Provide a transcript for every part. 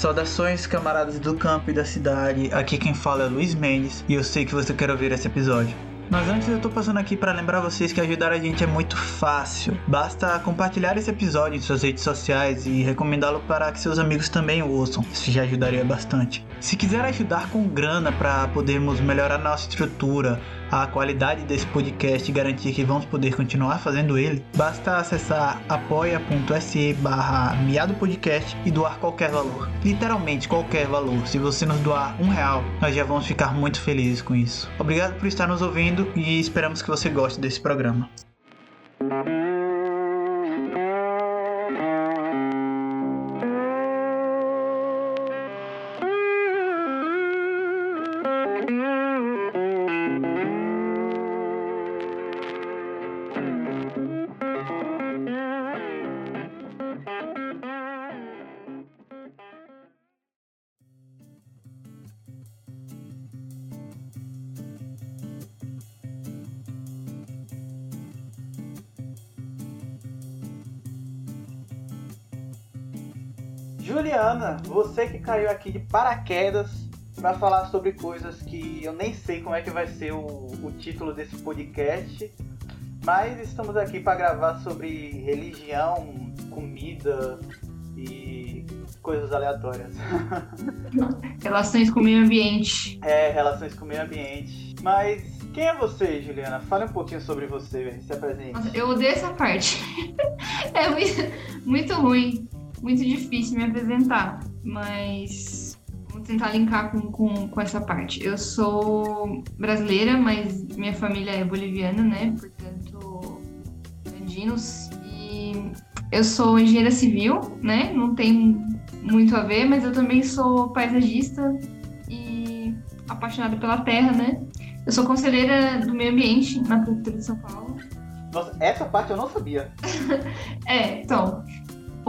Saudações, camaradas do campo e da cidade. Aqui quem fala é Luiz Mendes e eu sei que você quer ouvir esse episódio. Mas antes eu tô passando aqui para lembrar vocês que ajudar a gente é muito fácil. Basta compartilhar esse episódio em suas redes sociais e recomendá-lo para que seus amigos também o ouçam. Isso já ajudaria bastante. Se quiser ajudar com grana para podermos melhorar nossa estrutura, a qualidade desse podcast e garantir que vamos poder continuar fazendo ele, basta acessar apoia.se barra e doar qualquer valor. Literalmente qualquer valor. Se você nos doar um real, nós já vamos ficar muito felizes com isso. Obrigado por estar nos ouvindo e esperamos que você goste desse programa. Você que caiu aqui de paraquedas para falar sobre coisas que eu nem sei como é que vai ser o, o título desse podcast, mas estamos aqui para gravar sobre religião, comida e coisas aleatórias. Relações com o meio ambiente. É, relações com o meio ambiente. Mas quem é você, Juliana? Fale um pouquinho sobre você, se apresente. Nossa, eu odeio essa parte. é muito, muito ruim muito difícil me apresentar, mas vou tentar linkar com, com, com essa parte. Eu sou brasileira, mas minha família é boliviana, né? Portanto, andinos. E eu sou engenheira civil, né? Não tem muito a ver, mas eu também sou paisagista e apaixonada pela terra, né? Eu sou conselheira do meio ambiente na Prefeitura de São Paulo. Nossa, essa parte eu não sabia. é, então,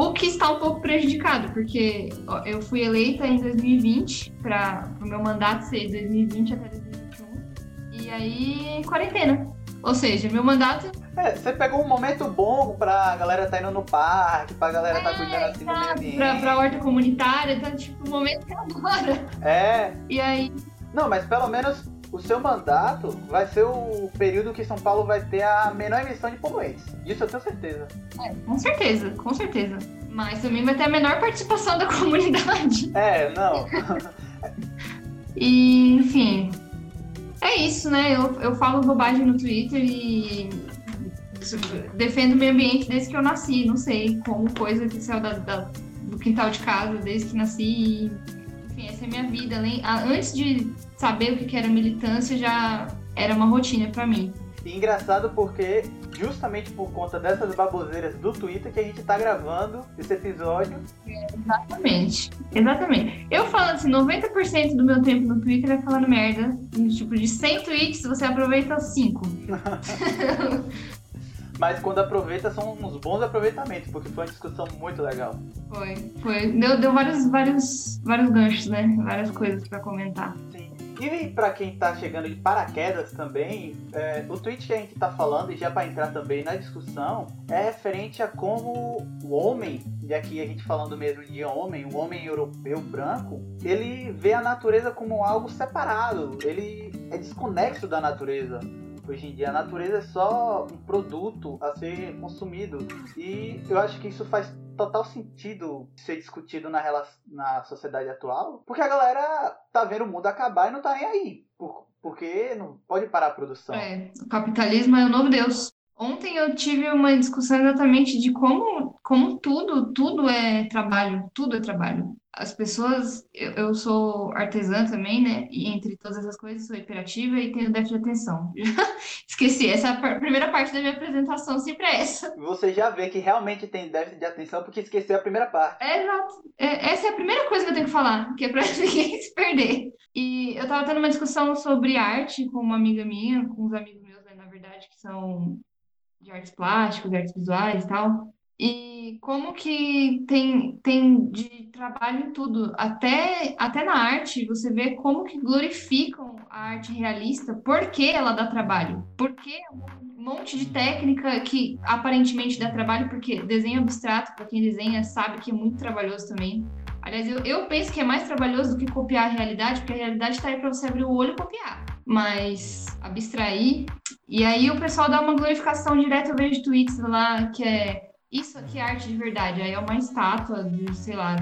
o que está um pouco prejudicado, porque eu fui eleita em 2020 para o meu mandato ser 2020 até 2021 e aí quarentena. Ou seja, meu mandato. É, você pegou um momento bom pra galera tá indo no parque, pra galera tá é, tá cuidando assim do meio ambiente. Pra, pra horta comunitária, então, tipo, o momento que é agora. É. E aí. Não, mas pelo menos o seu mandato vai ser o período que São Paulo vai ter a menor emissão de poluentes. Isso eu tenho certeza. É, com certeza, com certeza. Mas também vai ter a menor participação da comunidade. É, não. e, enfim. É isso, né? Eu, eu falo bobagem no Twitter e defendo o meio ambiente desde que eu nasci. Não sei como coisa que saiu da, da, do quintal de casa desde que nasci. Enfim, essa é a minha vida. Antes de saber o que era militância, já era uma rotina para mim. E engraçado porque justamente por conta dessas baboseiras do Twitter que a gente tá gravando esse episódio. É, exatamente. Exatamente. Eu falo assim, 90% do meu tempo no Twitter é falando merda. Tipo, de 100 tweets, você aproveita 5. Mas quando aproveita, são uns bons aproveitamentos, porque foi uma discussão muito legal. Foi, foi. Deu, deu vários, vários, vários ganchos, né? Várias coisas para comentar. E para quem está chegando de paraquedas também, é, o tweet que a gente está falando, e já para entrar também na discussão, é referente a como o homem, e aqui a gente falando mesmo de homem, o homem europeu branco, ele vê a natureza como algo separado, ele é desconexo da natureza. Hoje em dia a natureza é só um produto a ser consumido. E eu acho que isso faz total sentido ser discutido na, na sociedade atual, porque a galera tá vendo o mundo acabar e não tá nem aí. Por, porque não pode parar a produção. É, o capitalismo é o novo Deus. Ontem eu tive uma discussão exatamente de como, como tudo, tudo é trabalho, tudo é trabalho as pessoas, eu, eu, sou artesã também, né? E entre todas essas coisas, sou hiperativa e tenho déficit de atenção. Esqueci, essa é a primeira parte da minha apresentação, sempre é essa. Você já vê que realmente tem déficit de atenção porque esqueceu a primeira parte. É, exato. É, essa é a primeira coisa que eu tenho que falar, que é pra ninguém se perder. E eu tava tendo uma discussão sobre arte com uma amiga minha, com uns amigos meus, né, na verdade, que são de artes plásticas, de artes visuais e tal. E como que tem, tem de trabalho em tudo, até, até na arte, você vê como que glorificam a arte realista, por que ela dá trabalho, por que um monte de técnica que aparentemente dá trabalho, porque desenho abstrato, para quem desenha, sabe que é muito trabalhoso também. Aliás, eu, eu penso que é mais trabalhoso do que copiar a realidade, porque a realidade está aí para você abrir o olho e copiar. Mas abstrair. E aí o pessoal dá uma glorificação direta, eu vejo tweets lá que é isso aqui é arte de verdade. Aí é uma estátua de, sei lá,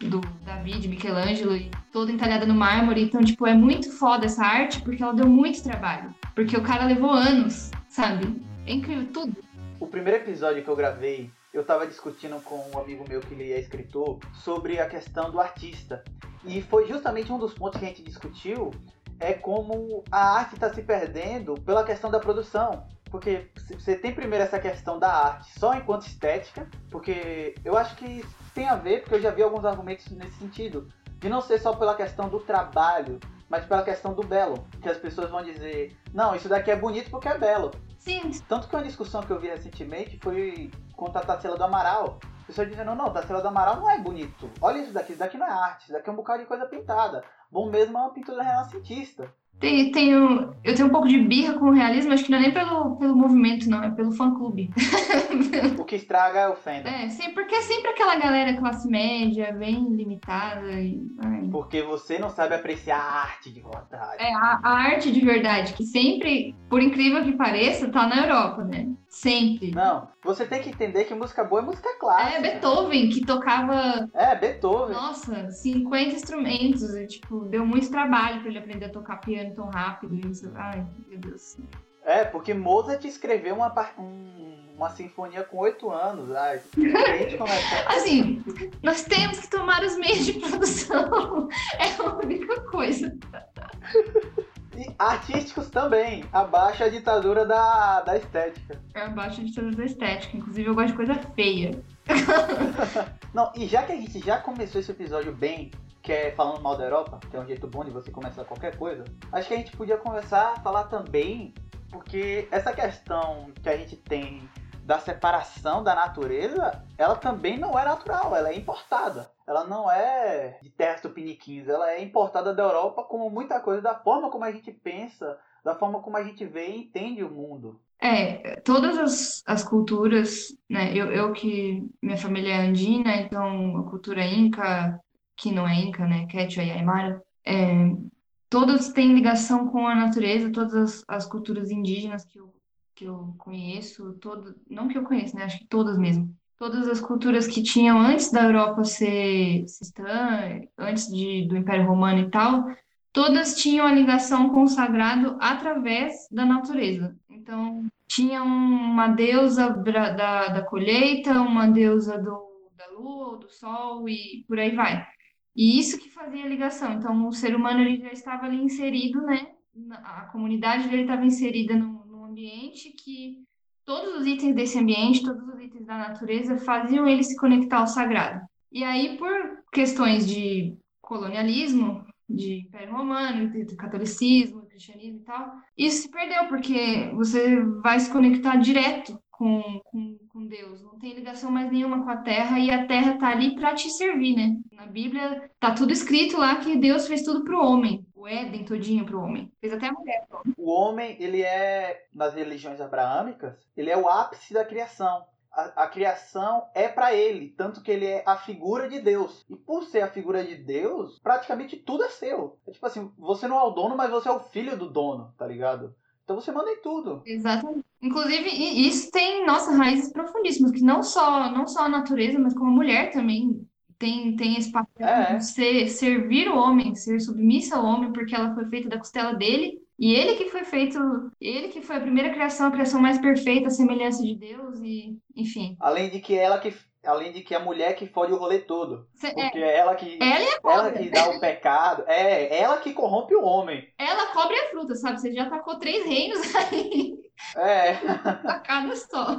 do Davi, de Michelangelo, e toda entalhada no mármore. Então, tipo, é muito foda essa arte porque ela deu muito trabalho. Porque o cara levou anos, sabe? É incrível, tudo. O primeiro episódio que eu gravei, eu tava discutindo com um amigo meu que ele é escritor sobre a questão do artista. E foi justamente um dos pontos que a gente discutiu é como a arte está se perdendo pela questão da produção. Porque você tem primeiro essa questão da arte só enquanto estética, porque eu acho que tem a ver, porque eu já vi alguns argumentos nesse sentido, de não ser só pela questão do trabalho, mas pela questão do belo, que as pessoas vão dizer, não, isso daqui é bonito porque é belo. Sim. Tanto que uma discussão que eu vi recentemente foi contra a Tarsila do Amaral. Pessoas dizendo, não, Tarsila do Amaral não é bonito. Olha isso daqui, isso daqui não é arte, isso daqui é um bocado de coisa pintada. Bom mesmo é uma pintura renascentista. Tenho, eu tenho um pouco de birra com o realismo, acho que não é nem pelo, pelo movimento, não, é pelo fã-clube. o que estraga é o fandom. É, sim, porque é sempre aquela galera classe média, bem limitada. E, porque você não sabe apreciar a arte de verdade. É, a, a, arte de verdade, que sempre, por incrível que pareça, tá na Europa, né? Sempre. Não, você tem que entender que música boa é música clássica. É, Beethoven, que tocava. É, Beethoven. Nossa, 50 instrumentos. Tipo, deu muito trabalho pra ele aprender a tocar piano tão rápido. Isso. Ai, meu Deus. É, porque Mozart escreveu uma, um, uma sinfonia com oito anos. Ai, assim, nós temos que tomar os meios de produção. É a única coisa. E artísticos também. Abaixo a ditadura da, da estética. Abaixo a ditadura da estética. Inclusive, eu gosto de coisa feia. Não, e já que a gente já começou esse episódio bem, que é falando mal da Europa, que é um jeito bom de você começar qualquer coisa, acho que a gente podia começar a falar também, porque essa questão que a gente tem da separação da natureza, ela também não é natural, ela é importada. Ela não é de terras tupiniquins, ela é importada da Europa como muita coisa, da forma como a gente pensa, da forma como a gente vê e entende o mundo. É, todas as, as culturas, né, eu, eu que, minha família é andina, então a cultura inca, que não é inca, né, Quechua e Aymara, é, todas têm ligação com a natureza, todas as, as culturas indígenas que eu que eu conheço, todo, não que eu conheço, né? Acho que todas mesmo. Todas as culturas que tinham antes da Europa ser cristã, antes de, do Império Romano e tal, todas tinham a ligação com o sagrado através da natureza. Então, tinha uma deusa da, da, colheita, uma deusa do, da lua do sol e por aí vai. E isso que fazia a ligação. Então, o ser humano ele já estava ali inserido, né? A comunidade dele estava inserida no, ambiente que todos os itens desse ambiente, todos os itens da natureza faziam ele se conectar ao sagrado. E aí, por questões de colonialismo, de Império Romano, de catolicismo, cristianismo e tal, isso se perdeu, porque você vai se conectar direto com, com, com Deus, não tem ligação mais nenhuma com a terra e a terra tá ali para te servir, né? Na Bíblia tá tudo escrito lá que Deus fez tudo pro homem o Éden todinho pro homem. Fez até a mulher pro homem. O homem, ele é, nas religiões abraâmicas, ele é o ápice da criação. A, a, criação é para ele, tanto que ele é a figura de Deus. E por ser a figura de Deus, praticamente tudo é seu. É tipo assim, você não é o dono, mas você é o filho do dono, tá ligado? Então você manda em tudo. Exatamente. Inclusive, isso tem, nossa, raízes profundíssimas, que não só, não só a natureza, mas como a mulher também tem, tem esse papel é. de ser, servir o homem, ser submissa ao homem, porque ela foi feita da costela dele, e ele que foi feito, ele que foi a primeira criação, a criação mais perfeita, a semelhança de Deus, e enfim. Além de que ela que além de que a mulher que fode o rolê todo. Cê, porque é, ela que ela, é ela que dá o pecado, é ela que corrompe o homem. Ela cobre a fruta, sabe? Você já tacou três reinos aí. É. Tacada só.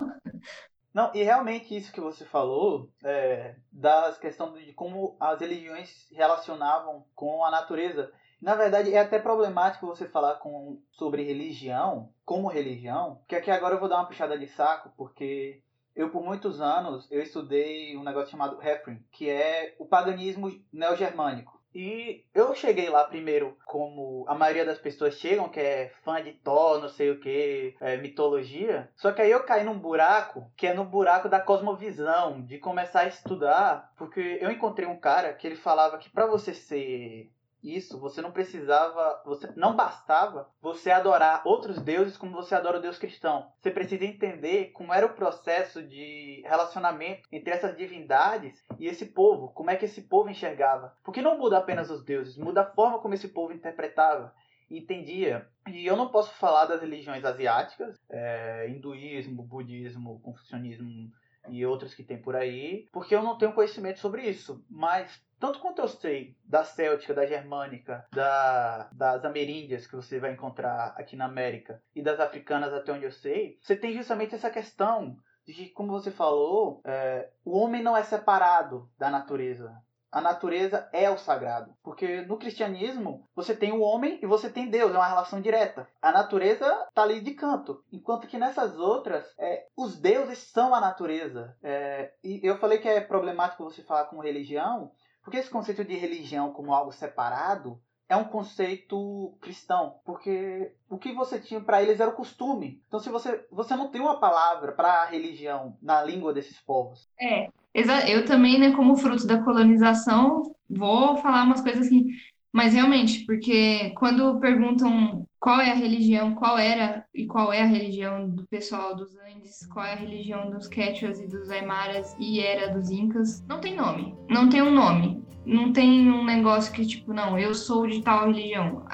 Não, e realmente isso que você falou, é, das questões de como as religiões se relacionavam com a natureza. Na verdade, é até problemático você falar com, sobre religião, como religião, que aqui agora eu vou dar uma puxada de saco, porque eu por muitos anos eu estudei um negócio chamado Refrain, que é o paganismo neogermânico. E eu cheguei lá primeiro como a maioria das pessoas chegam, que é fã de Thor, não sei o que, é, mitologia. Só que aí eu caí num buraco, que é no buraco da cosmovisão, de começar a estudar, porque eu encontrei um cara que ele falava que para você ser isso, você não precisava, você não bastava você adorar outros deuses como você adora o Deus cristão. Você precisa entender como era o processo de relacionamento entre essas divindades e esse povo, como é que esse povo enxergava. Porque não muda apenas os deuses, muda a forma como esse povo interpretava entendia. E eu não posso falar das religiões asiáticas, é, hinduísmo, budismo, confucionismo e outras que tem por aí, porque eu não tenho conhecimento sobre isso. Mas tanto quanto eu sei da céltica, da germânica, da, das ameríndias que você vai encontrar aqui na América e das africanas até onde eu sei, você tem justamente essa questão de que, como você falou, é, o homem não é separado da natureza. A natureza é o sagrado. Porque no cristianismo, você tem o homem e você tem Deus, é uma relação direta. A natureza está ali de canto. Enquanto que nessas outras, é, os deuses são a natureza. É, e eu falei que é problemático você falar com religião, porque esse conceito de religião como algo separado é um conceito cristão, porque o que você tinha para eles era o costume. Então, se você você não tem uma palavra para a religião na língua desses povos. É, eu também, né, como fruto da colonização, vou falar umas coisas assim, mas realmente, porque quando perguntam qual é a religião, qual era e qual é a religião do pessoal dos Andes, qual é a religião dos Quechuas e dos Aymaras e era dos Incas, não tem nome. Não tem um nome. Não tem um negócio que, tipo, não, eu sou de tal religião.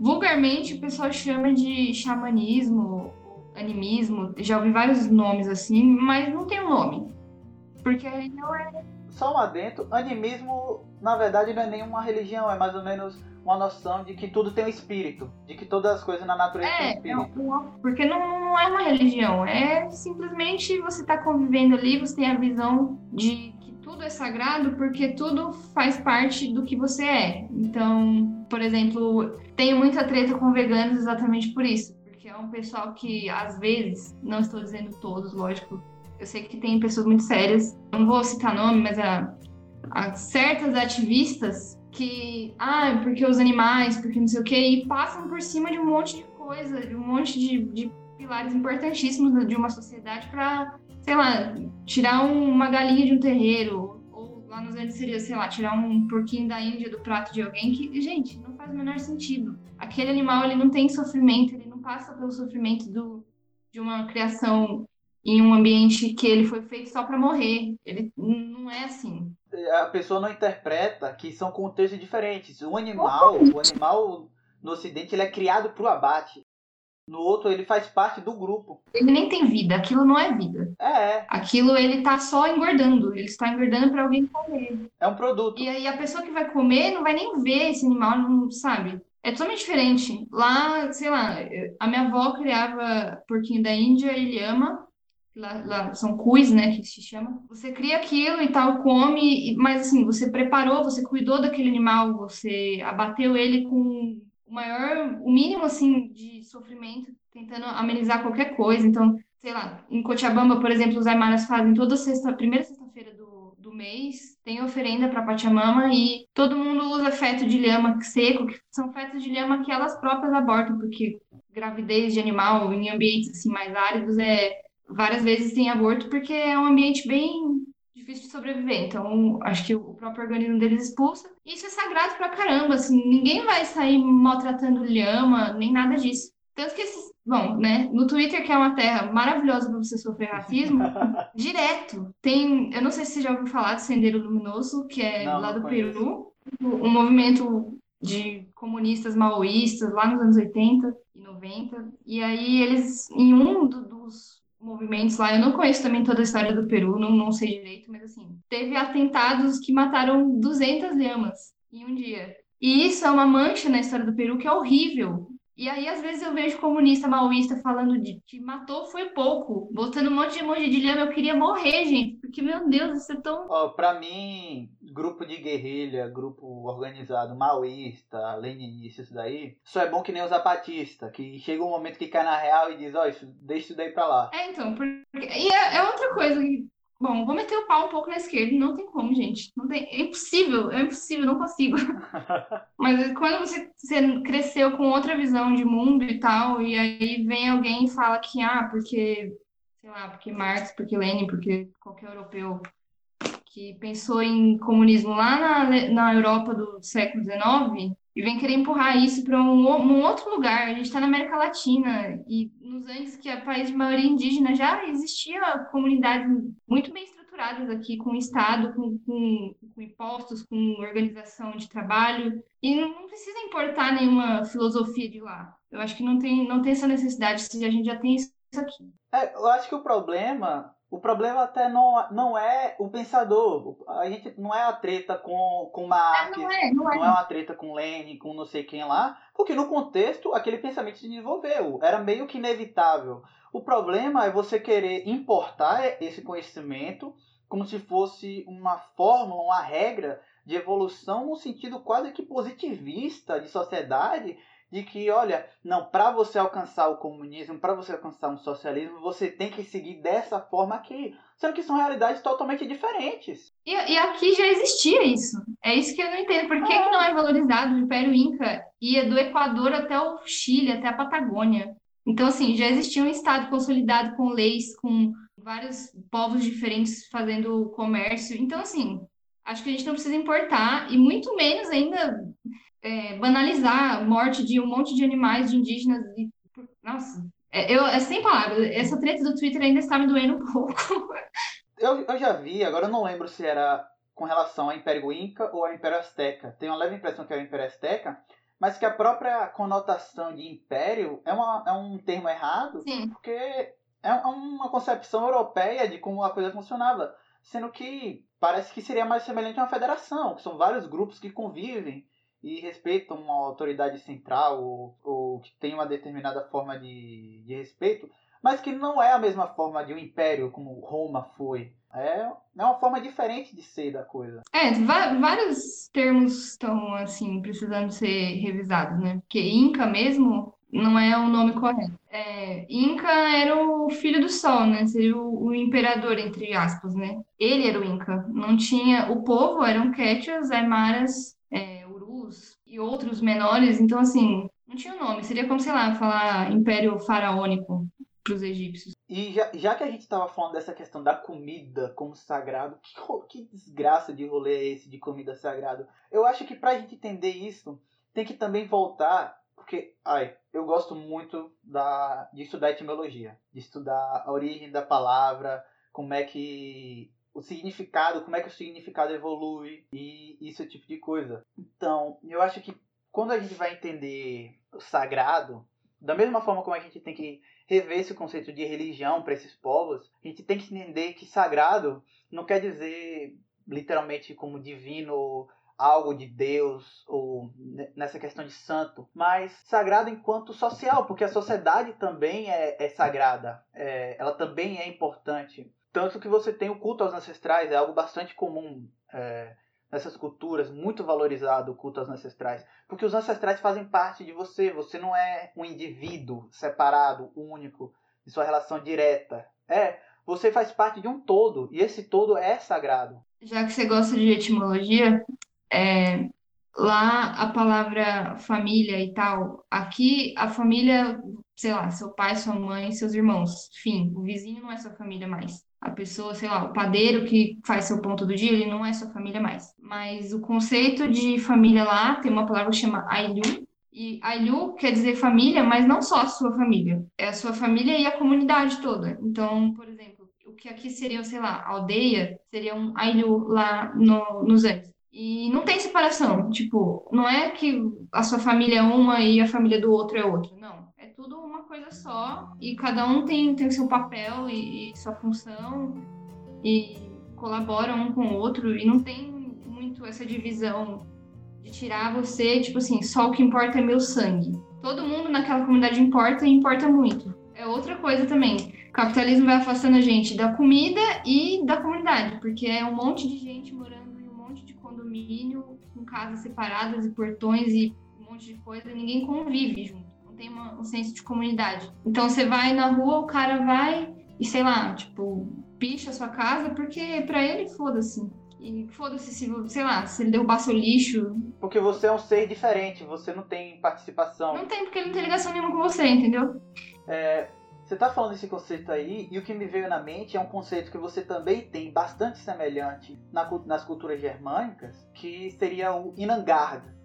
Vulgarmente, o pessoal chama de xamanismo, animismo, já ouvi vários nomes assim, mas não tem um nome. Porque a religião é. Só um adentro, animismo, na verdade, não é nenhuma religião, é mais ou menos uma noção de que tudo tem um espírito, de que todas as coisas na natureza é, têm um espírito. Não, porque não, não é uma religião, é simplesmente você está convivendo ali, você tem a visão de tudo é sagrado porque tudo faz parte do que você é. Então, por exemplo, tenho muita treta com veganos exatamente por isso, porque é um pessoal que às vezes, não estou dizendo todos, lógico, eu sei que tem pessoas muito sérias, não vou citar nome, mas há, certas ativistas que, ah, porque os animais, porque não sei o quê, e passam por cima de um monte de coisa, de um monte de, de pilares importantíssimos de uma sociedade para, sei lá, tirar uma galinha de um terreiro, ou lá nos Andes seria, sei lá, tirar um porquinho da Índia do prato de alguém, que, gente, não faz o menor sentido. Aquele animal, ele não tem sofrimento, ele não passa pelo sofrimento do, de uma criação em um ambiente que ele foi feito só para morrer. Ele não é assim a pessoa não interpreta que são contextos diferentes. Um animal, o animal no ocidente ele é criado para o abate. No outro ele faz parte do grupo. Ele nem tem vida, aquilo não é vida. É. Aquilo ele tá só engordando, ele está engordando para alguém comer. É um produto. E aí a pessoa que vai comer não vai nem ver esse animal, não sabe. É totalmente diferente. Lá, sei lá, a minha avó criava porquinho da Índia, ele ama, lá, lá, são cuis, né, que se chama. Você cria aquilo e tal, come, mas assim, você preparou, você cuidou daquele animal, você abateu ele com o maior, o mínimo assim de sofrimento, tentando amenizar qualquer coisa. Então, sei lá, em Cochabamba, por exemplo, os Aymaras fazem toda sexta, primeira sexta-feira do, do mês, tem oferenda para Pachamama e todo mundo usa feto de lhama seco, que são fetos de lhama que elas próprias abortam, porque gravidez de animal em ambientes assim mais áridos é várias vezes tem aborto porque é um ambiente bem difícil de sobreviver. Então, acho que o próprio organismo deles expulsa. Isso é sagrado pra caramba, assim, ninguém vai sair maltratando lhama, nem nada disso. Tanto que esses, bom, né, no Twitter, que é uma terra maravilhosa para você sofrer racismo, direto, tem, eu não sei se você já ouviu falar do Sendeiro Luminoso, que é não, lá do Peru, um movimento de comunistas maoístas lá nos anos 80 e 90. E aí eles, em um dos movimentos lá. Eu não conheço também toda a história do Peru, não, não sei direito, mas assim, teve atentados que mataram 200 lhamas em um dia. E isso é uma mancha na história do Peru que é horrível. E aí, às vezes, eu vejo comunista maoísta falando de que matou foi pouco, botando um monte de emoji de lhama. Eu queria morrer, gente, porque, meu Deus, isso é tão. Oh, pra mim, grupo de guerrilha, grupo organizado, maoísta, leninista, isso daí, só é bom que nem o zapatista, que chega um momento que cai na real e diz: Ó, oh, isso, deixa isso daí pra lá. É, então, porque... e é, é outra coisa que Bom, vou meter o pau um pouco na esquerda, não tem como, gente. Não tem, é impossível, é impossível, não consigo. Mas quando você, você cresceu com outra visão de mundo e tal, e aí vem alguém e fala que, ah, porque, sei lá, porque Marx, porque Lenin, porque qualquer europeu que pensou em comunismo lá na, na Europa do século XIX, e vem querer empurrar isso para um, um, outro lugar. A gente está na América Latina e nos Andes, que é país de maioria indígena, já existia comunidades muito bem estruturadas aqui, com Estado, com, com, com impostos, com organização de trabalho. E não, precisa importar nenhuma filosofia de lá. Eu acho que não tem, não tem essa necessidade se a gente já tem isso aqui. É, eu acho que o problema o problema até não, não é o pensador. A gente não é a treta com, com Marx, não, é, não, é. não é uma treta com Lenin, com não sei quem lá, porque no contexto aquele pensamento se desenvolveu. Era meio que inevitável. O problema é você querer importar esse conhecimento como se fosse uma fórmula, uma regra de evolução no sentido quase que positivista de sociedade de que, olha, não, para você alcançar o comunismo, para você alcançar um socialismo, você tem que seguir dessa forma aqui. Sendo que são realidades totalmente diferentes. E, e aqui já existia isso. É isso que eu não entendo. Por que, que não é valorizado? O Império Inca ia do Equador até o Chile, até a Patagônia. Então, assim, já existia um Estado consolidado com leis, com vários povos diferentes fazendo comércio. Então, assim, acho que a gente não precisa importar, e muito menos ainda é, banalizar a morte de um monte de animais, de indígenas. E, nossa, é, eu, é sem palavras. Essa treta do Twitter ainda está me doendo um pouco. Eu, eu já vi, agora eu não lembro se era com relação ao Império Inca ou ao Império Azteca. Tenho uma leve impressão que é o Império Azteca, mas que a própria conotação de império é, uma, é um termo errado, Sim. porque é uma concepção europeia de como a coisa funcionava. Sendo que parece que seria mais semelhante a uma federação, que são vários grupos que convivem e respeitam uma autoridade central ou, ou que tem uma determinada forma de, de respeito, mas que não é a mesma forma de um império como Roma foi. É, é uma forma diferente de ser da coisa. É, vários termos estão, assim, precisando ser revisados, né? Porque Inca mesmo não é o nome correto. É, Inca era o filho do sol, né? Seria o, o, imperador, entre aspas, né? Ele era o Inca. Não tinha... O povo eram Quechuas, Aymaras, outros menores, então assim, não tinha nome, seria como, sei lá, falar Império Faraônico para os egípcios. E já, já que a gente estava falando dessa questão da comida como sagrado, que, que desgraça de rolê é esse de comida sagrado? Eu acho que para a gente entender isso, tem que também voltar, porque, ai, eu gosto muito da, de estudar etimologia, de estudar a origem da palavra, como é que o significado, como é que o significado evolui e isso tipo de coisa. Então, eu acho que quando a gente vai entender o sagrado, da mesma forma como a gente tem que rever esse conceito de religião para esses povos, a gente tem que entender que sagrado não quer dizer literalmente como divino algo de Deus ou nessa questão de santo, mas sagrado enquanto social, porque a sociedade também é, é sagrada, é, ela também é importante. Tanto que você tem o culto aos ancestrais, é algo bastante comum é, nessas culturas, muito valorizado o culto aos ancestrais. Porque os ancestrais fazem parte de você, você não é um indivíduo separado, único, em sua relação direta. É, você faz parte de um todo, e esse todo é sagrado. Já que você gosta de etimologia, é, lá a palavra família e tal, aqui a família, sei lá, seu pai, sua mãe, seus irmãos, fim, o vizinho não é sua família mais a pessoa, sei lá, o padeiro que faz seu ponto do dia, ele não é sua família mais. Mas o conceito de família lá tem uma palavra que chama Ailu, e Ailu quer dizer família, mas não só a sua família, é a sua família e a comunidade toda. Então, por exemplo, o que aqui seria, sei lá, aldeia, seria um Ailu lá no, nos Andes. E não tem separação, tipo, não é que a sua família é uma e a família do outro é outra, não tudo uma coisa só e cada um tem, tem seu papel e, e sua função e colaboram um com o outro e não tem muito essa divisão de tirar você, tipo assim, só o que importa é meu sangue. Todo mundo naquela comunidade importa e importa muito. É outra coisa também. O capitalismo vai afastando a gente da comida e da comunidade, porque é um monte de gente morando em um monte de condomínio, com casas separadas e portões e um monte de coisa, ninguém convive junto tem uma, um senso de comunidade. Então você vai na rua, o cara vai, e sei lá, tipo, picha a sua casa porque pra ele foda-se. E foda-se se, sei lá, se ele derrubar seu lixo. Porque você é um ser diferente, você não tem participação. Não tem, porque ele não tem ligação nenhuma com você, entendeu? É, você tá falando esse conceito aí, e o que me veio na mente é um conceito que você também tem bastante semelhante na, nas culturas germânicas, que seria o Inangard.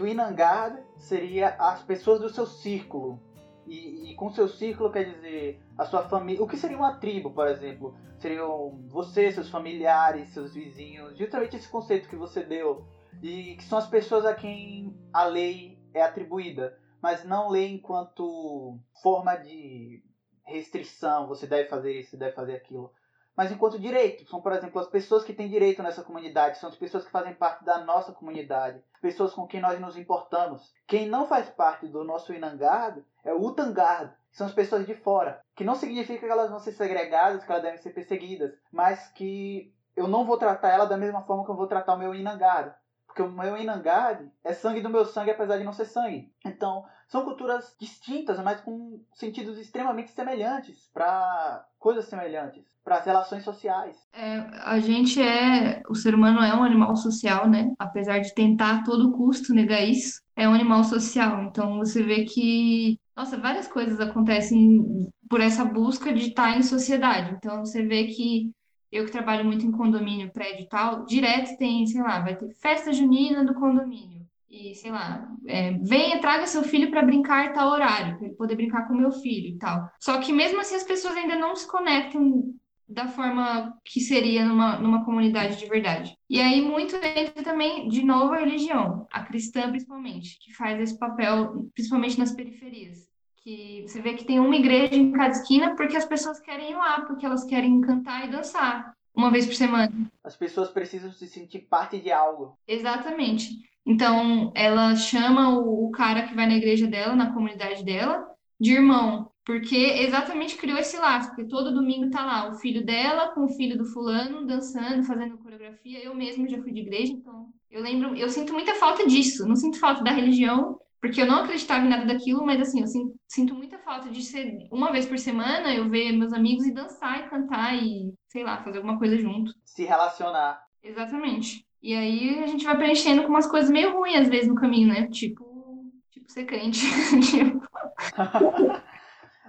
Inangard seria as pessoas do seu círculo. E, e, com seu círculo quer dizer a sua família. O que seria uma tribo, por exemplo? Seriam você, seus familiares, seus vizinhos. Justamente esse conceito que você deu. E que são as pessoas a quem a lei é atribuída. Mas não lei enquanto forma de restrição, você deve fazer isso, você deve fazer aquilo. Mas enquanto direito, são, por exemplo, as pessoas que têm direito nessa comunidade, são as pessoas que fazem parte da nossa comunidade, pessoas com quem nós nos importamos. Quem não faz parte do nosso Inangard é o Utangard, que são as pessoas de fora, que não significa que elas vão ser segregadas, que elas devem ser perseguidas, mas que eu não vou tratar ela da mesma forma que eu vou tratar o meu Inangard. Porque o meu Inangard é sangue do meu sangue, apesar de não ser sangue. Então, são culturas distintas, mas com sentidos extremamente semelhantes para coisas semelhantes, para as relações sociais. É, a gente é, o ser humano é um animal social, né? Apesar de tentar a todo custo negar isso, é um animal social. Então você vê que, nossa, várias coisas acontecem por essa busca de estar em sociedade. Então você vê que eu que trabalho muito em condomínio, prédio e tal, direto tem, sei lá, vai ter festa junina do condomínio. E, sei lá, é, venha, traga seu filho para brincar tal horário, para ele poder brincar com meu filho e tal. Só que mesmo assim as pessoas ainda não se conectam da forma que seria numa, numa comunidade de verdade. E aí muito entra também, de novo, a religião, a cristã principalmente, que faz esse papel, principalmente nas periferias que você vê que tem uma igreja em cada esquina porque as pessoas querem ir lá, porque elas querem cantar e dançar uma vez por semana. As pessoas precisam se sentir parte de algo. Exatamente. Então, ela chama o, cara que vai na igreja dela, na comunidade dela, de irmão, porque exatamente criou esse laço, porque todo domingo tá lá o filho dela com o filho do fulano dançando, fazendo coreografia. Eu mesmo já fui de igreja, então eu lembro, eu sinto muita falta disso. Não sinto falta da religião, porque eu não acreditava em nada daquilo, mas assim, eu sinto muita falta de ser uma vez por semana eu ver meus amigos e dançar e cantar e, sei lá, fazer alguma coisa junto. Se relacionar. Exatamente. E aí a gente vai preenchendo com umas coisas meio ruins às vezes no caminho, né? Tipo, tipo ser crente.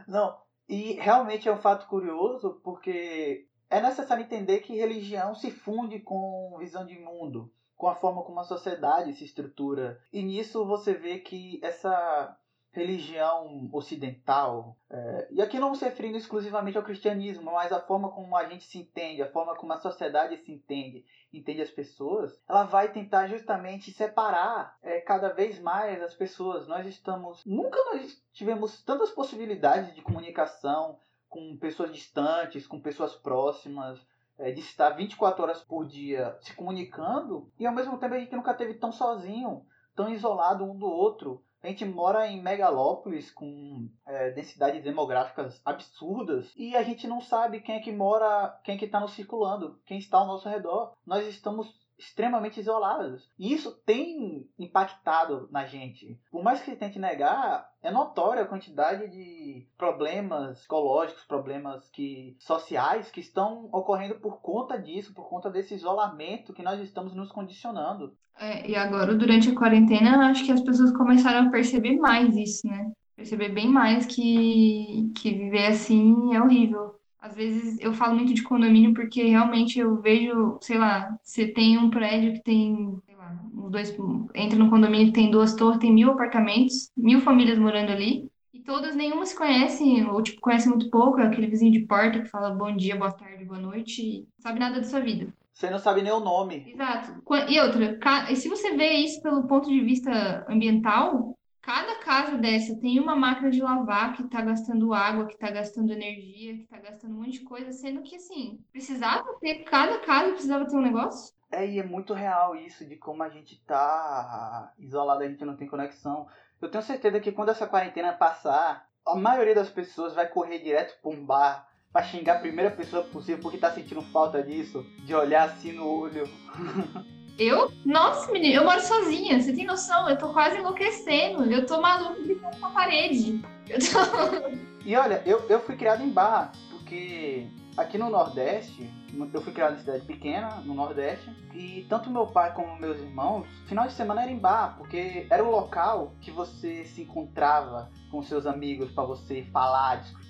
não, e realmente é um fato curioso porque é necessário entender que religião se funde com visão de mundo com a forma como a sociedade se estrutura. E nisso você vê que essa religião ocidental, é, e aqui não se referindo exclusivamente ao cristianismo, mas a forma como a gente se entende, a forma como a sociedade se entende, entende as pessoas, ela vai tentar justamente separar é, cada vez mais as pessoas. Nós estamos. Nunca nós tivemos tantas possibilidades de comunicação com pessoas distantes, com pessoas próximas é, de estar 24 horas por dia se comunicando e ao mesmo tempo a gente nunca teve tão sozinho, tão isolado um do outro. A gente mora em megalópolis com é, densidades demográficas absurdas e a gente não sabe quem é que mora, quem é que está nos circulando, quem está ao nosso redor. Nós estamos extremamente isolados. E isso tem impactado na gente. Por mais que se tente negar, é notória a quantidade de problemas psicológicos, problemas que sociais que estão ocorrendo por conta disso, por conta desse isolamento que nós estamos nos condicionando. É, e agora, durante a quarentena, acho que as pessoas começaram a perceber mais isso, né? Perceber bem mais que, que viver assim é horrível. Às vezes eu falo muito de condomínio porque realmente eu vejo, sei lá, você tem um prédio que tem, sei lá, dois, entra no condomínio que tem duas torres, tem mil apartamentos, mil famílias morando ali, e todas, nenhuma se conhecem, ou tipo, conhecem muito pouco, é aquele vizinho de porta que fala bom dia, boa tarde, boa noite, e sabe nada da sua vida. Você não sabe nem o nome. Exato. E outra, e se você vê isso pelo ponto de vista ambiental, Cada casa dessa tem uma máquina de lavar que está gastando água, que está gastando energia, que está gastando um monte de coisa, sendo que assim, precisava ter, cada casa precisava ter um negócio. É, e é muito real isso de como a gente tá isolado, a gente não tem conexão. Eu tenho certeza que quando essa quarentena passar, a maioria das pessoas vai correr direto para um bar pra xingar a primeira pessoa possível porque tá sentindo falta disso, de olhar assim no olho. Eu? Nossa, menina, eu moro sozinha, você tem noção? Eu tô quase enlouquecendo. Eu tô maluco gritando com a parede. Tô... E olha, eu, eu fui criado em Barra, porque porque aqui no Nordeste, eu fui criado em cidade pequena, no Nordeste, e tanto meu pai como meus irmãos, final de semana era em bar, porque era o local que você se encontrava com seus amigos para você falar, discutir,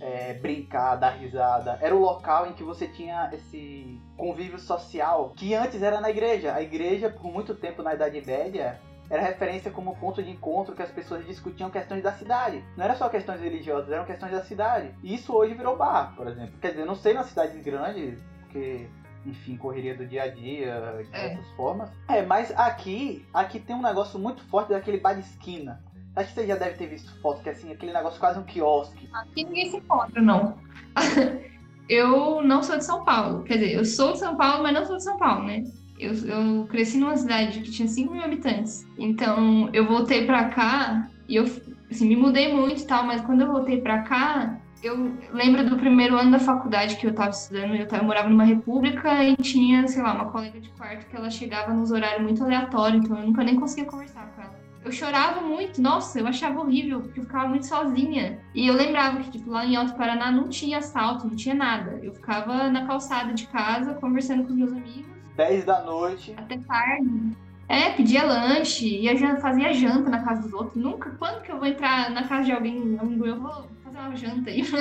é, brincar, dar risada. Era o local em que você tinha esse convívio social que antes era na igreja. A igreja, por muito tempo na Idade Média, era referência como ponto de encontro que as pessoas discutiam questões da cidade. Não era só questões religiosas, eram questões da cidade. E isso hoje virou bar, por exemplo. Quer dizer, não sei nas cidades grandes, porque enfim, correria do dia a dia, de é. formas. É, mas aqui, aqui tem um negócio muito forte daquele bar de esquina. Acho que você já deve ter visto foto, que é assim, aquele negócio quase um quiosque. Aqui ninguém se encontra, não. eu não sou de São Paulo. Quer dizer, eu sou de São Paulo, mas não sou de São Paulo, né? Eu, eu cresci numa cidade que tinha 5 mil habitantes. Então, eu voltei pra cá e eu assim, me mudei muito e tal, mas quando eu voltei pra cá, eu lembro do primeiro ano da faculdade que eu tava estudando, eu, tava, eu morava numa república e tinha, sei lá, uma colega de quarto que ela chegava nos horários muito aleatórios, então eu nunca nem conseguia conversar com ela. Eu chorava muito, nossa, eu achava horrível, porque eu ficava muito sozinha. E eu lembrava que, tipo, lá em Alto Paraná não tinha assalto, não tinha nada. Eu ficava na calçada de casa, conversando com meus amigos, 10 da noite. Até tarde. É, pedia lanche, ia, fazia janta na casa dos outros. Nunca, quando que eu vou entrar na casa de alguém, eu vou fazer uma janta aí.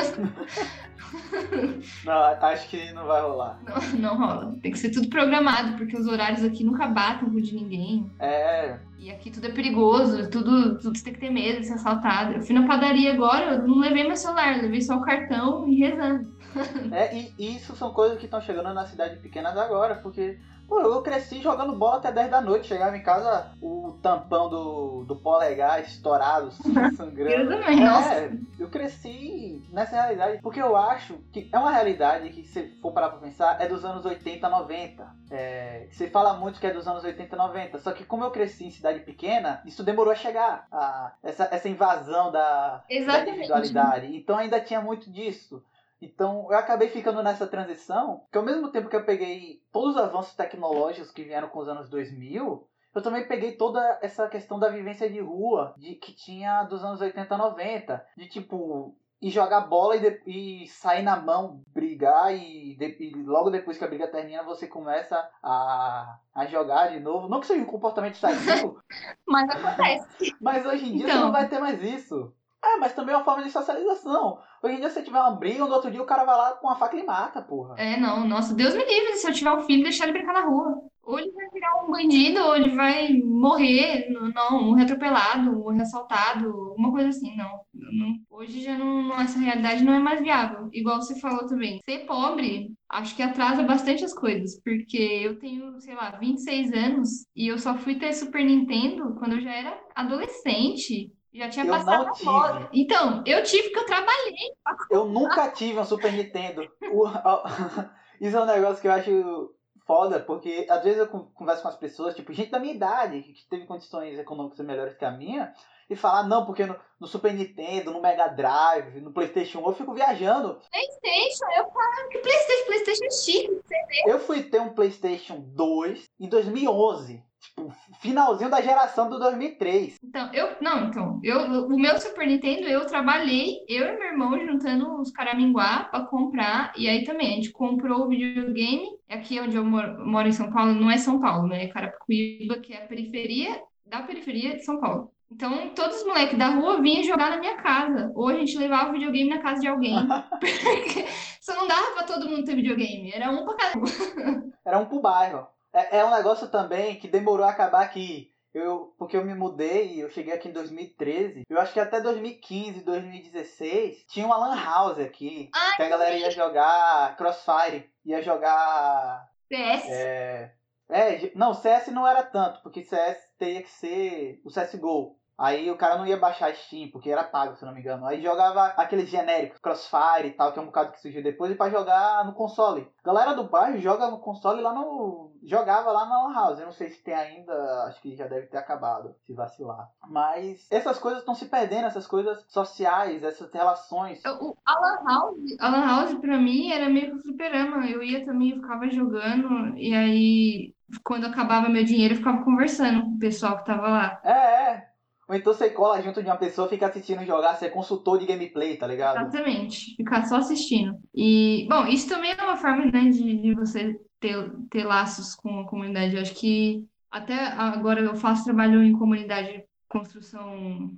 não, acho que não vai rolar. Não, não rola. Tem que ser tudo programado, porque os horários aqui nunca batem com o de ninguém. É. E aqui tudo é perigoso, tudo, tudo você tem que ter medo de ser assaltado. Eu fui na padaria agora, eu não levei meu celular, levei só o cartão e rezando. É, e isso são coisas que estão chegando na cidade pequenas agora, porque Pô, eu cresci jogando bola até 10 da noite. Chegava em casa, o tampão do, do polegar estourado, sangrando. eu também, é, eu cresci nessa realidade. Porque eu acho que é uma realidade que, se for parar pra pensar, é dos anos 80, 90. É, você fala muito que é dos anos 80, 90. Só que como eu cresci em cidade pequena, isso demorou a chegar. A, essa, essa invasão da, da individualidade. Então ainda tinha muito disso. Então eu acabei ficando nessa transição, que ao mesmo tempo que eu peguei todos os avanços tecnológicos que vieram com os anos 2000, eu também peguei toda essa questão da vivência de rua, de que tinha dos anos 80, 90, de tipo e jogar bola e, de, e sair na mão, brigar e, de, e, logo depois que a briga termina você começa a, a jogar de novo. Não que seja um comportamento sadio, mas acontece. Mas hoje em dia então... você não vai ter mais isso. É, mas também é uma forma de socialização. Hoje em dia, se você tiver uma briga, no outro dia o cara vai lá com uma faca e mata, porra. É, não, nossa, Deus me livre se eu tiver um filho deixar ele brincar na rua. Ou ele vai virar um bandido, ou ele vai morrer, não, morrer atropelado, morrer assaltado, alguma coisa assim, não. não hoje já não, essa realidade não é mais viável. Igual você falou também. Ser pobre, acho que atrasa bastante as coisas, porque eu tenho, sei lá, 26 anos e eu só fui ter Super Nintendo quando eu já era adolescente. Já tinha eu passado não tive. Então, eu tive que eu trabalhei. Eu nunca tive um Super Nintendo. Isso é um negócio que eu acho foda, porque às vezes eu converso com as pessoas, tipo, gente da minha idade, que teve condições econômicas melhores que a minha, e falar, não, porque no, no, Super Nintendo, no Mega Drive, no Playstation 1, eu fico viajando. Playstation? Eu falo que Playstation, Playstation X, Eu fui ter um Playstation 2 em 2011 tipo, finalzinho da geração do 2003. Então, eu, não, então, eu, o meu Super Nintendo, eu trabalhei, eu e meu irmão juntando os caraminguá para comprar, e aí também, a gente comprou o videogame, aqui onde eu moro, moro em São Paulo, não é São Paulo, né, é Carapicuíba, que é a periferia da periferia de São Paulo. Então, todos os moleques da rua vinham jogar na minha casa. Ou a gente levava o videogame na casa de alguém. Porque só não dava pra todo mundo ter videogame. Era um pra cada um. Era um pro bairro. É, é um negócio também que demorou a acabar aqui. Eu, porque eu me mudei, eu cheguei aqui em 2013. Eu acho que até 2015, 2016, tinha uma Lan House aqui. Ai, que a galera ia jogar Crossfire, ia jogar. CS? É, é, não, CS não era tanto, porque CS teria que ser o CSGO. Aí o cara não ia baixar Steam, porque era pago, se não me engano. Aí jogava aqueles genéricos, Crossfire e tal, que é um bocado que surgiu depois, e pra jogar no console. Galera do bairro joga no console lá no. Jogava lá na Lan House. Eu não sei se tem ainda, acho que já deve ter acabado, se vacilar. Mas essas coisas estão se perdendo, essas coisas sociais, essas relações. O, a Lan House, a Lan House pra mim era meio que um fliperama. Eu ia também, eu ficava jogando, e aí quando acabava meu dinheiro, eu ficava conversando com o pessoal que tava lá. É, é. Ou então você cola junto de uma pessoa, fica assistindo jogar, você é consultor de gameplay, tá ligado? Exatamente. Ficar só assistindo. E, bom, isso também é uma forma, né, de, de você ter, ter laços com a comunidade. Eu acho que até agora eu faço trabalho em comunidade construção,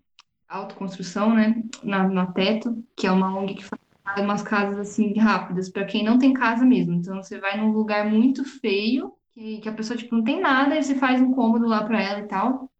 autoconstrução, né, na, na Teto, que é uma ONG que faz umas casas assim rápidas para quem não tem casa mesmo. Então você vai num lugar muito feio, que, que a pessoa tipo não tem nada, e você faz um cômodo lá para ela e tal.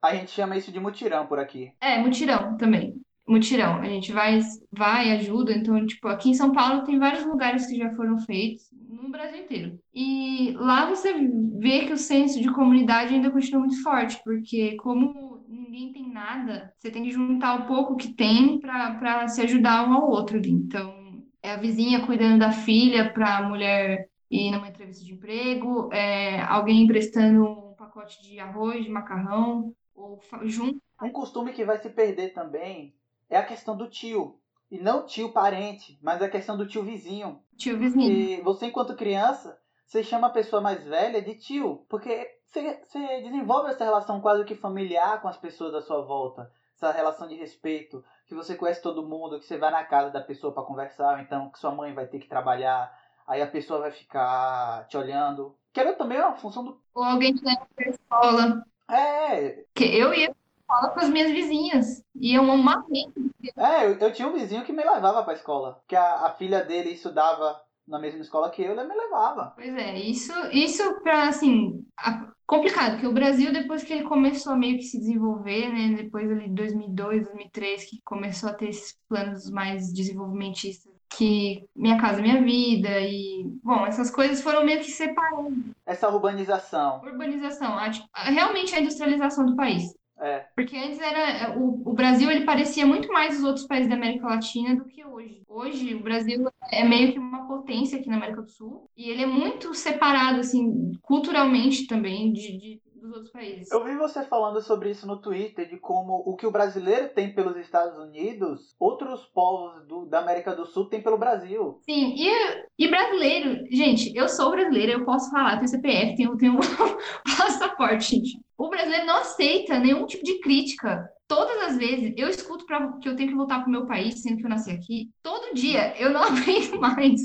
A gente chama isso de mutirão por aqui. É, mutirão também. Mutirão. A gente vai, vai, ajuda. Então, tipo, aqui em São Paulo tem vários lugares que já foram feitos, no Brasil inteiro. E lá você vê que o senso de comunidade ainda continua muito forte, porque como ninguém tem nada, você tem que juntar o pouco que tem para se ajudar um ao outro ali. Então, é a vizinha cuidando da filha para a mulher ir numa entrevista de emprego, é alguém emprestando pacote de arroz, de macarrão, ou junto. Um costume que vai se perder também é a questão do tio. E não tio parente, mas a questão do tio vizinho. Tio vizinho. E você, enquanto criança, você chama a pessoa mais velha de tio, porque você, você desenvolve essa relação quase que familiar com as pessoas à sua volta. Essa relação de respeito, que você conhece todo mundo, que você vai na casa da pessoa para conversar, então que sua mãe vai ter que trabalhar, aí a pessoa vai ficar te olhando. Que era também uma função do. Ou alguém te leva pra escola. É. Que eu ia pra escola com as minhas vizinhas. Iam uma vez. É, eu, eu, tinha um vizinho que me levava pra escola. Que a, a filha dele estudava na mesma escola que eu, ele me levava. Pois é, isso, isso pra, assim, a, complicado, porque o Brasil, depois que ele começou a meio que se desenvolver, né, depois ali de 2002, 2003, que começou a ter esses planos mais desenvolvimentistas que Minha Casa Minha Vida e, bom, essas coisas foram meio que separando. Essa urbanização. Urbanização, a, tipo, realmente a industrialização do país. É. Porque antes era o, o Brasil ele parecia muito mais os outros países da América Latina do que hoje. Hoje o Brasil é meio que uma potência aqui na América do Sul e ele é muito separado assim culturalmente também de, de outros países. Eu vi você falando sobre isso no Twitter, de como o que o brasileiro tem pelos Estados Unidos, outros povos do, da América do Sul têm pelo Brasil. Sim, e, e brasileiro, gente, eu sou brasileira, eu posso falar, tenho CPF, tenho, tenho passaporte, gente. O brasileiro não aceita nenhum tipo de crítica. Todas as vezes eu escuto pra, que eu tenho que voltar pro meu país, sendo que eu nasci aqui. Todo dia eu não aguento mais.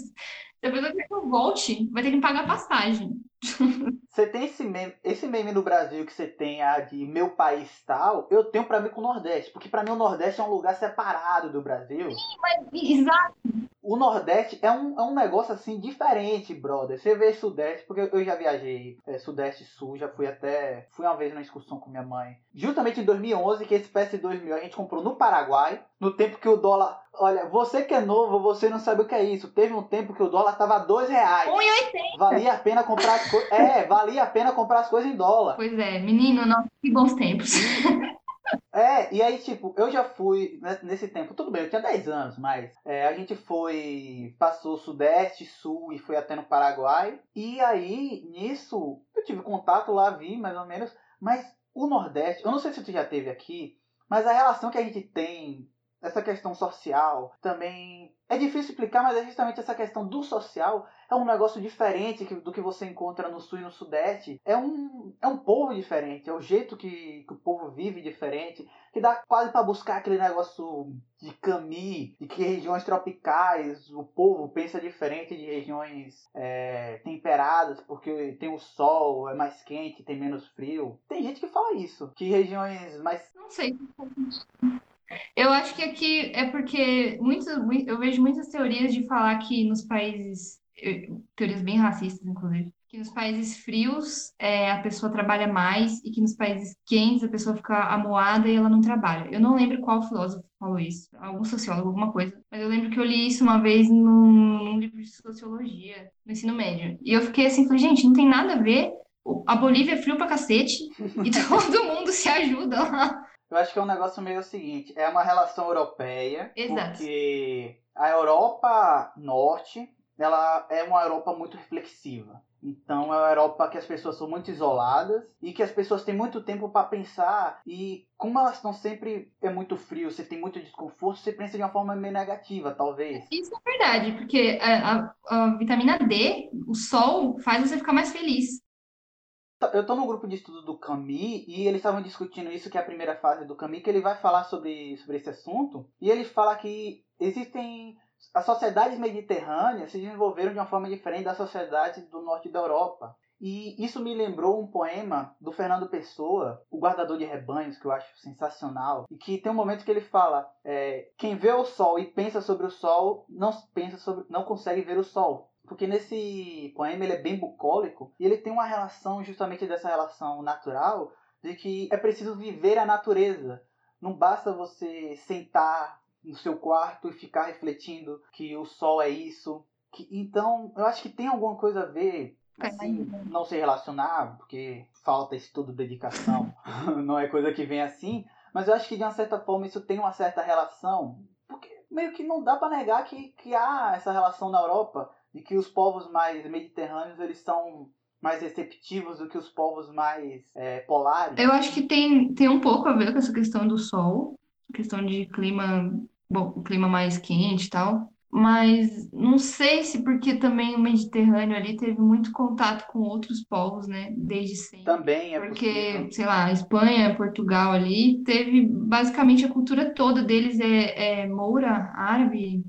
Se a pessoa quer que eu volte, vai ter que me pagar passagem. Você tem esse meme, esse meme no Brasil que você tem a de meu país tal, eu tenho para mim com o Nordeste, porque para mim o Nordeste é um lugar separado do Brasil. Sim, mas, exato. O Nordeste é um, é um negócio assim diferente, brother. Você vê Sudeste, porque eu já viajei é, Sudeste Sul, já fui até. Fui uma vez numa excursão com minha mãe. Justamente em 2011, que esse PS2000 a gente comprou no Paraguai, no tempo que o dólar. Olha, você que é novo, você não sabe o que é isso. Teve um tempo que o dólar tava dois reais. 1,80. Valia a pena comprar as coisas. É, valia a pena comprar as coisas em dólar. Pois é, menino, não, que bons tempos. É, e aí, tipo, eu já fui nesse tempo, tudo bem, eu tinha 10 anos, mas é, a gente foi, passou Sudeste, Sul e foi até no Paraguai. E aí, nisso, eu tive contato lá, vi mais ou menos, mas o Nordeste, eu não sei se tu já teve aqui, mas a relação que a gente tem essa questão social também é difícil explicar, mas é justamente essa questão do social é um negócio diferente do que você encontra no sul e no sudeste. É um, é um povo diferente, é o jeito que, que o povo vive diferente, que dá quase para buscar aquele negócio de Cami, de que regiões tropicais o povo pensa diferente de regiões é, temperadas, porque tem o sol, é mais quente, tem menos frio. Tem gente que fala isso, que regiões mais. Não sei. Eu acho que aqui é porque muito, eu vejo muitas teorias de falar que nos países, teorias bem racistas, inclusive, que nos países frios é, a pessoa trabalha mais e que nos países quentes a pessoa fica amoada e ela não trabalha. Eu não lembro qual filósofo falou isso, algum sociólogo, alguma coisa, mas eu lembro que eu li isso uma vez num, num livro de sociologia, no ensino médio. E eu fiquei assim, falei, gente, não tem nada a ver. A Bolívia é frio pra cacete e todo mundo se ajuda lá. Eu acho que é um negócio meio o seguinte, é uma relação europeia, Exato. porque a Europa Norte, ela é uma Europa muito reflexiva. Então é uma Europa que as pessoas são muito isoladas e que as pessoas têm muito tempo para pensar e como elas estão sempre é muito frio, você tem muito desconforto, você pensa de uma forma meio negativa, talvez. Isso é verdade, porque a, a, a vitamina D, o sol faz você ficar mais feliz. Eu tô no grupo de estudo do Camus e eles estavam discutindo isso, que é a primeira fase do Camus, que ele vai falar sobre, sobre esse assunto. E ele fala que existem. As sociedades mediterrâneas se desenvolveram de uma forma diferente das sociedades do norte da Europa. E isso me lembrou um poema do Fernando Pessoa, O Guardador de Rebanhos, que eu acho sensacional. E que tem um momento que ele fala: é, quem vê o sol e pensa sobre o sol não pensa sobre, não consegue ver o sol. Porque nesse poema ele é bem bucólico e ele tem uma relação justamente dessa relação natural de que é preciso viver a natureza. Não basta você sentar no seu quarto e ficar refletindo que o sol é isso. Que, então, eu acho que tem alguma coisa a ver assim, não se relacionar, porque falta estudo, dedicação, não é coisa que vem assim, mas eu acho que de uma certa forma isso tem uma certa relação, porque meio que não dá para negar que, que há essa relação na Europa, de que os povos mais mediterrâneos eles são mais receptivos do que os povos mais é, polares. Eu acho que tem, tem um pouco a ver com essa questão do sol, questão de clima, bom, o clima mais quente e tal, mas não sei se porque também o Mediterrâneo ali teve muito contato com outros povos, né, desde sempre. Também é Porque, possível. sei lá, Espanha, Portugal ali, teve basicamente a cultura toda deles é, é moura, árabe,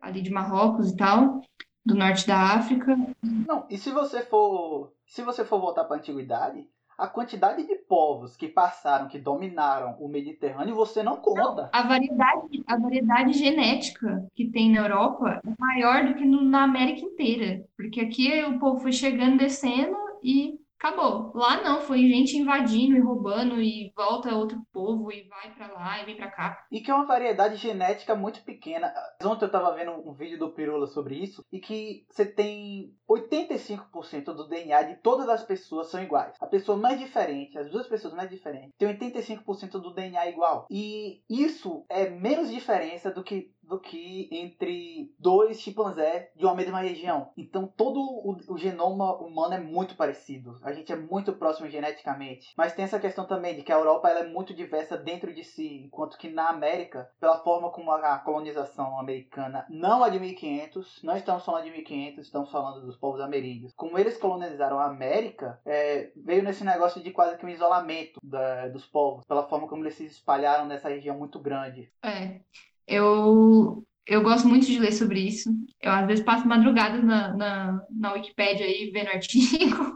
ali de Marrocos e tal, do norte da África. Não, e se você for, se você for voltar para a antiguidade, a quantidade de povos que passaram, que dominaram o Mediterrâneo, você não conta. A variedade, a variedade genética que tem na Europa é maior do que no- na América inteira. Porque aqui o povo foi chegando, descendo e acabou. Lá não, foi gente invadindo e roubando e volta outro povo e vai pra lá e vem pra cá. E que é uma variedade genética muito pequena. Ontem eu tava vendo um vídeo do Pirula sobre isso, e que você tem 85% do DNA de todas as pessoas são iguais. A pessoa mais diferente, as duas pessoas mais diferentes, tem 85% do DNA igual. E isso é menos diferença do que do que entre dois chimpanzés de uma mesma região. Então todo o, o genoma humano é muito parecido. A gente é muito próximo geneticamente. Mas tem essa questão também de que a Europa ela é muito diversa dentro de si, enquanto que na América, pela forma como a colonização americana não é de 1500, não estamos falando de 1500, estamos falando dos povos ameríndios. Como eles colonizaram a América, é, veio nesse negócio de quase que um isolamento da- dos povos, pela forma como eles se espalharam nessa região muito grande. É, eu, eu gosto muito de ler sobre isso. Eu às vezes passo madrugadas na, na, na Wikipédia aí vendo artigo.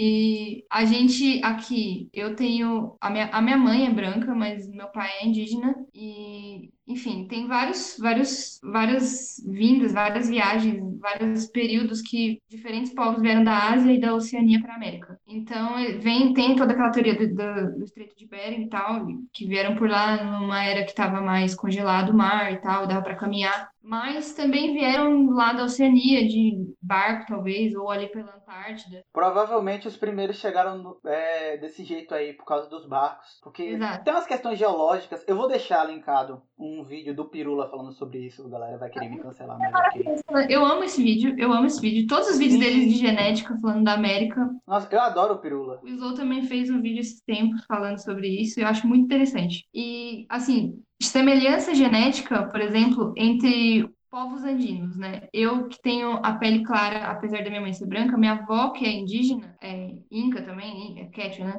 E a gente aqui, eu tenho. A minha, a minha mãe é branca, mas meu pai é indígena. E, enfim, tem vários, vários, várias vindas, várias viagens, vários períodos que diferentes povos vieram da Ásia e da Oceania para a América. Então, vem, tem toda aquela teoria do, do, do Estreito de Bering e tal, que vieram por lá numa era que estava mais congelado o mar e tal, dava para caminhar. Mas também vieram lá da Oceania, de barco, talvez, ou ali pela Antártida. Provavelmente os primeiros chegaram é, desse jeito aí, por causa dos barcos. Porque Exato. tem umas questões geológicas. Eu vou deixar linkado um vídeo do Pirula falando sobre isso. A galera vai querer me cancelar, mas ok. Eu amo esse vídeo, eu amo esse vídeo. Todos os vídeos Sim. deles de genética falando da América. Nossa, eu adoro o Pirula. O Slow também fez um vídeo esse tempo falando sobre isso, e eu acho muito interessante. E, assim, semelhança genética, por exemplo, entre povos andinos, né? Eu que tenho a pele clara, apesar da minha mãe ser branca, minha avó, que é indígena, é inca também, é quechua, né?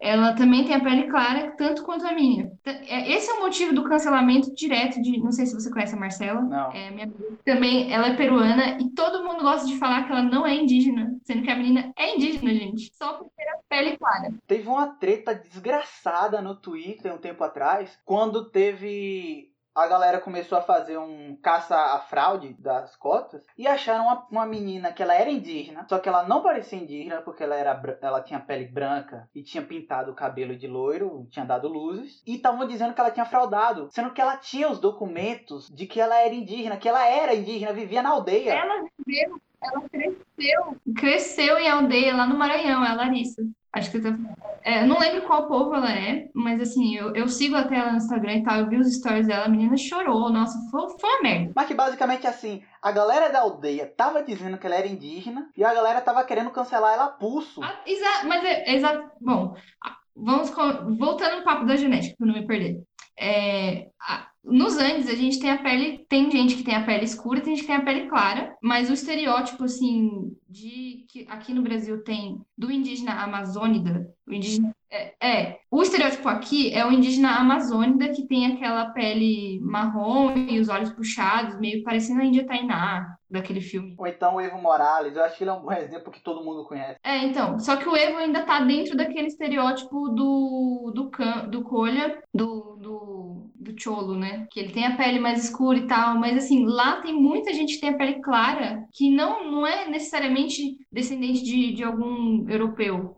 Ela também tem a pele clara, tanto quanto a minha. É- Esse é o motivo do cancelamento direto de. Não sei se você conhece a Marcela. Não. É, minha também, ela é peruana e todo mundo gosta de falar que ela não é indígena, sendo que a menina é indígena, gente. Só por ter a pele clara. Teve uma treta desgraçada no Twitter um tempo atrás, quando teve. A galera começou a fazer um caça à fraude das cotas e acharam uma, uma menina que ela era indígena, só que ela não parecia indígena porque ela, era, ela tinha pele branca e tinha pintado o cabelo de loiro, tinha dado luzes, e estavam dizendo que ela tinha fraudado, sendo que ela tinha os documentos de que ela era indígena, que ela era indígena, vivia na aldeia. Ela viveu, ela cresceu, cresceu em aldeia lá no Maranhão, a Larissa. Acho que tá falando. É, eu não lembro qual povo ela é, mas assim, eu, eu sigo até ela no Instagram e tal, eu vi os stories dela, a menina chorou, nossa, foi, foi uma merda. Mas que basicamente assim, a galera da aldeia tava dizendo que ela era indígena e a galera tava querendo cancelar ela a pulso. Ah, exa- mas é exato. Bom, vamos voltando no papo da genética, para não me perder. É, a- nos Andes a gente tem a pele, tem gente que tem a pele escura, tem gente que tem a pele clara, mas o estereótipo assim de que aqui no Brasil tem do indígena amazônida, o indígena é, é, o estereótipo aqui é o indígena amazônida que tem aquela pele marrom e os olhos puxados, meio parecendo a Índia Tainá daquele filme. Ou então o Evo Morales, eu acho que ele é um bom exemplo que todo mundo conhece. É, então, só que o Evo ainda tá dentro daquele estereótipo do do can, do colha, do, do do cholo, né? Que ele tem a pele mais escura e tal, mas assim, lá tem muita gente que tem a pele clara, que não não é necessariamente descendente de, de algum europeu.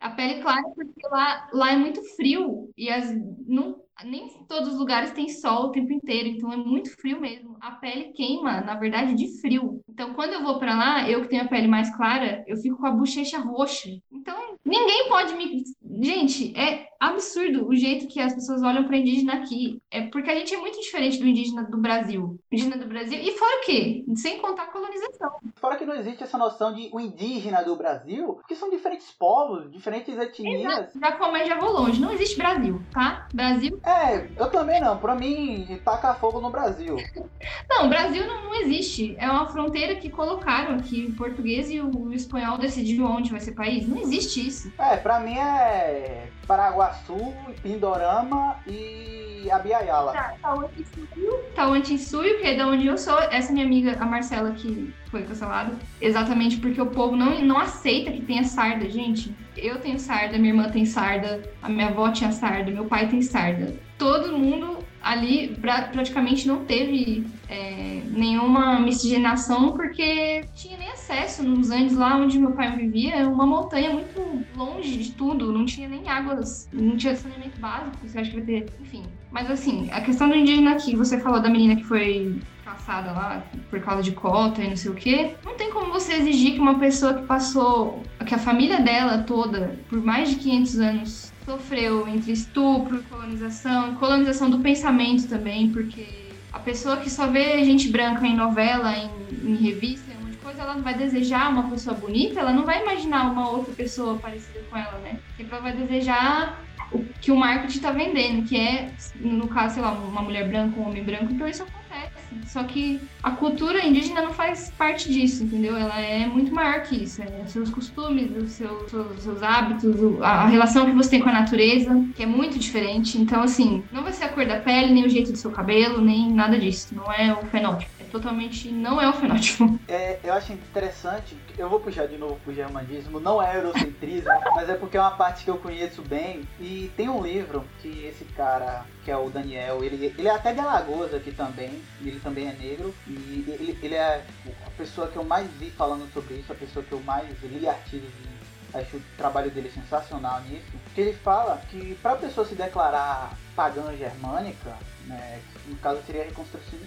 A pele clara, porque lá, lá é muito frio e as, não, nem todos os lugares tem sol o tempo inteiro, então é muito frio mesmo. A pele queima, na verdade, de frio. Então, quando eu vou para lá, eu que tenho a pele mais clara, eu fico com a bochecha roxa. Então, ninguém pode me. Gente, é absurdo o jeito que as pessoas olham para indígena aqui. É porque a gente é muito diferente do indígena do Brasil. O indígena do Brasil. E fora o quê? Sem contar a colonização. Fora que não existe essa noção de o indígena do Brasil, porque são diferentes povos, diferentes etnias. Exato. Já como já vou longe. Não existe Brasil, tá? Brasil. É, eu também não. Pra mim, tacar fogo no Brasil. não, o Brasil não, não existe. É uma fronteira que colocaram que o português e o espanhol decidiram onde vai ser país. Não existe isso. É, pra mim é Paraguaçu, Pindorama e Abiaiala. Tá, Tauantinsuyo, tá, que é da onde eu sou. Essa minha amiga, a Marcela, que foi cancelada, exatamente porque o povo não, não aceita que tenha sarda, gente. Eu tenho sarda, minha irmã tem sarda, a minha avó tinha sarda, meu pai tem sarda. Todo mundo ali pra, praticamente não teve é, nenhuma miscigenação porque tinha nem acesso nos Andes lá onde meu pai vivia, é uma montanha muito longe de tudo, não tinha nem águas, não tinha saneamento básico, você acha que vai ter, enfim. Mas assim, a questão do indígena aqui, você falou da menina que foi caçada lá por causa de cota e não sei o quê. Não tem como você exigir que uma pessoa que passou, que a família dela toda, por mais de 500 anos, sofreu entre estupro, colonização, colonização do pensamento também, porque a pessoa que só vê gente branca em novela, em, em revista, um monte de coisa, ela vai desejar uma pessoa bonita, ela não vai imaginar uma outra pessoa parecida com ela, né? Sempre ela vai desejar o que o marketing está vendendo, que é, no caso, sei lá, uma mulher branca, um homem branco, então isso só que a cultura indígena não faz parte disso, entendeu? Ela é muito maior que isso. É os seus costumes, os seus, seus, seus hábitos, a relação que você tem com a natureza, que é muito diferente. Então, assim, não vai ser a cor da pele, nem o jeito do seu cabelo, nem nada disso. Não é o fenótipo totalmente não é o fenótipo. É, eu acho interessante, eu vou puxar de novo pro germanismo, não é eurocentrismo, mas é porque é uma parte que eu conheço bem. E tem um livro que esse cara, que é o Daniel, ele, ele é até de Alagoas aqui também, ele também é negro, e ele, ele é a pessoa que eu mais vi falando sobre isso, a pessoa que eu mais li artigos acho o trabalho dele sensacional nisso, que ele fala que para a pessoa se declarar pagã germânica, né, no caso seria reconstrução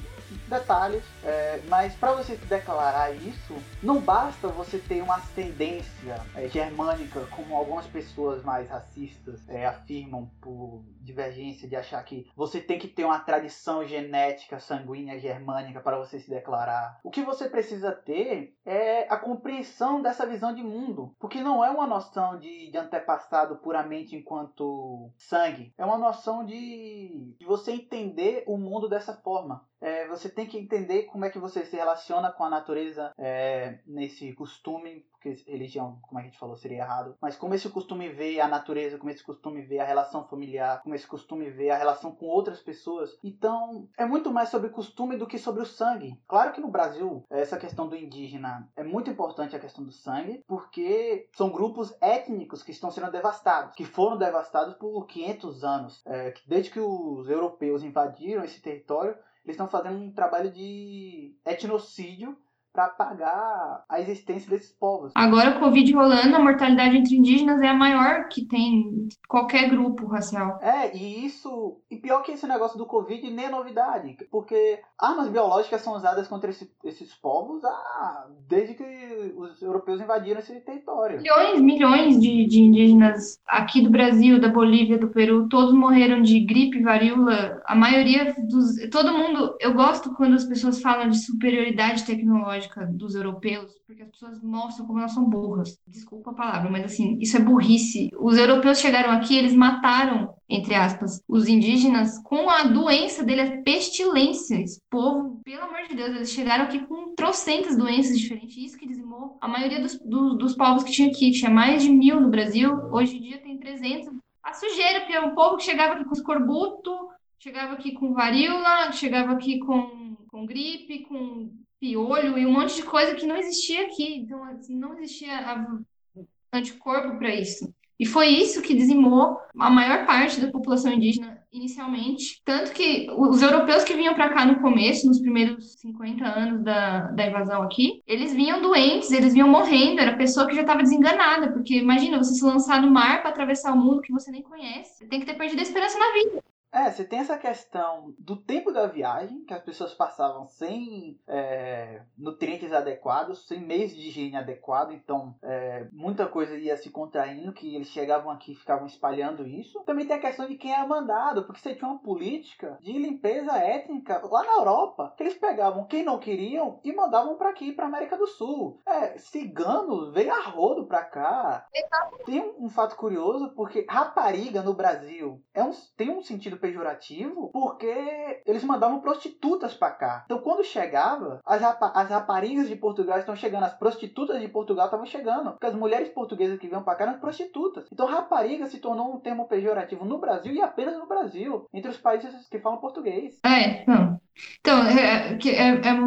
detalhes, é, mas para você declarar isso, não basta você ter uma ascendência é, germânica, como algumas pessoas mais racistas é, afirmam por divergência de achar que você tem que ter uma tradição genética sanguínea germânica para você se declarar. O que você precisa ter é a compreensão dessa visão de mundo, porque não é uma noção de, de antepassado puramente enquanto sangue, é uma noção de, de você entender o mundo dessa forma. É, você tem que entender como é que você se relaciona com a natureza é, nesse costume porque religião, como a gente falou, seria errado. Mas como esse costume vê a natureza, como esse costume vê a relação familiar, como esse costume vê a relação com outras pessoas. Então, é muito mais sobre costume do que sobre o sangue. Claro que no Brasil, essa questão do indígena é muito importante a questão do sangue, porque são grupos étnicos que estão sendo devastados, que foram devastados por 500 anos. É, desde que os europeus invadiram esse território, eles estão fazendo um trabalho de etnocídio para pagar a existência desses povos. Agora, o Covid rolando, a mortalidade entre indígenas é a maior que tem qualquer grupo racial. É, e isso. E pior que esse negócio do Covid nem é novidade, porque armas biológicas são usadas contra esse, esses povos ah, desde que os europeus invadiram esse território. Milhões, milhões de, de indígenas aqui do Brasil, da Bolívia, do Peru, todos morreram de gripe, varíola. A maioria dos. Todo mundo. Eu gosto quando as pessoas falam de superioridade tecnológica dos europeus, porque as pessoas mostram como elas são burras. Desculpa a palavra, mas assim, isso é burrice. Os europeus chegaram aqui, eles mataram, entre aspas, os indígenas com a doença dele, a pestilência. Esse povo, pelo amor de Deus, eles chegaram aqui com trocentas doenças diferentes. Isso que dizimou a maioria dos, dos, dos povos que tinha aqui. Tinha mais de mil no Brasil, hoje em dia tem 300. A sujeira, porque é um povo que chegava aqui com escorbuto, chegava aqui com varíola, chegava aqui com, com gripe, com piolho e um monte de coisa que não existia aqui. Então, assim, não existia anticorpo para isso. E foi isso que dizimou a maior parte da população indígena inicialmente. Tanto que os europeus que vinham para cá no começo, nos primeiros 50 anos da, da invasão aqui, eles vinham doentes, eles vinham morrendo. Era pessoa que já estava desenganada. Porque imagina você se lançar no mar para atravessar o mundo que você nem conhece. Você tem que ter perdido a esperança na vida. É, você tem essa questão do tempo da viagem, que as pessoas passavam sem é, nutrientes adequados, sem meios de higiene adequado, então é, muita coisa ia se contraindo, que eles chegavam aqui e ficavam espalhando isso. Também tem a questão de quem era mandado, porque você tinha uma política de limpeza étnica lá na Europa, que eles pegavam quem não queriam e mandavam para aqui, para América do Sul. É, ciganos veio a rodo para cá. Tem um, um fato curioso, porque rapariga no Brasil é um, tem um sentido pejorativo porque eles mandavam prostitutas para cá. Então quando chegava, as, rapa as raparigas de Portugal estão chegando, as prostitutas de Portugal estavam chegando, porque as mulheres portuguesas que vinham para cá eram prostitutas. Então rapariga se tornou um termo pejorativo no Brasil e apenas no Brasil, entre os países que falam português. É, não. Então, é, é, é, é,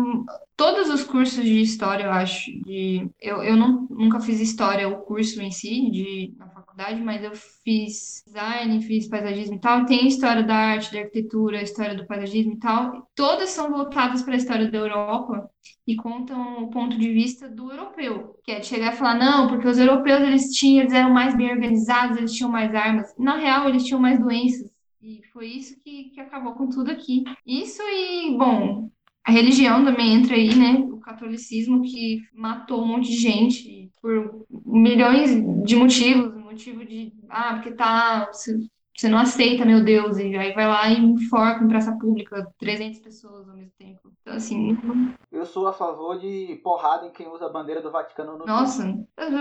todos os cursos de história, eu acho, de, eu, eu não, nunca fiz história, o curso em si, de, na faculdade, mas eu fiz design, fiz paisagismo e tal. Tem história da arte, da arquitetura, história do paisagismo e tal. Todas são voltadas para a história da Europa e contam o ponto de vista do europeu, que é de chegar e falar, não, porque os europeus eles tinham, eles eram mais bem organizados, eles tinham mais armas. Na real, eles tinham mais doenças. E foi isso que, que acabou com tudo aqui. Isso e, bom, a religião também entra aí, né? O catolicismo que matou um monte de gente por milhões de motivos, motivo de, ah, porque tá, você não aceita, meu Deus, e aí vai lá e enforca em praça pública 300 pessoas ao mesmo tempo. Então, assim. Eu sou a favor de porrada em quem usa a bandeira do Vaticano no. Nossa,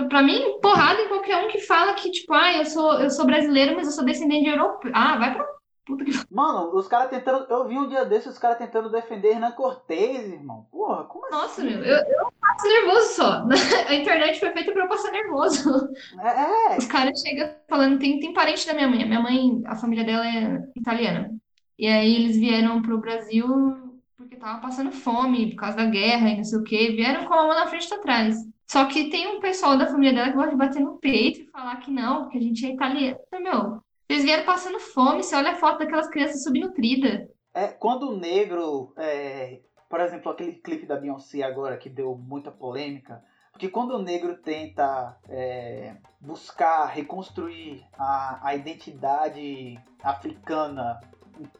pra mim, porrada em qualquer um que fala que, tipo, ah, eu sou, eu sou brasileiro, mas eu sou descendente de europeu. Ah, vai pra Puta que... Mano, os caras tentando. Eu vi um dia desses os caras tentando defender Hernan Cortez, irmão. Porra, como assim? Nossa, meu, eu, eu passo nervoso só. A internet foi feita pra eu passar nervoso. É. é. Os caras chegam falando, tem, tem parente da minha mãe. Minha mãe, a família dela é italiana. E aí eles vieram pro Brasil porque tava passando fome por causa da guerra e não sei o quê. Vieram com a mão na frente e atrás. Só que tem um pessoal da família dela que gosta de bater no peito e falar que não, porque a gente é italiano. Então, meu, eles vieram passando fome, você olha a foto daquelas crianças subnutridas. É, quando o negro, é, por exemplo, aquele clipe da Beyoncé agora que deu muita polêmica, porque quando o negro tenta é, buscar reconstruir a, a identidade africana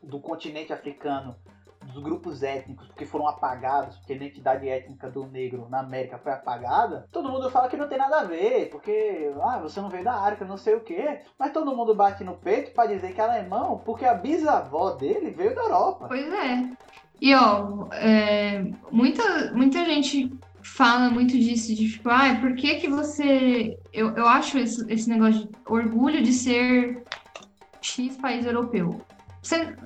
do continente africano dos grupos étnicos porque foram apagados, porque a identidade étnica do negro na América foi apagada, todo mundo fala que não tem nada a ver, porque ah, você não veio da África, não sei o que, mas todo mundo bate no peito para dizer que é alemão, porque a bisavó dele veio da Europa. Pois é. E ó, é, muita, muita gente fala muito disso, de tipo, ah, por que que você... Eu, eu acho esse, esse negócio de orgulho de ser X país europeu.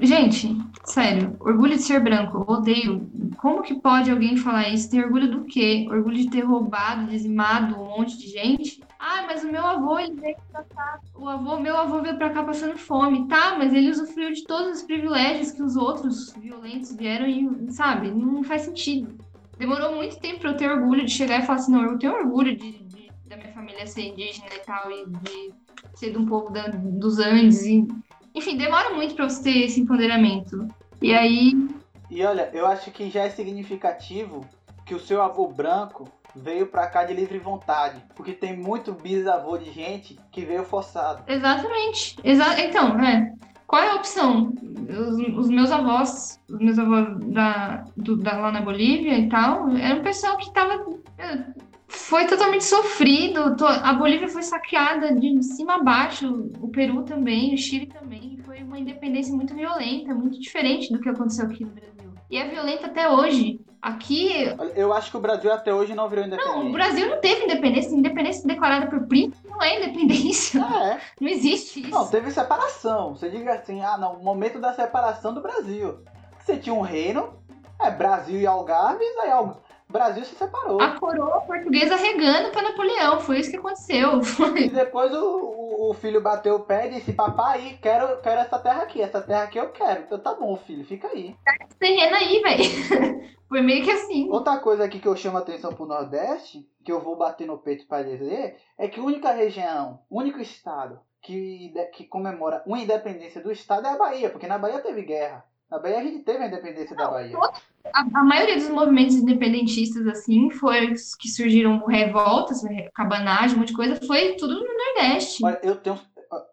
Gente, sério, orgulho de ser branco, odeio. Como que pode alguém falar isso? Tem orgulho do quê? Orgulho de ter roubado, dizimado um monte de gente? Ah, mas o meu avô, ele veio pra cá. O avô, meu avô veio pra cá passando fome. Tá, mas ele usufruiu de todos os privilégios que os outros violentos vieram e, sabe, não faz sentido. Demorou muito tempo pra eu ter orgulho de chegar e falar assim, não, eu tenho orgulho de, de da minha família ser indígena e tal, e de ser de um povo da, dos Andes e enfim, demora muito para você ter esse empoderamento. E aí. E olha, eu acho que já é significativo que o seu avô branco veio para cá de livre vontade, porque tem muito bisavô de gente que veio forçado. Exatamente. Exa então, né? Qual é a opção? Os, os meus avós, os meus avós da, do, da, lá na Bolívia e tal, era um pessoal que tava foi totalmente sofrido. A Bolívia foi saqueada de cima a baixo, o Peru também, o Chile também. Foi uma independência muito violenta, muito diferente do que aconteceu aqui no Brasil. e é violenta até hoje. Aqui. Eu acho que o Brasil até hoje não virou independente. Não, o Brasil não teve independência. Independência declarada por príncipe não é independência. Ah, é. Não existe isso. Não, teve separação. Você diga assim, ah, não, o momento da separação do Brasil. Você tinha um reino, é Brasil e Algarves, aí Algarves o Brasil se separou. A coroa portuguesa regando para Napoleão, foi isso que aconteceu. E depois o, o, filho bateu o pé e disse: Papai, quero, quero essa terra aqui, essa terra aqui eu quero. Então tá bom, filho, fica aí. Tá esse terreno aí, velho. Foi meio que assim. Outra coisa aqui que eu chamo a atenção pro Nordeste, que eu vou bater no peito para dizer, é que a única região, o único estado que, que comemora uma independência do estado é a Bahia, porque na Bahia teve guerra. Na Bahia a gente teve a independência Não, da Bahia. A, a, maioria dos movimentos independentistas, assim, foi que surgiram revoltas, cabanagem, um monte de coisa, foi tudo no Nordeste. Olha, eu tenho.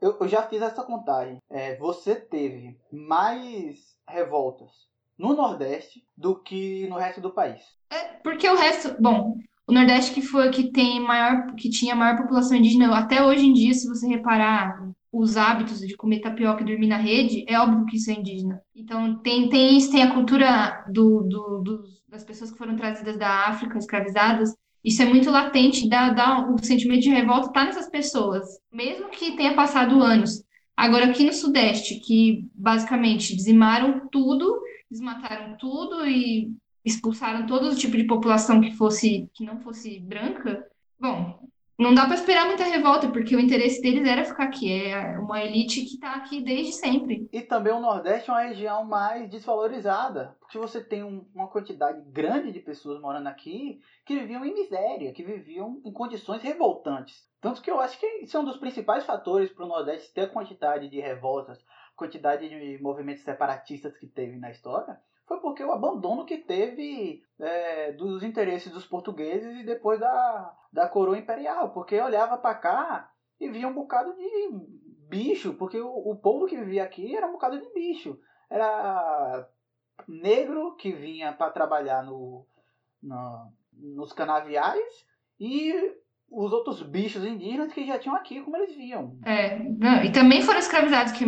Eu, eu já fiz essa contagem. É, você teve mais revoltas no Nordeste do que no resto do país. É, porque o resto. Bom, o Nordeste que foi que tem maior, que tinha maior população indígena, até hoje em dia, se você reparar, os hábitos de comer tapioca e dormir na rede, é óbvio que isso é indígena. Então tem, tem isso, tem a cultura do, do, do, das pessoas que foram trazidas da África, escravizadas, isso é muito latente, dá, dá, o sentimento de revolta está nessas pessoas, mesmo que tenha passado anos. Agora, aqui no Sudeste, que basicamente dizimaram tudo, desmataram tudo e expulsaram todo o tipo de população que fosse que não fosse branca, bom, não dá para esperar muita revolta, porque o interesse deles era ficar aqui. É uma elite que está aqui desde sempre. E também o Nordeste é uma região mais desvalorizada, porque você tem um, uma quantidade grande de pessoas morando aqui que viviam em miséria, que viviam em condições revoltantes. Tanto que eu acho que isso é um dos principais fatores para o Nordeste ter a quantidade de revoltas, quantidade de movimentos separatistas que teve na história foi porque o abandono que teve é, dos interesses dos portugueses e depois da, da coroa imperial, porque olhava para cá e via um bocado de bicho, porque o, o povo que vivia aqui era um bocado de bicho. Era negro que vinha para trabalhar no, no, nos canaviais e os outros bichos indígenas que já tinham aqui, como eles viam. É, não, e também foram escravizados, que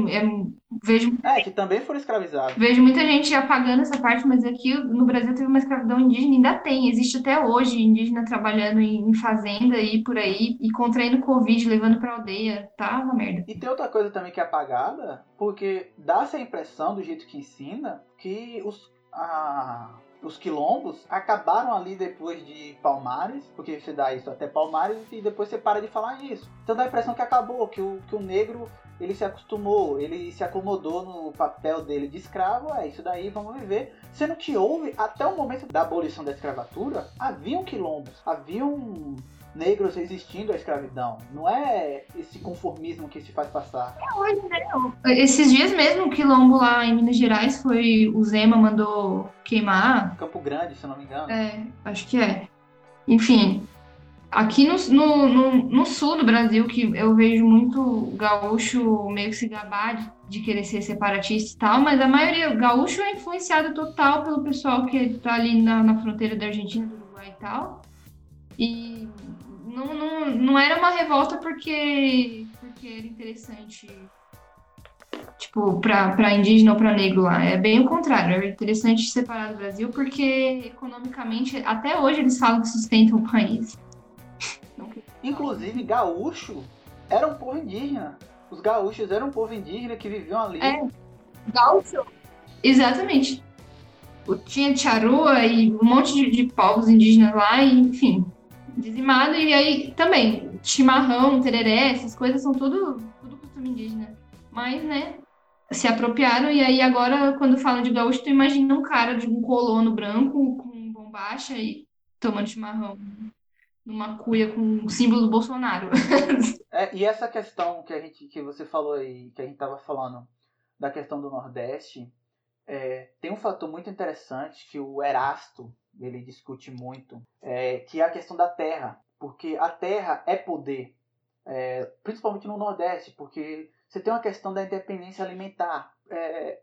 vejo... É, que também foram escravizados. Vejo muita gente apagando essa parte, mas aqui no Brasil teve uma escravidão indígena, ainda tem, existe até hoje, indígena trabalhando em, fazenda e por aí, e contraindo Covid, levando pra aldeia, tá uma merda. E tem outra coisa também que é apagada, porque dá-se a impressão, do jeito que ensina, que os... A os quilombos acabaram ali depois de Palmares, porque você dá isso até Palmares e depois você para de falar isso. Então dá a impressão que acabou, que o, que o negro ele se acostumou, ele se acomodou no papel dele de escravo, é isso daí, vamos viver. Sendo que houve, até o momento da abolição da escravatura, haviam quilombos, haviam negros resistindo à escravidão. Não é esse conformismo que se faz passar. É hoje, né? Esses dias mesmo, o quilombo lá em Minas Gerais foi. O Zema mandou queimar. Campo Grande, se eu não me engano. É, acho que é. Enfim, aqui no, no, no, no, sul do Brasil, que eu vejo muito gaúcho meio que se gabar de, de querer ser separatista e tal, mas a maioria, o gaúcho é influenciado total pelo pessoal que tá ali na, na fronteira da Argentina, do Uruguai e tal. E não, não, não era uma revolta porque, porque era interessante, tipo, para indígena ou para negro lá. É bem o contrário. É interessante separar do Brasil porque, economicamente, até hoje eles falam que sustentam o país. Inclusive, gaúcho era um povo indígena. Os gaúchos eram um povo indígena que viviam ali. É, gaúcho. Exatamente. Tinha Charrua e um monte de, de povos indígenas lá, e, enfim, dizimado. E aí também, chimarrão, tereré, essas coisas são tudo, tudo costume indígena. Mas, né, se apropriaram. E aí agora, quando falam de gaúcho, tu imagina um cara de um colono branco com bombacha e tomando chimarrão numa cuia com o símbolo do Bolsonaro. é, e essa questão que a gente que você falou aí, que a gente estava falando da questão do Nordeste, é, tem um fator muito interessante que o Erasto ele discute muito, é, que é a questão da terra, porque a terra é poder, é, principalmente no Nordeste, porque você tem uma questão da independência alimentar. É,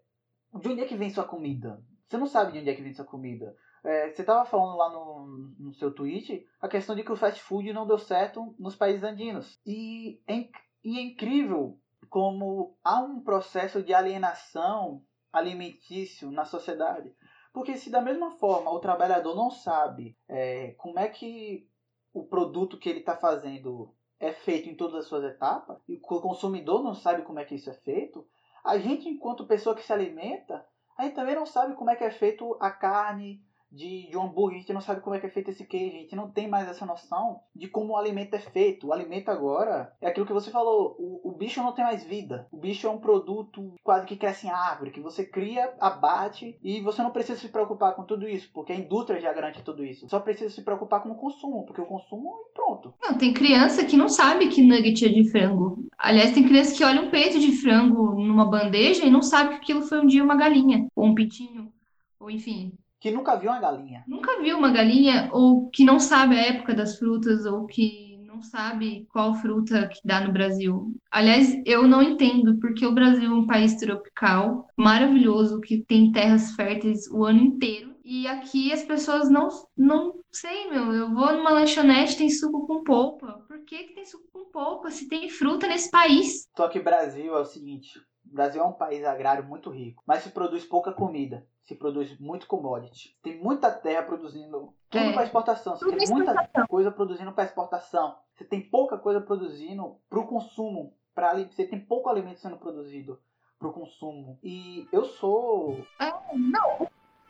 de onde é que vem sua comida? Você não sabe de onde é que vem sua comida. É, você estava falando lá no, no seu tweet a questão de que o fast food não deu certo nos países andinos. E é, e é incrível como há um processo de alienação alimentício na sociedade. Porque se da mesma forma o trabalhador não sabe é, como é que o produto que ele está fazendo é feito em todas as suas etapas, e o consumidor não sabe como é que isso é feito, a gente, enquanto pessoa que se alimenta, a gente também não sabe como é que é feito a carne, de, de um hambúrguer, a gente não sabe como é que é feito esse queijo, a gente não tem mais essa noção de como o alimento é feito. O alimento agora é aquilo que você falou, o, o bicho não tem mais vida. O bicho é um produto quase que cresce em árvore, que você cria, abate e você não precisa se preocupar com tudo isso, porque a indústria já garante tudo isso. Só precisa se preocupar com o consumo, porque o consumo é pronto. Não, tem criança que não sabe que nugget é de frango. Aliás, tem criança que olha um peito de frango numa bandeja e não sabe que aquilo foi um dia uma galinha, ou um pitinho, ou enfim, que nunca viu uma galinha. Nunca viu uma galinha, ou que não sabe a época das frutas, ou que não sabe qual fruta que dá no Brasil. Aliás, eu não entendo, porque o Brasil é um país tropical, maravilhoso, que tem terras férteis o ano inteiro. E aqui as pessoas não, não sei, meu. Eu vou numa lanchonete, tem suco com polpa. Por que, que tem suco com polpa se tem fruta nesse país? Só que Brasil é o seguinte: o Brasil é um país agrário muito rico, mas se produz pouca comida se produz muito commodity. Tem muita terra produzindo tudo é. para exportação. Você tem muita coisa produzindo para exportação. Você tem pouca coisa produzindo para o consumo. Pra, você tem pouco alimento sendo produzido para o consumo. E eu sou. É, não.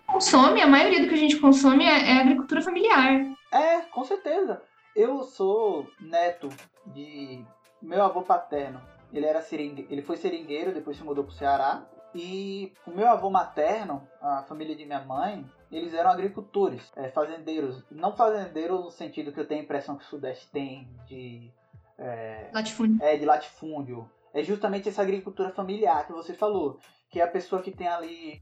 Consome, a maioria do que a gente consome é, é agricultura familiar. É, com certeza. Eu sou neto de meu avô paterno. Ele era seringue... ele foi seringueiro, depois se mudou para o Ceará. E o meu avô materno, a família de minha mãe, eles eram agricultores, é, fazendeiros. Não fazendeiros no sentido que eu tenho a impressão que o Sudeste tem de. É, latifúndio. É, de latifúndio. É justamente essa agricultura familiar que você falou. Que é a pessoa que tem ali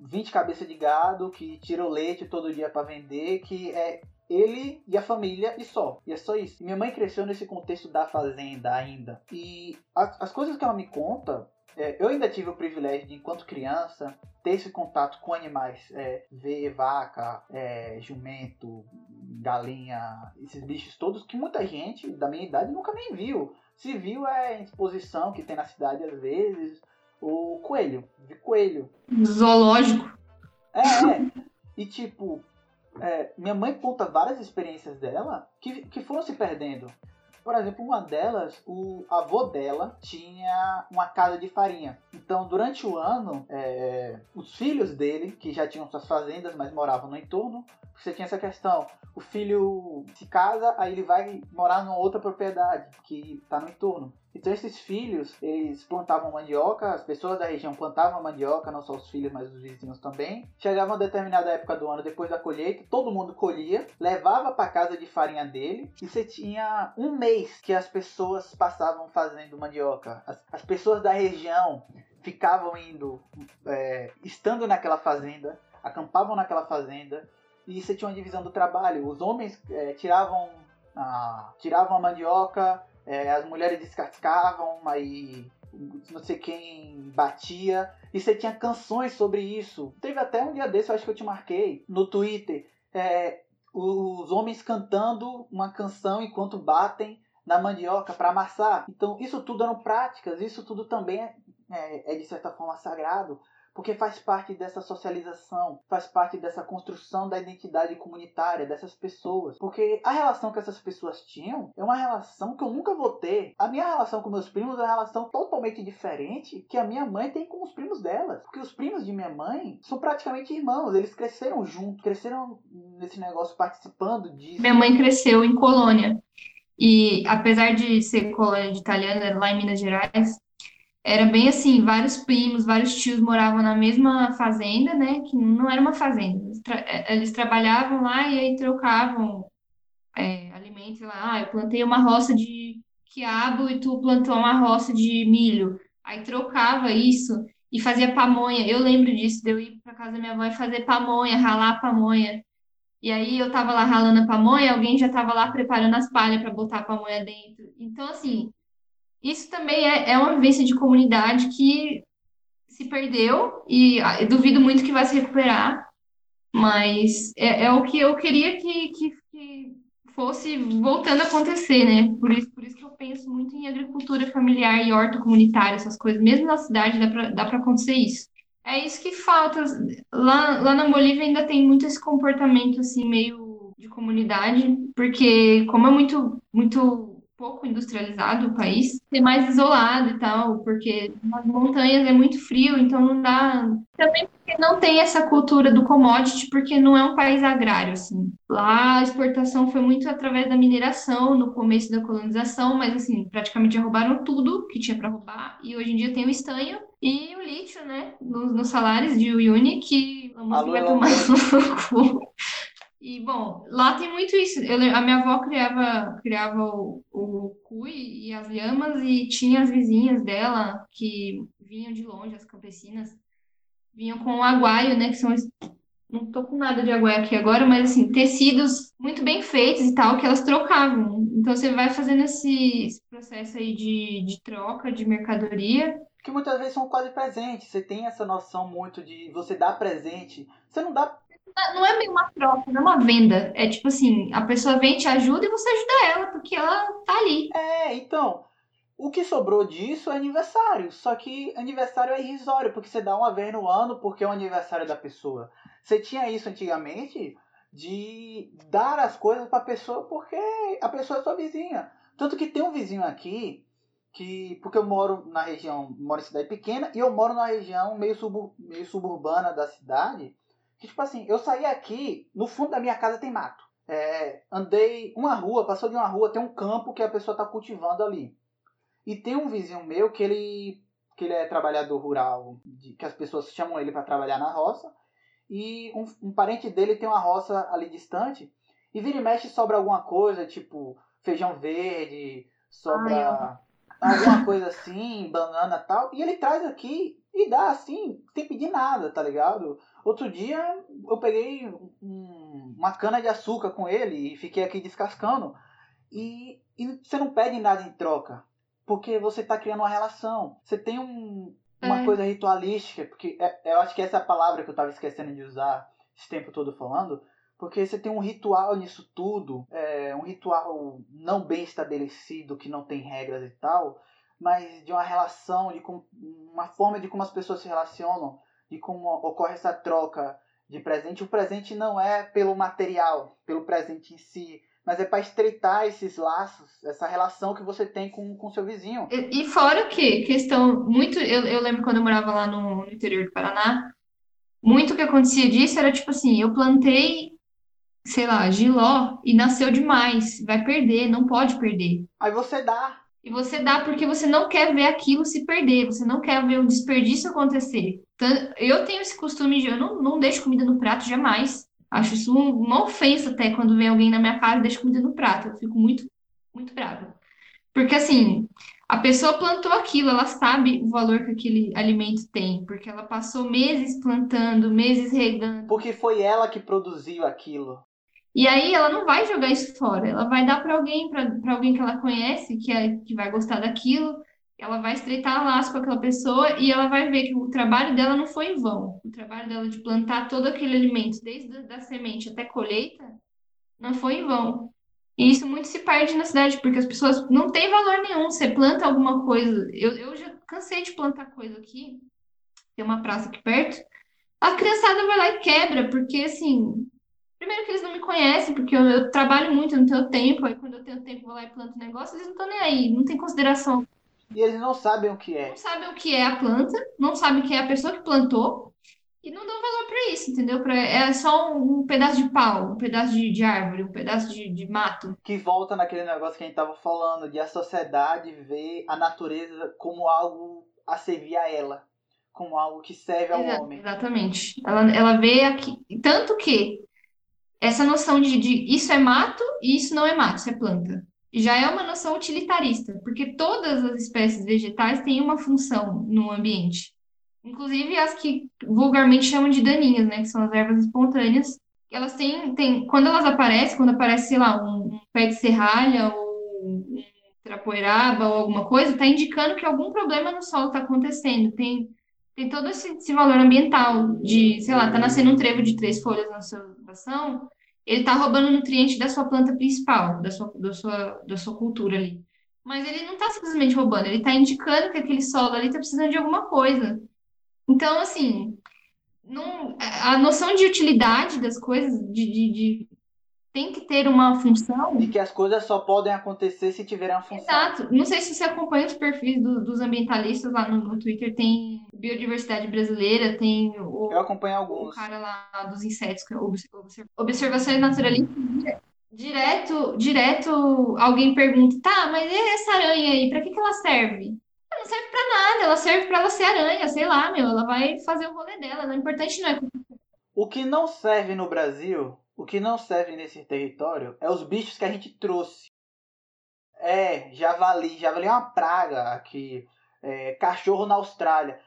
20 cabeças de gado, que tira o leite todo dia para vender, que é ele e a família e só. E é só isso. Minha mãe cresceu nesse contexto da fazenda ainda. E as, as coisas que ela me conta eu ainda tive o privilégio de, enquanto criança, ter esse contato com animais, é, ver vaca, é, jumento, galinha, esses bichos todos que muita gente da minha idade nunca nem viu. Se viu é em exposição que tem na cidade às vezes, o coelho, de coelho. Zoológico. É, é. E tipo, é, minha mãe conta várias experiências dela que, que foram se perdendo. Por exemplo, uma delas, o avô dela tinha uma casa de farinha. Então, durante o ano, é, os filhos dele, que já tinham suas fazendas, mas moravam no entorno, você tinha essa questão. O filho se casa, aí ele vai morar numa outra propriedade que está no entorno. Então esses filhos, eles plantavam mandioca, as pessoas da região plantavam mandioca, não só os filhos, mas os vizinhos também. Chegava uma determinada época do ano, depois da colheita, todo mundo colhia, levava para casa de farinha dele e você tinha um mês que as pessoas passavam fazendo mandioca. As, as pessoas da região ficavam indo, é, estando naquela fazenda, acampavam naquela fazenda e você tinha uma divisão do trabalho. Os homens é, tiravam, a, tiravam a mandioca, é, as mulheres descascavam, aí não sei quem batia. E você tinha canções sobre isso. Teve até um dia desse, eu acho que eu te marquei, no Twitter. É, os homens cantando uma canção enquanto batem na mandioca para amassar. Então, isso tudo eram práticas, isso tudo também é, é, é de certa forma sagrado porque faz parte dessa socialização, faz parte dessa construção da identidade comunitária dessas pessoas. Porque a relação que essas pessoas tinham é uma relação que eu nunca vou ter. A minha relação com meus primos é uma relação totalmente diferente que a minha mãe tem com os primos delas. Porque os primos de minha mãe são praticamente irmãos, eles cresceram juntos, cresceram nesse negócio participando disso. Minha mãe cresceu em colônia. E apesar de ser colônia de italiana lá em Minas Gerais, era bem assim, vários primos, vários tios moravam na mesma fazenda, né? Que não era uma fazenda. Eles, tra eh, eles trabalhavam lá e aí trocavam é, alimentos lá. Ah, eu plantei uma roça de quiabo e tu plantou uma roça de milho. Aí trocava isso e fazia pamonha. Eu lembro disso, de eu ir para casa da minha avó e fazer pamonha, ralar pamonha. E aí eu tava lá ralando a pamonha, alguém já tava lá preparando as palhas para botar a pamonha dentro. Então, assim, isso também é, é uma vivência de comunidade que se perdeu e ah, duvido muito que vai se recuperar, mas é, é o que eu queria que, que, que, fosse voltando a acontecer, né? Por isso, por isso que eu penso muito em agricultura familiar e horta comunitária, essas coisas. Mesmo na cidade dá para acontecer isso. É isso que falta. Lá, lá na Bolívia ainda tem muito esse comportamento assim meio de comunidade, porque como é muito muito pouco industrializado o país, ser mais isolado e tal, porque nas montanhas é muito frio, então não dá. Também porque não tem essa cultura do commodity, porque não é um país agrário, assim. Lá a exportação foi muito através da mineração no começo da colonização, mas assim, praticamente já roubaram tudo que tinha para roubar, e hoje em dia tem o estanho e o lítio, né, nos, nos salários de Uyuni, que música vai tomar no cu. E, bom, lá tem muito isso. Eu, a minha avó criava, criava o, o cui e as lhamas e tinha as vizinhas dela que vinham de longe, as campesinas, vinham com o aguaio, né, que são... Não tô com nada de aguaio aqui agora, mas, assim, tecidos muito bem feitos e tal, que elas trocavam. Então, você vai fazendo esse, esse processo aí de, de troca de mercadoria que muitas vezes são quase presentes. Você tem essa noção muito de você dar presente. Você não dá não é bem uma troca, não é uma venda. É tipo assim, a pessoa vem, te ajuda e você ajuda ela, porque ela tá ali. É, então. O que sobrou disso é aniversário. Só que aniversário é irrisório, porque você dá uma vez no ano porque é o aniversário da pessoa. Você tinha isso antigamente de dar as coisas pra pessoa porque a pessoa é sua vizinha. Tanto que tem um vizinho aqui que. Porque eu moro na região, moro em cidade pequena, e eu moro na região meio, subur, meio suburbana da cidade que, tipo assim, eu saí aqui, no fundo da minha casa tem mato. É, andei uma rua, passou de uma rua, tem um campo que a pessoa está cultivando ali. E tem um vizinho meu que ele, que ele é trabalhador rural, de, que as pessoas chamam ele para trabalhar na roça. E um, um, parente dele tem uma roça ali distante. E vira e mexe sobra alguma coisa, tipo feijão verde, sobra Ai, alguma coisa assim, banana tal. E ele traz aqui e dá assim, sem pedir nada, tá ligado? Outro dia eu peguei um, uma cana de açúcar com ele e fiquei aqui descascando. E, e você não pede nada em troca. Porque você está criando uma relação. Você tem um, uma é. coisa ritualística. Porque é, eu acho que essa é a palavra que eu estava esquecendo de usar esse tempo todo falando. Porque você tem um ritual nisso tudo. É, um ritual não bem estabelecido, que não tem regras e tal. Mas de uma relação, de com, uma forma de como as pessoas se relacionam e como ocorre essa troca de presente. O presente não é pelo material, pelo presente em si, mas é para estreitar esses laços, essa relação que você tem com o seu vizinho. E, e fora que, questão muito. Eu, eu lembro quando eu morava lá no, no interior do Paraná, muito que acontecia disso era tipo assim: eu plantei, sei lá, giló e nasceu demais, vai perder, não pode perder. Aí você dá. E você dá porque você não quer ver aquilo se perder, você não quer ver o desperdício acontecer. Eu tenho esse costume de eu não, não deixo comida no prato jamais. Acho isso uma ofensa até quando vem alguém na minha casa e deixa comida no prato. Eu fico muito, muito brava. Porque assim, a pessoa plantou aquilo, ela sabe o valor que aquele alimento tem, porque ela passou meses plantando, meses regando. Porque foi ela que produziu aquilo. E aí ela não vai jogar isso fora, ela vai dar para alguém, para alguém que ela conhece, que, é, que vai gostar daquilo, ela vai estreitar laço com aquela pessoa e ela vai ver que o trabalho dela não foi em vão. O trabalho dela de plantar todo aquele alimento, desde da semente até colheita, não foi em vão. E isso muito se perde na cidade, porque as pessoas não têm valor nenhum. Você planta alguma coisa. Eu, eu já cansei de plantar coisa aqui, tem uma praça aqui perto. A criançada vai lá e quebra, porque assim, Primeiro que eles não me conhecem, porque eu, eu, trabalho muito, não tenho tempo, aí quando eu tenho tempo vou lá e planto negócio, eles não estão nem aí, não tem consideração. E eles não sabem o que é. Não sabem o que é a planta, não sabem quem é a pessoa que plantou, e não dão valor para isso, entendeu? Pra, é só um, um, pedaço de pau, um pedaço de, de árvore, um pedaço de, de mato. Que volta naquele negócio que a gente tava falando, de a sociedade ver a natureza como algo a servir a ela. Como algo que serve ao Exato, homem. Exatamente. Ela, ela vê aqui. Tanto que essa noção de, de isso é mato e isso não é mato, isso é planta. Já é uma noção utilitarista, porque todas as espécies vegetais têm uma função no ambiente. Inclusive as que vulgarmente chamam de daninhas, né? Que são as ervas espontâneas. Elas têm, têm quando elas aparecem, quando aparece, sei lá, um, um pé de serralha ou um trapoeraba ou alguma coisa, está indicando que algum problema no solo está acontecendo. Tem, tem todo esse, esse, valor ambiental de, sei lá, tá nascendo um trevo de três folhas na sua plantação, ele está roubando nutriente da sua planta principal, da sua, da sua, da sua cultura ali. Mas ele não está simplesmente roubando, ele está indicando que aquele solo ali está precisando de alguma coisa. Então, assim, não, a noção de utilidade das coisas, de, de, de tem que ter uma função. E que as coisas só podem acontecer se tiverem uma função. Exato. Não sei se você acompanha os perfis do, dos ambientalistas lá no, no, Twitter. Tem biodiversidade brasileira, tem o, Eu acompanho alguns. o cara lá dos insetos, que é observações naturalistas. Direto, direto alguém pergunta, tá, mas e essa aranha aí, pra que, que ela serve? Ela não serve pra nada, ela serve pra ela ser aranha, sei lá, meu, ela vai fazer o rolê dela. O importante não é. O que não serve no Brasil o que não serve nesse território é os bichos que a gente trouxe. É, javali. Javali é uma praga aqui. É, cachorro na Austrália.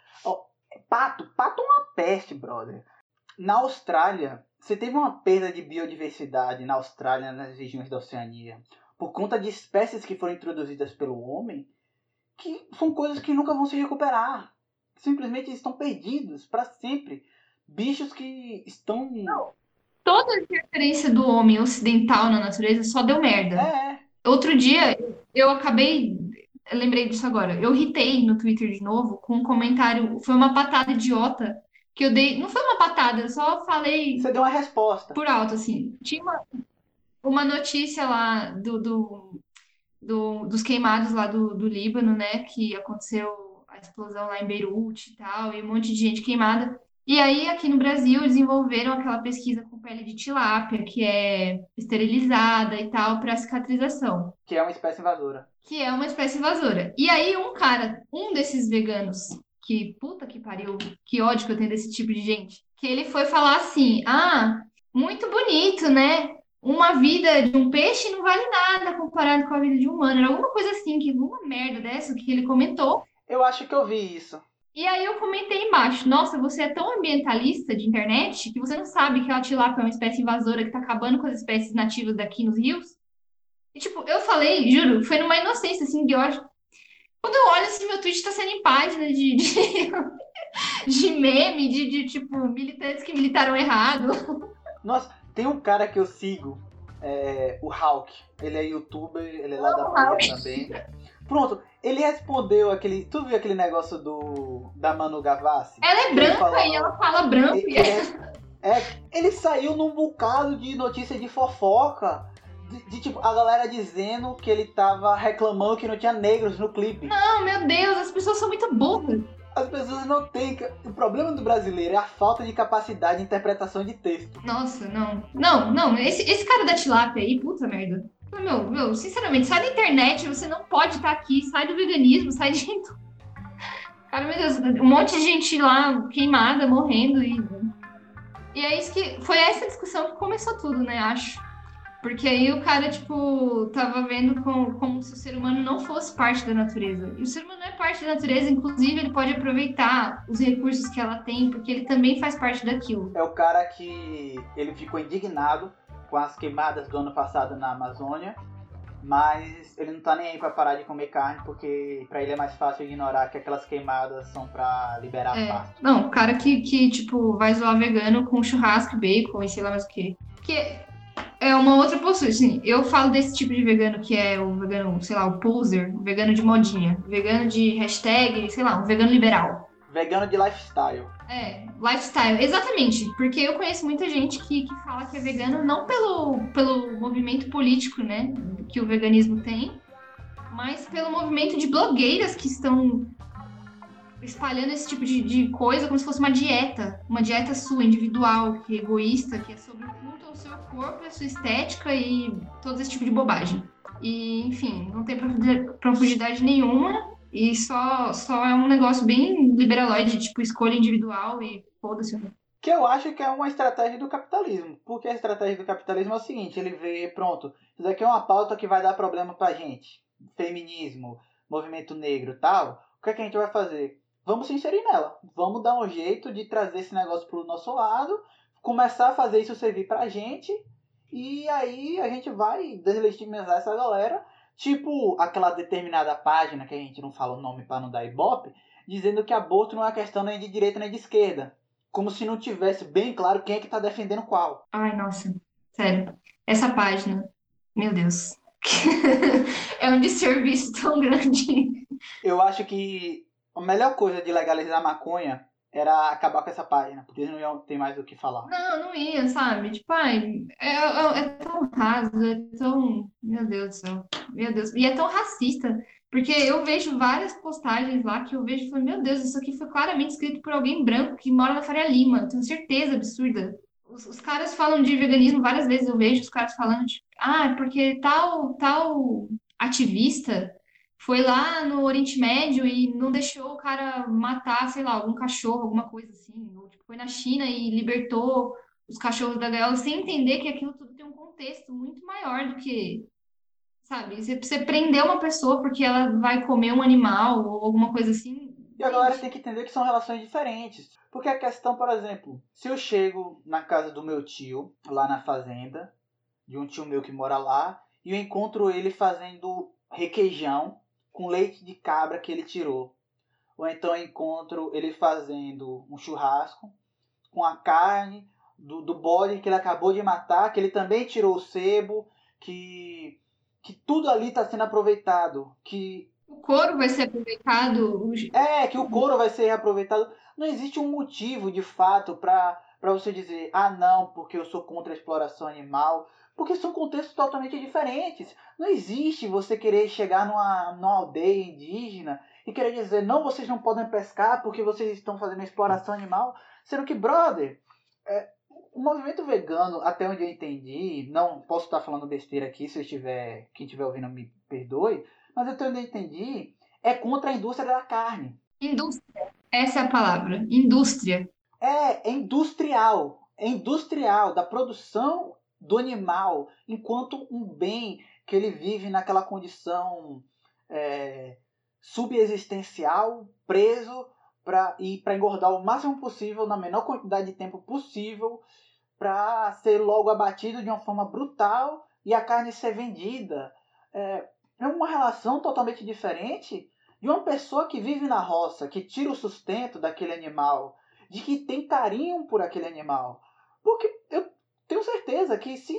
Pato. Pato é uma peste, brother. Na Austrália, você teve uma perda de biodiversidade na Austrália, nas regiões da Oceania, por conta de espécies que foram introduzidas pelo homem, que são coisas que nunca vão se recuperar. Simplesmente estão perdidos para sempre. Bichos que estão. Não toda a interferência do homem ocidental na natureza só deu merda. É. Outro dia, eu acabei. Eu lembrei disso agora. Eu ritei no Twitter de novo com um comentário. Foi uma patada idiota que eu dei. Não foi uma patada, eu só falei. Você deu uma resposta. Por alto, assim. Tinha uma, uma notícia lá do, do, do dos queimados lá do, do Líbano, né? Que aconteceu a explosão lá em Beirute e tal, e um monte de gente queimada. E aí, aqui no Brasil, desenvolveram aquela pesquisa com pele de tilápia, que é esterilizada e tal, para cicatrização. Que é uma espécie invasora. Que é uma espécie invasora. E aí, um cara, um desses veganos, que puta que pariu, que ódio que eu tenho desse tipo de gente, que ele foi falar assim: ah, muito bonito, né? Uma vida de um peixe não vale nada comparado com a vida de um humano. Era alguma coisa assim, que uma merda dessa que ele comentou. Eu acho que eu vi isso. E aí eu comentei embaixo, nossa, você é tão ambientalista de internet que você não sabe que a tilápia é uma espécie invasora que tá acabando com as espécies nativas daqui nos rios? E tipo, eu falei, juro, foi numa inocência assim de ódio. Quando eu olho assim, meu tweet tá sendo em página de, de, de meme, de, de tipo, militantes que militaram errado. Nossa, tem um cara que eu sigo, é, o Hulk. Ele é youtuber, ele é lá da Bahia também. Pronto, ele respondeu aquele. Tu viu aquele negócio do da Manu Gavassi? Ela é branca e ela fala branco. Ele, é, é, ele saiu num bocado de notícia de fofoca. De, de, tipo, a galera dizendo que ele tava reclamando que não tinha negros no clipe. Não, meu Deus, as pessoas são muito burras. As pessoas não têm. O problema do brasileiro é a falta de capacidade de interpretação de texto. Nossa, não. Não, não. Esse, esse cara da tilápia aí, puta merda. Meu, meu, sinceramente, sai da internet, você não pode estar aqui, sai do veganismo, sai de. Cara, meu Deus, um monte de gente lá queimada, morrendo e. E é isso que. Foi essa discussão que começou tudo, né? Acho. Porque aí o cara, tipo, tava vendo como, como se o ser humano não fosse parte da natureza. E o ser humano é parte da natureza, inclusive ele pode aproveitar os recursos que ela tem, porque ele também faz parte daquilo. É o cara que ele ficou indignado com as queimadas do ano passado na Amazônia, mas ele não tá nem aí para parar de comer carne, porque para ele é mais fácil ignorar que aquelas queimadas são para liberar é. pasto. Não, o cara que, que, tipo, vai zoar vegano com churrasco, bacon e sei lá mais o que. Que é uma outra postura, assim, eu falo desse tipo de vegano que é o vegano, sei lá, o poser, o vegano de modinha, vegano de hashtag, sei lá, um vegano liberal. Vegano de lifestyle. É, lifestyle, exatamente. Porque eu conheço muita gente que, que fala que é vegano não pelo, pelo movimento político, né? Que o veganismo tem, mas pelo movimento de blogueiras que estão espalhando esse tipo de, de coisa como se fosse uma dieta. Uma dieta sua, individual, que é egoísta, que é sobre o culto ao seu corpo, a sua estética e todo esse tipo de bobagem. E, enfim, não tem profundidade nenhuma e só, só é um negócio bem liberaloide, tipo escolha individual e foda-se. Que eu acho que é uma estratégia do capitalismo. Porque a estratégia do capitalismo é o seguinte: ele vê, pronto, isso aqui é uma pauta que vai dar problema pra gente. Feminismo, movimento negro tal. O que, é que a gente vai fazer? Vamos se inserir nela. Vamos dar um jeito de trazer esse negócio pro nosso lado, começar a fazer isso servir pra gente. E aí a gente vai deslegitimizar essa galera Tipo aquela determinada página que a gente não fala o nome para não dar ibope, dizendo que aborto não é questão nem de direita nem de esquerda. Como se não tivesse bem claro quem é que tá defendendo qual. Ai, nossa. Sério. Essa página, meu Deus. é um desserviço tão grande. Eu acho que a melhor coisa de legalizar maconha era acabar com essa página, porque eles não iam ter mais o que falar. Não, não ia, sabe? Tipo, ai, é, é, é tão raso, é tão. Meu Deus do céu. Meu Deus. E é tão racista. Porque eu vejo várias postagens lá que eu vejo e falo, meu Deus, isso aqui foi claramente escrito por alguém branco que mora na Faria Lima. Tenho certeza absurda. Os, os caras falam de veganismo várias vezes, eu vejo os caras falando, tipo, ah, porque tal, tal ativista foi lá no Oriente Médio e não deixou o cara matar, sei lá, algum cachorro, alguma coisa assim. Ou tipo, foi na China e libertou os cachorros da gaiola, sem entender que aquilo tudo tem um contexto muito maior do que, sabe? Você, você prender uma pessoa porque ela vai comer um animal ou alguma coisa assim. E a galera tem que entender que são relações diferentes. Porque a questão, por exemplo, se eu chego na casa do meu tio, lá na fazenda, de um tio meu que mora lá, e eu encontro ele fazendo requeijão com leite de cabra que ele tirou. Ou então eu encontro ele fazendo um churrasco com a carne do, do bode que ele acabou de matar, que ele também tirou o sebo, que, que tudo ali está sendo aproveitado. Que o couro vai ser aproveitado. É, que o couro vai ser aproveitado. Não existe um motivo de fato para você dizer, ah não, porque eu sou contra a exploração animal. Porque são contextos totalmente diferentes. Não existe você querer chegar numa, numa aldeia indígena e querer dizer, não, vocês não podem pescar porque vocês estão fazendo exploração animal. Sendo que, brother, é, o movimento vegano, até onde eu entendi, não posso estar falando besteira aqui, se eu estiver, quem estiver ouvindo me perdoe, mas até onde eu entendi, é contra a indústria da carne. Indústria, essa é a palavra, indústria. É, é industrial, é industrial, da produção do animal enquanto um bem que ele vive naquela condição é, subexistencial, preso pra, e para engordar o máximo possível, na menor quantidade de tempo possível, para ser logo abatido de uma forma brutal e a carne ser vendida. É, é uma relação totalmente diferente de uma pessoa que vive na roça, que tira o sustento daquele animal, de que tem carinho por aquele animal. Porque tenho certeza que se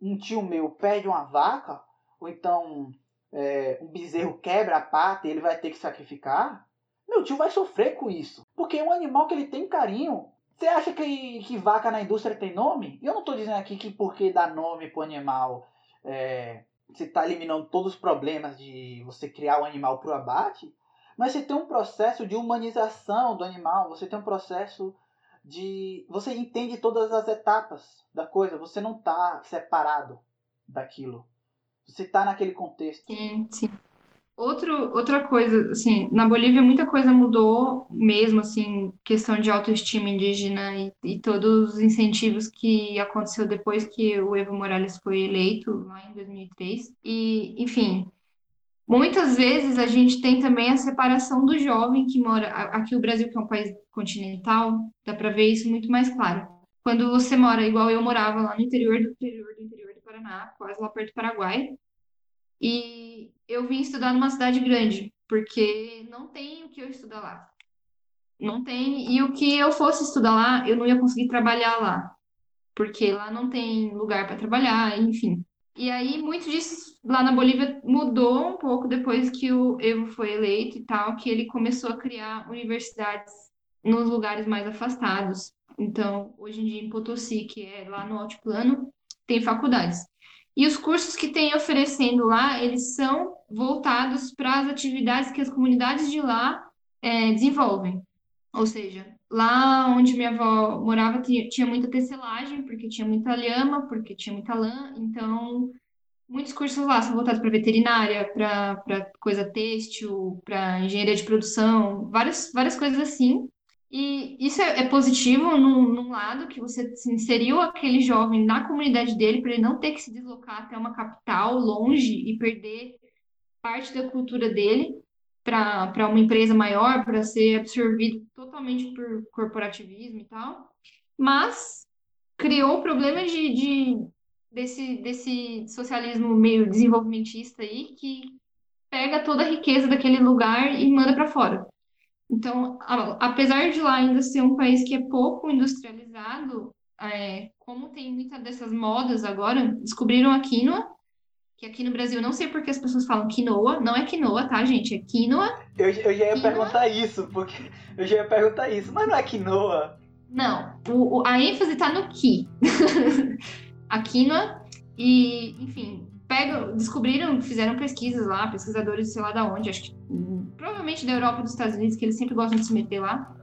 um tio meu perde uma vaca, ou então é, um bezerro quebra a pata e ele vai ter que sacrificar, meu tio vai sofrer com isso. Porque é um animal que ele tem carinho. Você acha que, que vaca na indústria tem nome? Eu não estou dizendo aqui que porque dá nome para o animal é, você está eliminando todos os problemas de você criar um animal para o abate, mas você tem um processo de humanização do animal, você tem um processo de. Você entende todas as etapas da coisa, você não está separado daquilo. Você está naquele contexto. Sim, sim. Outro, outra coisa, assim, na Bolívia muita coisa mudou mesmo, assim, questão de autoestima indígena e, e todos os incentivos que aconteceu depois que o Evo Morales foi eleito, lá em 2003. E, enfim, Muitas vezes a gente tem também a separação do jovem que mora. Aqui, o Brasil, que é um país continental, dá para ver isso muito mais claro. Quando você mora, igual eu morava lá no interior do interior do interior do Paraná, quase lá perto do Paraguai, e eu vim estudar numa cidade grande, porque não tem o que eu estudar lá. Não tem. E o que eu fosse estudar lá, eu não ia conseguir trabalhar lá, porque lá não tem lugar para trabalhar, enfim. E aí, muito disso lá na Bolívia mudou um pouco depois que o Evo foi eleito e tal, que ele começou a criar universidades nos lugares mais afastados. Então, hoje em dia, em Potosí, que é lá no altiplano, tem faculdades. E os cursos que tem oferecendo lá, eles são voltados para as atividades que as comunidades de lá é, desenvolvem. Ou seja, lá onde minha avó morava tinha, muita tecelagem, porque tinha muita lhama, porque tinha muita lã, então muitos cursos lá são voltados para veterinária, para coisa têxtil, para engenharia de produção, várias, várias coisas assim. E isso é, é positivo num, num, lado, que você inseriu aquele jovem na comunidade dele para ele não ter que se deslocar até uma capital longe e perder parte da cultura dele para uma empresa maior, para ser absorvido totalmente por corporativismo e tal. Mas criou o problema de, de, desse, desse socialismo meio desenvolvimentista aí, que pega toda a riqueza daquele lugar e manda para fora. Então, apesar de lá ainda ser um país que é pouco industrializado, é, como tem muitas dessas modas agora, descobriram a quinoa que aqui no Brasil, não sei porque as pessoas falam quinoa, não é quinoa, tá, gente? É quinoa. Eu, eu já ia quinoa. perguntar isso, porque eu já ia perguntar isso, mas não é quinoa. Não, o, o, a ênfase tá no ki. a quinoa, e, enfim, pegam, descobriram, fizeram pesquisas lá, pesquisadores sei lá da onde, acho que provavelmente da Europa dos Estados Unidos, que eles sempre gostam de se meter lá.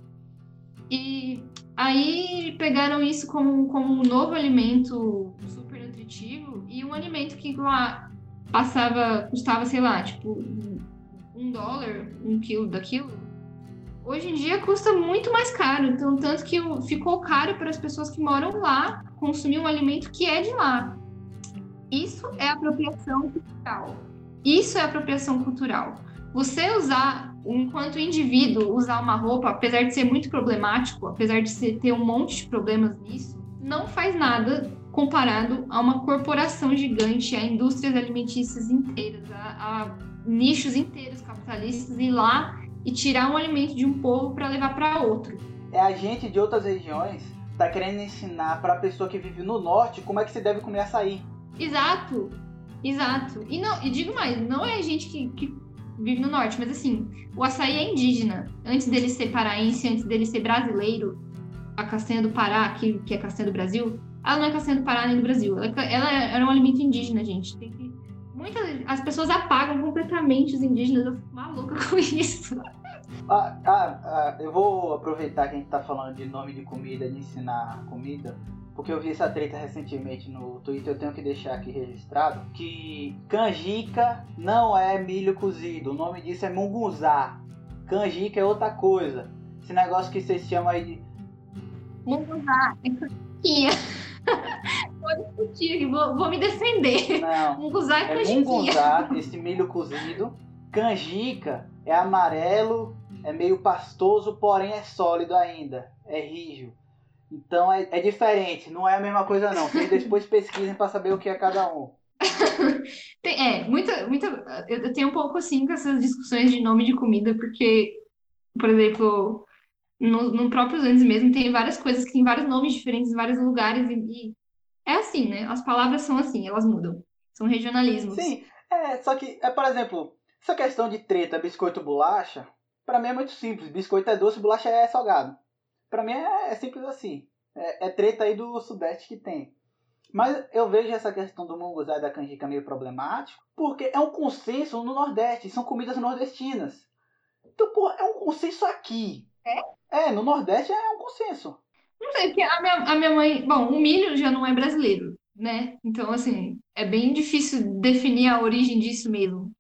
E aí pegaram isso como, como um novo alimento super nutritivo um alimento que lá passava, custava, sei lá, tipo, um dólar, um quilo daquilo. Hoje em dia custa muito mais caro, então tanto que ficou caro para as pessoas que moram lá consumir um alimento que é de lá. Isso é apropriação cultural. Isso é apropriação cultural. Você usar, enquanto indivíduo, usar uma roupa, apesar de ser muito problemático, apesar de ter um monte de problemas nisso, não faz nada comparado a uma corporação gigante, a indústrias alimentícias inteiras, a, a nichos inteiros capitalistas ir lá e tirar um alimento de um povo para levar para outro. É a gente de outras regiões tá querendo ensinar para a pessoa que vive no norte como é que se deve comer açaí. Exato, exato. E não, e digo mais, não é gente que, que vive no norte, mas assim, o açaí é indígena. Antes dele ser paraense, antes dele ser brasileiro, a castanha do Pará, que, que é castanha do Brasil, ela não é castanha do Pará nem do Brasil. Ela, ela era um alimento indígena, gente. Tem que, muitas, as pessoas apagam completamente os indígenas. Eu fico maluca com isso. Ah, ah, ah, eu vou aproveitar que a gente tá falando de nome de comida, de ensinar comida porque eu vi essa treta recentemente no Twitter, eu tenho que deixar aqui registrado, que canjica não é milho cozido, o nome disso é mungunzá. Canjica é outra coisa. Esse negócio que vocês chamam aí de... Mungunzá, é canjiquinha. vou discutir, vou, vou me defender. Não, mungunzá é, é mungunzá, esse milho cozido. Canjica é amarelo, é meio pastoso, porém é sólido ainda, é rijo. Então é, é diferente, não é a mesma coisa não. Vocês depois pesquisem para saber o que é cada um. Tem, é, muita, muita. Eu tenho um pouco assim com essas discussões de nome de comida, porque, por exemplo, no, no próprio Andes mesmo tem várias coisas que têm vários nomes diferentes em vários lugares e, e, é assim, né? As palavras são assim, elas mudam. São regionalismos. Sim, é, só que, é, por exemplo, essa questão de treta, biscoito bolacha, para mim é muito simples. Biscoito é doce, bolacha é salgado. Para mim é, é, simples assim. É, é, treta aí do Sudeste que tem. Mas eu vejo essa questão do munguzá e da canjica meio problemático, porque é um consenso no Nordeste, são comidas nordestinas. Então, pô, é um consenso aqui. É? É, no Nordeste é um consenso. Não sei, porque a minha, a minha mãe. Bom, o milho já não é brasileiro, né? Então, assim, é bem difícil definir a origem disso mesmo.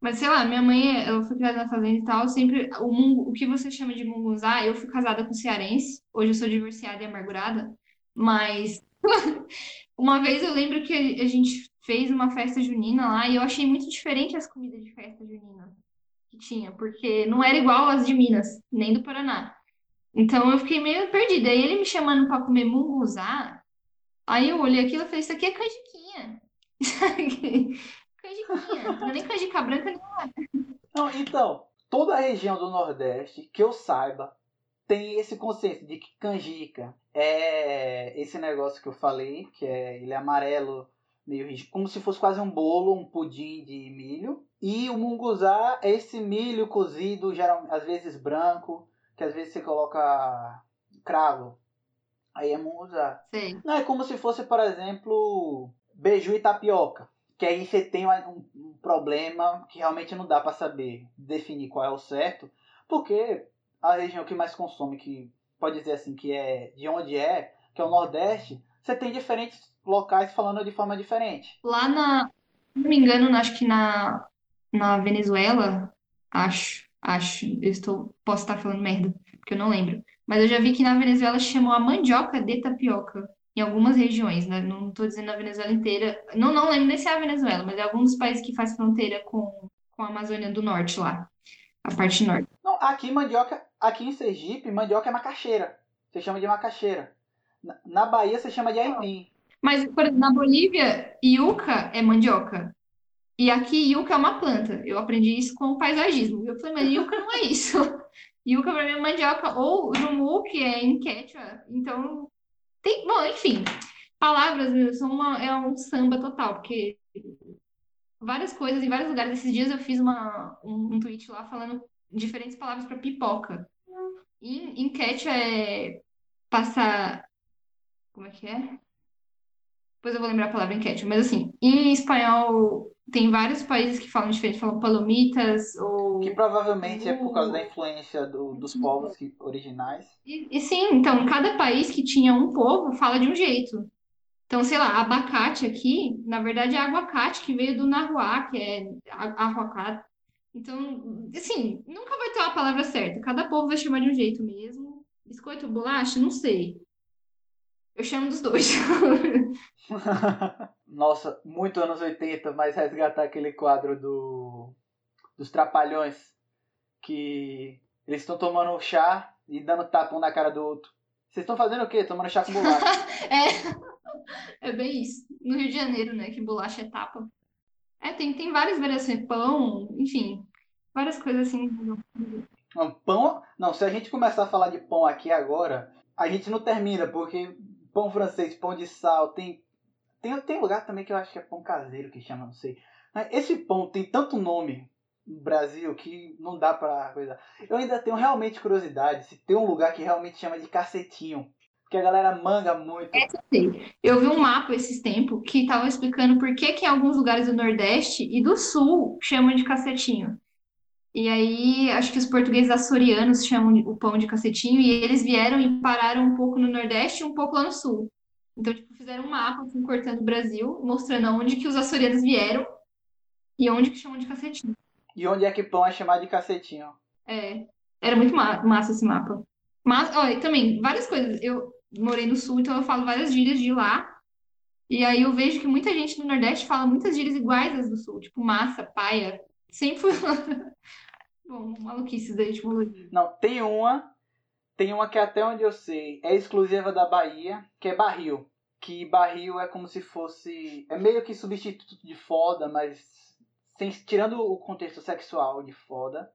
Mas sei lá, minha mãe, ela foi criada na fazenda e tal, sempre o, mungo, o que você chama de mungunzá, eu fui casada com cearense, hoje eu sou divorciada e amargurada, mas uma vez eu lembro que a gente fez uma festa junina lá e eu achei muito diferente as comidas de festa junina que tinha, porque não era igual às de Minas, nem do Paraná. Então eu fiquei meio perdida. Aí ele me chamando para comer mungunzá, aí eu olhei aquilo e falei, isso aqui é canjiquinha. Canjiquinha. Não é nem canjica branca, nem nada. Não, então, toda a região do Nordeste, que eu saiba, tem esse conceito de que canjica é esse negócio que eu falei, que é ele é amarelo, meio rígido, como se fosse quase um bolo, um pudim de milho. E o munguzá é esse milho cozido, geral, às vezes branco, que às vezes você coloca cravo. Aí é munguzá. Sim. Não é como se fosse, por exemplo, beiju e tapioca que aí você tem um, um problema que realmente não dá para saber definir qual é o certo, porque a região que mais consome, que pode dizer assim, que é de onde é, que é o Nordeste, você tem diferentes locais falando de forma diferente. Lá na, se não me engano, acho que na, na Venezuela, acho, acho, eu estou, posso estar falando merda, porque eu não lembro. Mas eu já vi que na Venezuela chamou a mandioca de tapioca em algumas regiões, né? Não estou dizendo a Venezuela inteira. Não, não lembro nem se é a Venezuela, mas é alguns países que faz fronteira com, com a Amazônia do Norte lá. A parte norte. Não, aqui mandioca, aqui em Sergipe, mandioca é macaxeira. Você chama de macaxeira. Na, na Bahia você chama de aipim. Mas, por exemplo, na Bolívia, yuca é mandioca. E aqui yuca é uma planta. Eu aprendi isso com o paisagismo. Eu falei, mas yuca não é isso. yuca para mim é mandioca. Ou rumu, que é em quechua. Então, tem, bom, enfim, palavras são uma, é um samba total, porque várias coisas em vários lugares. Esses dias eu fiz uma, um, um tweet lá falando diferentes palavras para pipoca. Em, enquete é passar. Como é que é? Depois eu vou lembrar a palavra enquete, mas assim, em espanhol tem vários países que falam diferente, falam palomitas ou. Que provavelmente é por causa da influência do, dos povos originais. E, e sim, então, cada país que tinha um povo fala de um jeito. Então, sei lá, abacate aqui, na verdade é aguacate que veio do Nahuá, que é aguacate. Então, assim, nunca vai ter uma palavra certa. Cada povo vai chamar de um jeito mesmo. Biscoito ou bolacha? Não sei. Eu chamo dos dois. Nossa, muito anos 80, mas resgatar aquele quadro do dos Trapalhões que eles estão tomando chá e dando tapa um na cara do outro. Vocês estão fazendo o quê? Tomando chá com bolacha. é. é bem isso. No Rio de Janeiro, né? Que bolacha é tapa. É, tem, tem várias variações. Pão, enfim. Várias coisas assim. Pão. Não, se a gente começar a falar de pão aqui agora, a gente não termina, porque pão francês, pão de sal, tem. Tem, tem lugar também que eu acho que é pão caseiro que chama, não sei. Mas esse pão tem tanto nome no Brasil que não dá pra coisa. Eu ainda tenho realmente curiosidade se tem um lugar que realmente chama de cacetinho. Porque a galera manga muito. É, eu vi um mapa esses tempos que tava explicando por que, que em alguns lugares do Nordeste e do Sul chamam de cacetinho. E aí, acho que os portugueses açorianos chamam o pão de cacetinho, e eles vieram e pararam um pouco no Nordeste e um pouco lá no Sul. Então, tipo, fizeram um mapa, assim, cortando o Brasil, mostrando onde que os açorianos vieram e onde que chamam de cacetinho. E onde é que pão é chamado de cacetinho? É, era muito ma massa esse mapa. Mas, olha, também, várias coisas. Eu morei no Sul, então eu falo várias gírias de lá. E aí eu vejo que muita gente no Nordeste fala muitas gírias iguais às do Sul, tipo massa, paia. Sempre fui Bom, maluquices da etimologia. Não, tem uma. Tem uma que até onde eu sei é exclusiva da Bahia, que é barril. Que barril é como se fosse. É meio que substituto de foda, mas sem, tirando o contexto sexual de foda.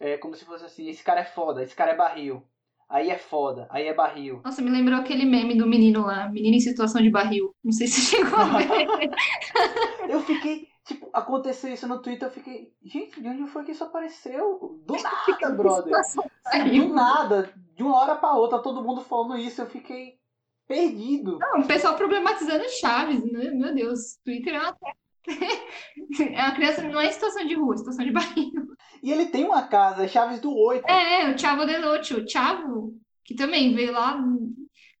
É como se fosse assim, esse cara é foda, esse cara é barril. Aí é foda, aí é barril. Nossa, me lembrou aquele meme do menino lá, menino em situação de barril. Não sei se chegou a ver. eu fiquei, Tipo, aconteceu isso no Twitter, eu fiquei, gente, de onde foi que isso apareceu? Do nada, brother. Do nada, de uma hora pra outra, todo mundo falando isso, eu fiquei perdido. Não, o pessoal problematizando Chaves, né? Meu Deus, Twitter é uma é uma criança, não é situação de rua, é situação de barriga. E ele tem uma casa, é Chaves do Oito. É, o Chavo de Noche, o Chavo, que também veio lá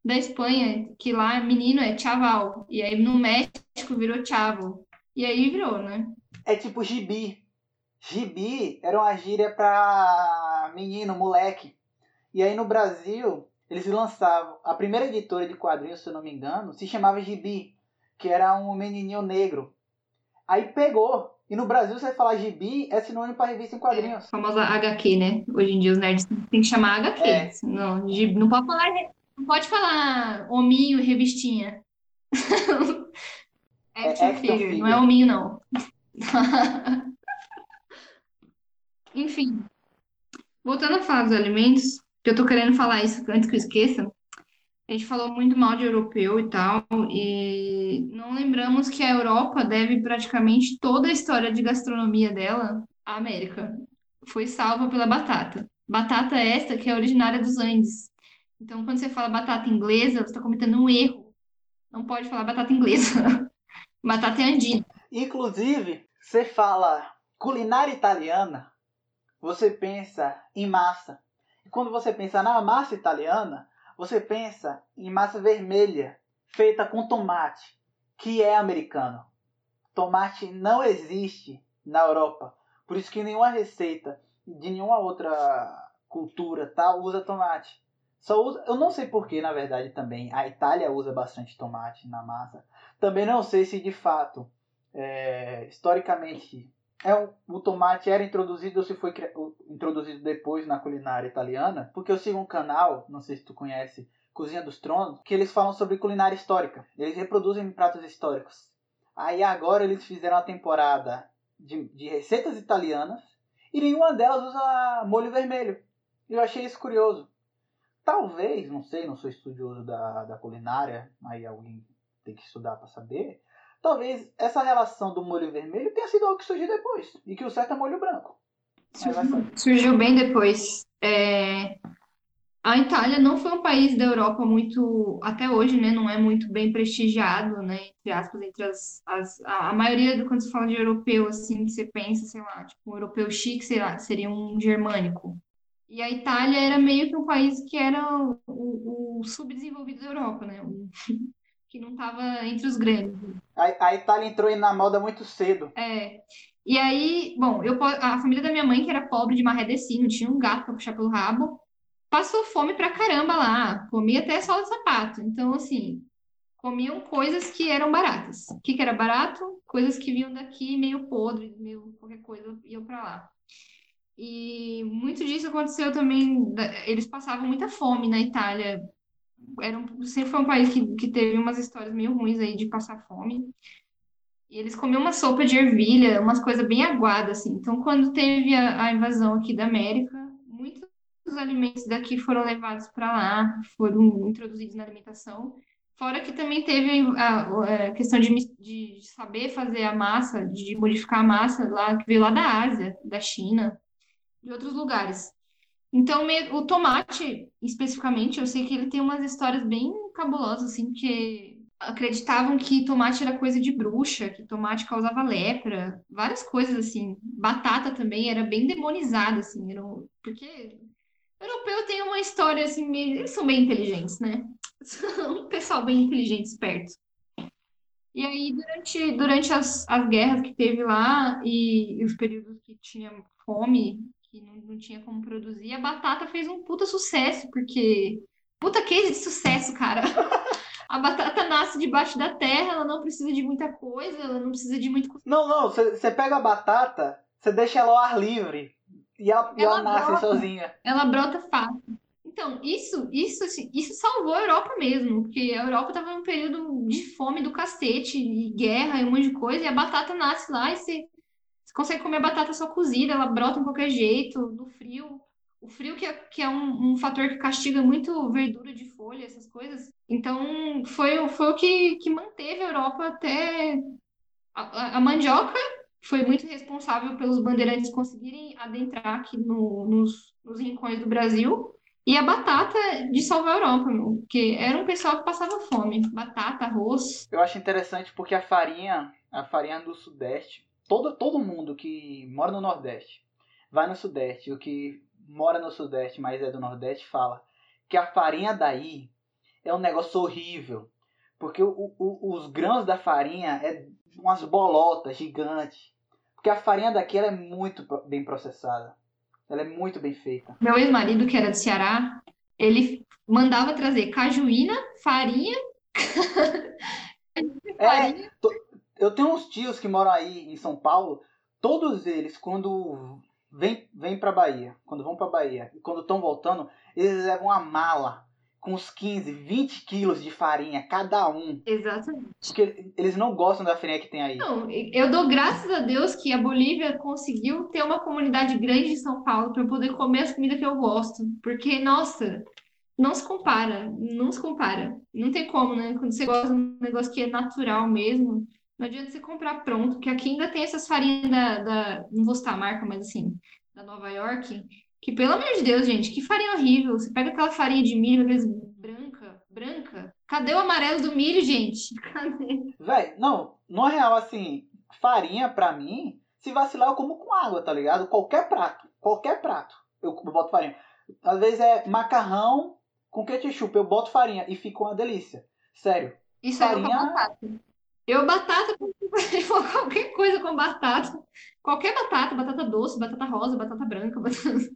da Espanha, que lá menino é Chaval. E aí no México virou Chavo. E aí virou, né? É tipo gibi. Gibi era uma gíria pra menino, moleque. E aí no Brasil, eles lançavam. A primeira editora de quadrinhos, se eu não me engano, se chamava Gibi, que era um menininho negro. Aí pegou. E no Brasil, você falar gibi é sinônimo para revista em quadrinhos. É, a famosa HQ, né? Hoje em dia os nerds têm que chamar HQ. É. Não, não pode falar, não pode falar hominho e revistinha. É action, é figure, figure, não é hominho, não. Enfim, voltando a falar dos alimentos, que eu tô querendo falar isso antes que eu esqueça. A gente falou muito mal de europeu e tal, e não lembramos que a Europa deve praticamente toda a história de gastronomia dela à América. Foi salva pela batata. Batata esta que é originária dos Andes. Então, quando você fala batata inglesa, você está cometendo um erro. Não pode falar batata inglesa. Batata é andina. Inclusive, você fala culinária italiana, você pensa em massa. Quando você pensa na massa italiana, você pensa em massa vermelha, feita com tomate, que é americano. Tomate não existe na Europa. Por isso que nenhuma receita de nenhuma outra cultura tal usa tomate. Só usa, eu não sei porquê, na verdade, também. A Itália usa bastante tomate na massa. Também não sei se de fato, é, historicamente, é um, o tomate era introduzido ou se foi introduzido depois na culinária italiana, porque eu sigo um canal, não sei se tu conhece, Cozinha dos Tronos, que eles falam sobre culinária histórica. Eles reproduzem pratos históricos. Aí agora eles fizeram uma temporada de, de receitas italianas e nenhuma delas usa molho vermelho. Eu achei isso curioso. Talvez, não sei, não sou estudioso da, da culinária, aí alguém tem que estudar para saber. Talvez essa relação do molho vermelho tenha sido algo que surgiu depois. E que o certo é molho branco. Surgiu, surgiu bem depois. É... A Itália não foi um país da Europa muito, até hoje, né, não é muito bem prestigiado, né, entre aspas, entre as, as a, a maioria do quando se fala de europeu, assim, que você pensa, sei lá, tipo, um europeu chique, sei lá, seria um germânico. E a Itália era meio que um país que era o, o, o subdesenvolvido da Europa, né, o, que não estava entre os grandes. A, a Itália entrou na moda muito cedo. É, e aí, bom, eu, a família da minha mãe, que era pobre de marredeci, não tinha um gato para puxar pelo rabo, passou fome pra caramba lá, comia até só sapato. Então, assim, comiam coisas que eram baratas. O que, que era barato? Coisas que vinham daqui meio podre, meio qualquer coisa, iam para lá. E muito disso aconteceu também, eles passavam muita fome na Itália. Era um, sempre foi um país que, que teve umas histórias meio ruins aí de passar fome. E eles comiam uma sopa de ervilha, umas coisas bem aguadas, assim. Então, quando teve a, a invasão aqui da América, os alimentos daqui foram levados para lá, foram introduzidos na alimentação. Fora que também teve a, a questão de, de, saber fazer a massa, de modificar a massa lá, que veio lá da Ásia, da China, de outros lugares. Então, o tomate, especificamente, eu sei que ele tem umas histórias bem cabulosas, assim, que acreditavam que tomate era coisa de bruxa, que tomate causava lepra, várias coisas, assim. Batata também era bem demonizada, assim, era, porque o europeu tem uma história assim, meio... eles são bem inteligentes, né? São um pessoal bem inteligente, esperto. E aí, durante, durante as, as guerras que teve lá e, e os períodos que tinha fome, que não, não tinha como produzir, a batata fez um puta sucesso, porque. Puta case de sucesso, cara! A batata nasce debaixo da terra, ela não precisa de muita coisa, ela não precisa de muito. Não, não, você pega a batata, você deixa ela ao ar livre. E ela, ela, ela nasce brota, sozinha. Ela brota fácil. Então, isso, isso, assim, isso salvou a Europa mesmo, porque a Europa estava num período de fome do cacete, e guerra e um monte de coisa, e a batata nasce lá e você, você consegue comer batata só cozida, ela brota de qualquer jeito, no frio. O frio que é, que é um, um fator que castiga muito verdura de folha, essas coisas. Então, foi, foi o que, que manteve a Europa até. A, a mandioca foi muito responsável pelos bandeirantes conseguirem adentrar aqui no, nos, nos rincões do Brasil. E a batata de salvar a Europa, meu, porque era um pessoal que passava fome. Batata, arroz. Eu acho interessante porque a farinha, a farinha do Sudeste, todo, todo mundo que mora no Nordeste vai no Sudeste, o que mora no Sudeste, mas é do Nordeste, fala que a farinha daí é um negócio horrível. Porque o, o, os grãos da farinha é umas bolotas gigantes. Porque a farinha daqui é muito bem processada. Ela é muito bem feita. Meu ex-marido, que era do Ceará, ele mandava trazer cajuína, farinha. é, eu tenho uns tios que moram aí em São Paulo. Todos eles, quando vêm vem para Bahia, quando vão para Bahia e quando estão voltando, eles levam uma mala com uns 15, 20 quilos de farinha cada um. Exatamente. Porque eles não gostam da farinha que tem aí. Não, eu dou graças a Deus que a Bolívia conseguiu ter uma comunidade grande em São Paulo para poder comer as comidas que eu gosto. Porque, nossa, não se compara, não se compara. Não tem como, né? Quando você gosta de um negócio que é natural mesmo, não adianta você comprar pronto, porque aqui ainda tem essas farinhas da, da não vou citar a marca, mas assim, da Nova York, que, pelo amor de Deus, gente, que farinha horrível. Você pega aquela farinha de milho, às vezes branca, branca. Cadê o amarelo do milho, gente? Cadê? Véi, não, no real, assim, farinha pra mim, se vacilar eu como com água, tá ligado? Qualquer prato, qualquer prato, eu boto farinha. Às vezes é macarrão com ketchup, eu boto farinha e fica uma delícia. Sério. Isso farinha... é. Eu batata, qualquer coisa com batata. Qualquer batata, batata doce, batata rosa, batata branca, batata...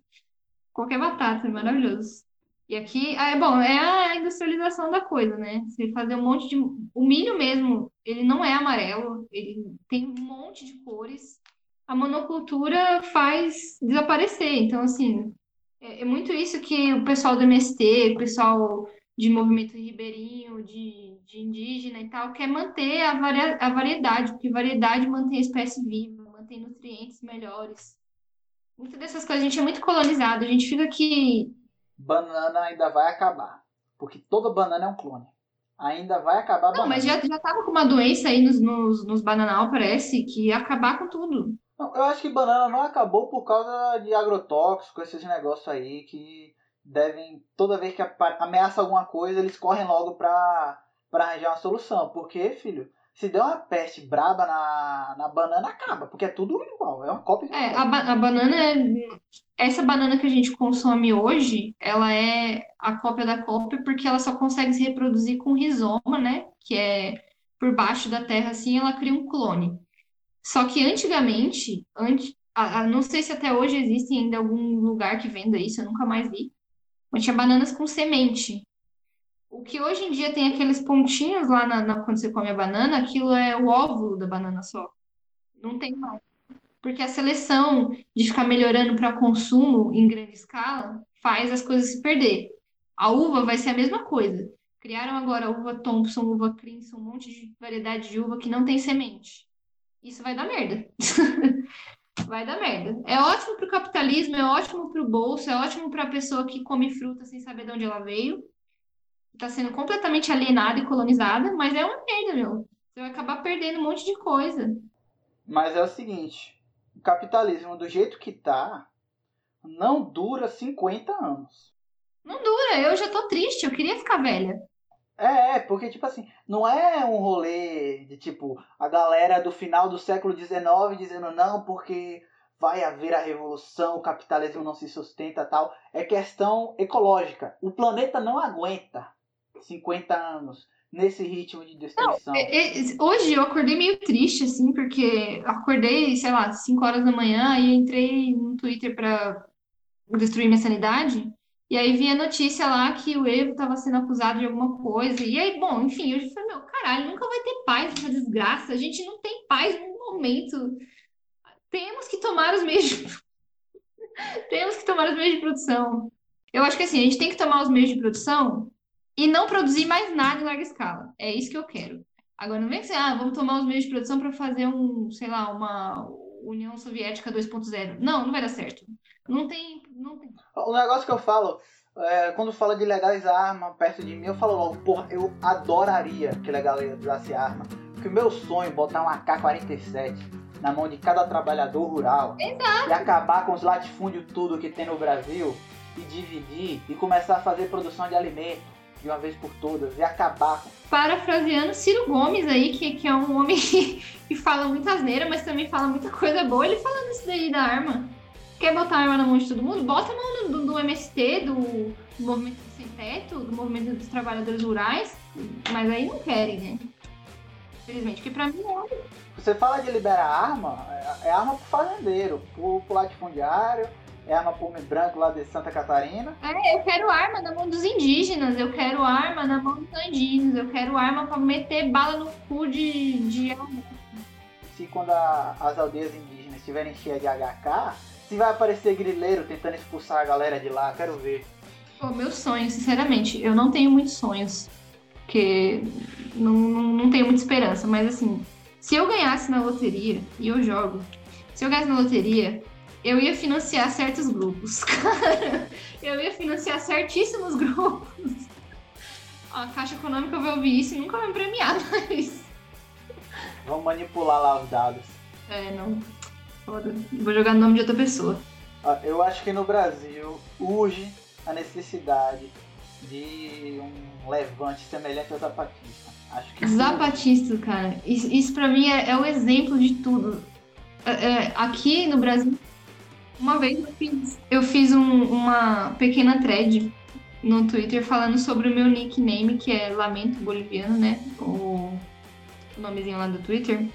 qualquer batata, é maravilhoso. E aqui, é bom, é a industrialização da coisa, né? Você fazer um monte de. O milho mesmo, ele não é amarelo, ele tem um monte de cores. A monocultura faz desaparecer. Então, assim, é, é muito isso que o pessoal do MST, o pessoal de movimento ribeirinho, de, de indígena e tal, quer manter a, varia, a variedade, porque variedade mantém a espécie viva, mantém nutrientes melhores. Muitas dessas coisas, a gente é muito colonizado, a gente fica aqui. Banana ainda vai acabar, porque toda banana é um clone. ainda vai acabar a Não, banana. mas já, já tava com uma doença aí nos, nos, nos bananal, parece, que ia acabar com tudo. Não, eu acho que banana não acabou por causa de agrotóxico, esses negócios aí que devem, toda vez que ameaça alguma coisa, eles correm logo pra, pra arranjar uma solução. Porque, filho, se der uma peste braba na, na banana, acaba, porque é tudo igual, é uma cópia. É, a, ba- a banana é. Essa banana que a gente consome hoje, ela é a cópia da cópia porque ela só consegue se reproduzir com rizoma, né? Que é por baixo da terra, assim, ela cria um clone. Só que antigamente, antes, a- a- não sei se até hoje existe ainda algum lugar que venda isso, eu nunca mais vi. Mas tinha bananas com semente. O que hoje em dia tem aqueles pontinhos lá na, na- quando você come a banana, aquilo é o óvulo da banana só. Não tem mais. Porque a seleção de ficar melhorando para consumo em grande escala faz as coisas se perder. A uva vai ser a mesma coisa. Criaram agora uva Thompson, uva Crimson, um monte de variedade de uva que não tem semente. Isso vai dar merda. Vai dar merda. É ótimo para o capitalismo, é ótimo para o bolso, é ótimo para a pessoa que come fruta sem saber de onde ela veio. Está sendo completamente alienada e colonizada, mas é uma merda, meu. Você vai acabar perdendo um monte de coisa. Mas é o seguinte, o capitalismo do jeito que tá, não dura 50 anos. Não dura, eu já tô triste, eu queria ficar velha. É, é, porque, tipo assim, não é um rolê de, tipo, a galera do final do século XIX dizendo não, porque vai haver a revolução, o capitalismo não se sustenta tal. É questão ecológica. O planeta não aguenta 50 anos nesse ritmo de destruição. É, é, Hoje eu acordei meio triste, assim, porque acordei, sei lá, 5 horas da manhã e entrei no Twitter pra destruir minha sanidade. E aí vi a notícia lá que o Evo estava sendo acusado de alguma coisa. E aí, bom, enfim, eu falei, meu, caralho, nunca vai ter paz nessa desgraça. A gente não tem paz no momento. Temos que tomar os meios de... Temos que tomar os meios de produção. Eu acho que assim, a gente tem que tomar os meios de produção e não produzir mais nada em larga escala. É isso que eu quero. Agora, não vem que você, ah, vamos tomar os meios de produção para fazer um, sei lá, uma União Soviética 2.0. Não, não vai dar certo. Não tem, não tem. O negócio que eu falo, é, quando fala de legalizar arma perto de mim, eu falo logo, porra, eu adoraria que legalizasse arma. Porque o meu sonho é botar um AK-47 na mão de cada trabalhador rural e acabar com os latifúndios tudo que tem no Brasil e dividir e começar a fazer produção de alimento de uma vez por todas e acabar com. Parafraseando Ciro Gomes aí, que, que é um homem que, que fala muita asneira, mas também fala muita coisa boa, ele falando isso daí da arma. Quer botar arma na mão de todo mundo? Bota a mão do, do MST, do, do Movimento Sem Teto, do Movimento dos Trabalhadores Rurais, mas aí não querem, né? Infelizmente, porque pra mim é Você fala de liberar arma, é é arma pro fazendeiro, pro, pro latifundiário, é arma pro homem branco lá de Santa Catarina. É, eu quero arma na mão dos indígenas, eu quero arma na mão dos andinos, eu quero arma pra meter bala no cu de, de... Se quando a- as aldeias indígenas estiverem cheias de HK, se vai aparecer grileiro tentando expulsar a galera de lá, quero ver. Pô, meu sonho, sinceramente, eu não tenho muitos sonhos, porque não, não, não tenho muita esperança, mas assim, se eu ganhasse na loteria, e eu jogo, se eu ganhasse na loteria, eu ia financiar certos grupos, cara, eu ia financiar certíssimos grupos. A Caixa Econômica vai ouvir isso e nunca vai me premiar, mas... Vamos manipular lá os dados. É, não, foda, vou jogar no nome de outra pessoa. Ah, Eu acho que no Brasil urge a necessidade de um levante semelhante ao zapatista. Acho que Zapatista, cara, isso, isso pra mim é, é o exemplo de tudo. É, é, aqui no Brasil, uma vez eu fiz, eu fiz um- uma pequena thread no Twitter falando sobre o meu nickname, que é Lamento Boliviano, né? O, o nomezinho lá do Twitter.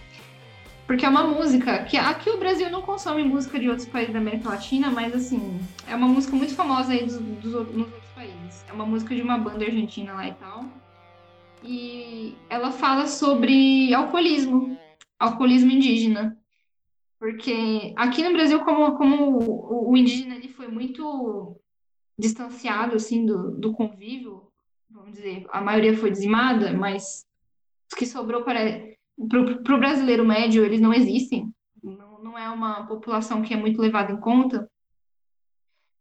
Porque é uma música que aqui o Brasil não consome música de outros países da América Latina, mas assim, é uma música muito famosa aí dos, dos, outros- nos outros países. É uma música de uma banda argentina lá e tal. E ela fala sobre alcoolismo, alcoolismo indígena. Porque aqui no Brasil, como, como o, o indígena ele foi muito distanciado assim do, do convívio, vamos dizer, a maioria foi dizimada, mas os que sobrou para o brasileiro médio, eles não existem. Não, não é uma população que é muito levada em conta.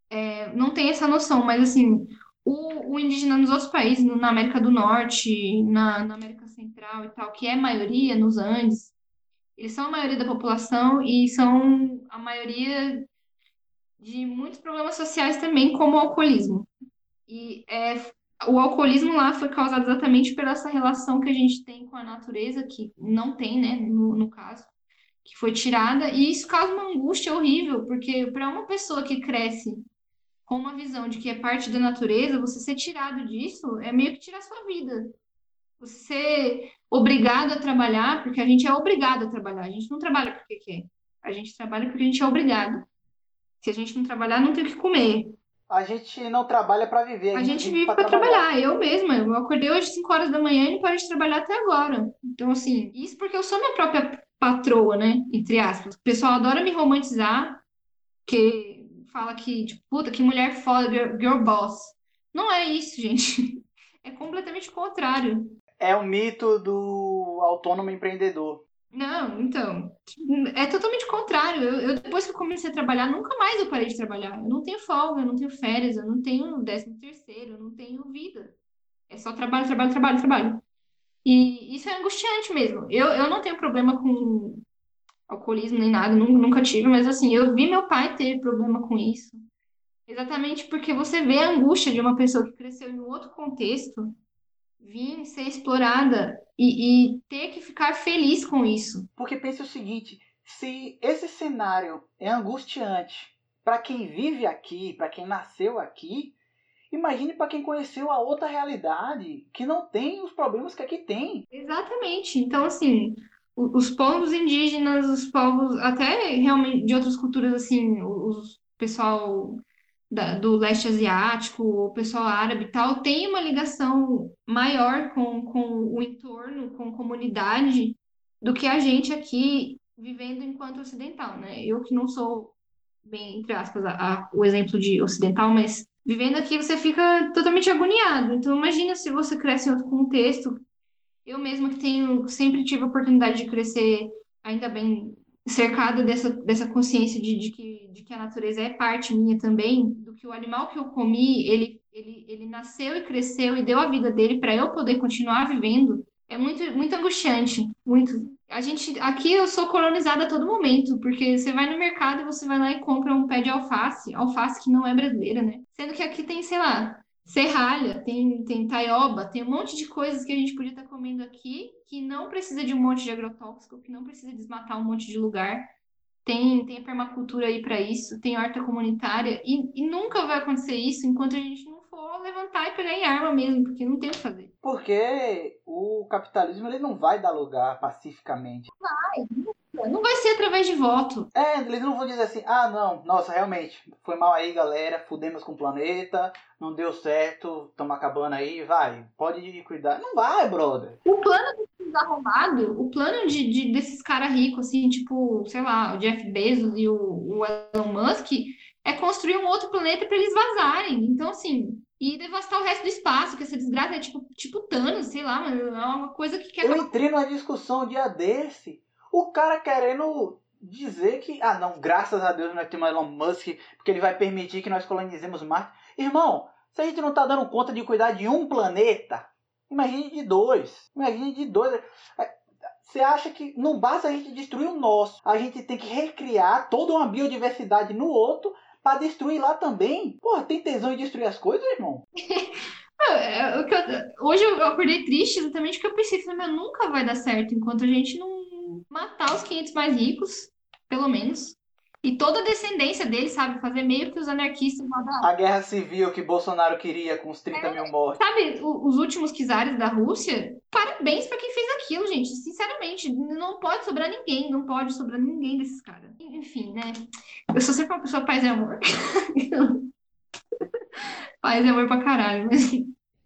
É, não tem essa noção, mas assim, o, o indígena nos outros países, na América do Norte, na, na América Central e tal, que é maioria nos Andes, eles são a maioria da população e são a maioria de muitos problemas sociais também, como o alcoolismo. E é, o alcoolismo lá foi causado exatamente por essa relação que a gente tem com a natureza, que não tem, né, no, no caso, que foi tirada, e isso causa uma angústia horrível, porque para uma pessoa que cresce com uma visão de que é parte da natureza, você ser tirado disso é meio que tirar sua vida. Você ser obrigado a trabalhar, porque a gente é obrigado a trabalhar, a gente não trabalha porque quer, a gente trabalha porque a gente é obrigado. Se a gente não trabalhar, não tem o que comer. A gente não trabalha para viver. A, a gente, gente vive para trabalhar. trabalhar. Eu mesma, eu acordei hoje às 5 horas da manhã e não parei de trabalhar até agora. Então, assim, isso porque eu sou minha própria patroa, né? Entre aspas. O pessoal adora me romantizar, que fala que, tipo, puta, que mulher foda, girl, boss. Não é isso, gente. É completamente o contrário. É o mito do autônomo empreendedor. Não, então, é totalmente contrário. Eu, eu, depois que eu comecei a trabalhar, nunca mais eu parei de trabalhar. Eu não tenho folga, eu não tenho férias, eu não tenho décimo terceiro, eu não tenho vida. É só trabalho, trabalho, trabalho, trabalho. E isso é angustiante mesmo. Eu, eu não tenho problema com alcoolismo nem nada, nunca tive, mas assim, eu vi meu pai ter problema com isso. Exatamente porque você vê a angústia de uma pessoa que cresceu em um outro contexto vir ser explorada e, e ter que ficar feliz com isso. Porque pense o seguinte: se esse cenário é angustiante para quem vive aqui, para quem nasceu aqui, imagine para quem conheceu a outra realidade, que não tem os problemas que aqui tem. Exatamente. Então, assim, os povos indígenas, os povos até realmente de outras culturas, assim, os pessoal do leste asiático, o pessoal árabe e tal, tem uma ligação maior com, com o entorno, com comunidade, do que a gente aqui vivendo enquanto ocidental, né? Eu que não sou, bem, entre aspas, a, a, o exemplo de ocidental, mas vivendo aqui você fica totalmente agoniado. Então imagina se você cresce em outro contexto. Eu mesma que tenho, sempre tive a oportunidade de crescer, ainda bem, cercada dessa, dessa consciência de, de, que, de que a natureza é parte minha também, do que o animal que eu comi, ele, ele, ele nasceu e cresceu e deu a vida dele para eu poder continuar vivendo, é muito, muito angustiante, muito. A gente, aqui eu sou colonizada a todo momento, porque você vai no mercado e você vai lá e compra um pé de alface, alface que não é brasileira, né? Sendo que aqui tem, sei lá, serralha, tem, tem taioba, tem um monte de coisas que a gente podia estar comendo aqui, que não precisa de um monte de agrotóxico, que não precisa desmatar um monte de lugar. Tem, tem permacultura aí para isso, tem horta comunitária, e, e nunca vai acontecer isso enquanto a gente não for levantar e pegar em arma mesmo, porque não tem o que fazer. Porque o capitalismo ele não vai dar lugar pacificamente. Vai, não vai ser através de voto. É, eles não vão dizer assim, ah não, nossa, realmente, foi mal aí, galera, fudemos com o planeta, não deu certo, estamos acabando aí, vai, pode cuidar. Não vai, brother. O plano desses arrombados, o plano de, de desses caras ricos, assim, tipo, sei lá, o Jeff Bezos e o, o Elon Musk, é construir um outro planeta para eles vazarem. Então, assim, e devastar o resto do espaço, que essa desgraça é tipo, tipo Thanos, sei lá, mas é uma coisa que quer. Eu entrei numa discussão um dia desse o cara querendo dizer que, ah não, graças a Deus nós temos Elon Musk, porque ele vai permitir que nós colonizemos Marte. Irmão, se a gente não tá dando conta de cuidar de um planeta, imagine de dois. Imagine de dois. É, você acha que não basta a gente destruir o nosso, a gente tem que recriar toda uma biodiversidade no outro para destruir lá também? Porra, tem tesão em destruir as coisas, irmão? É, hoje eu acordei triste exatamente porque eu pensei, meu, nunca vai dar certo enquanto a gente não matar os 500 mais ricos, pelo menos. E toda a descendência deles, sabe? Fazer meio que os anarquistas lá da... A guerra civil que Bolsonaro queria com os 30 é, mil mortos. Sabe, os últimos czares da Rússia? Parabéns para quem fez aquilo, gente. Sinceramente, não pode sobrar ninguém. Não pode sobrar ninguém desses caras. Enfim, né? Eu sou sempre uma pessoa paz e amor. paz e amor pra caralho, mas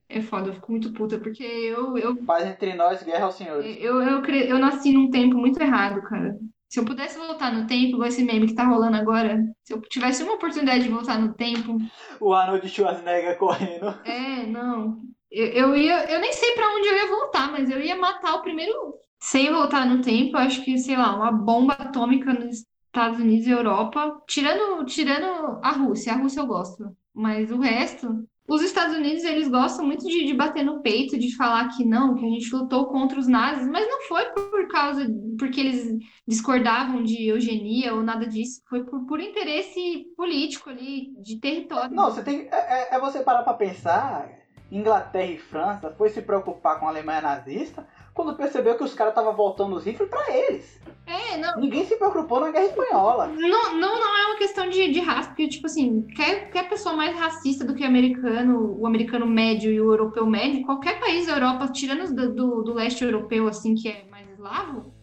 é foda, eu fico muito puta, porque eu. eu Paz entre nós, guerra ao senhor. Eu, eu, eu, eu nasci num tempo muito errado, cara. Se eu pudesse voltar no tempo, igual esse meme que tá rolando agora, se eu tivesse uma oportunidade de voltar no tempo. O Arnold Schwarzenegger correndo. É, não. Eu, eu ia. Eu nem sei para onde eu ia voltar, mas eu ia matar o primeiro. Sem voltar no tempo, acho que, sei lá, uma bomba atômica nos Estados Unidos e Europa. Tirando, tirando a Rússia. A Rússia eu gosto. Mas o resto, os Estados Unidos, eles gostam muito de, de, bater no peito, de falar que não, que a gente lutou contra os nazis, mas não foi por causa, porque eles discordavam de eugenia ou nada disso, foi por, por interesse político ali, de território. Não, você tem, é, é, é você parar para pensar, Inglaterra e França foi se preocupar com a Alemanha nazista quando percebeu que os caras estavam voltando os rifles para eles. É, não. Ninguém se preocupou na Guerra Espanhola. Não, não, não é uma questão de, de raça, porque, tipo assim, quer, quer pessoa mais racista do que o americano, o americano médio e o europeu médio, qualquer país da Europa, tirando do, do, do leste europeu, assim, que é mais eslavo,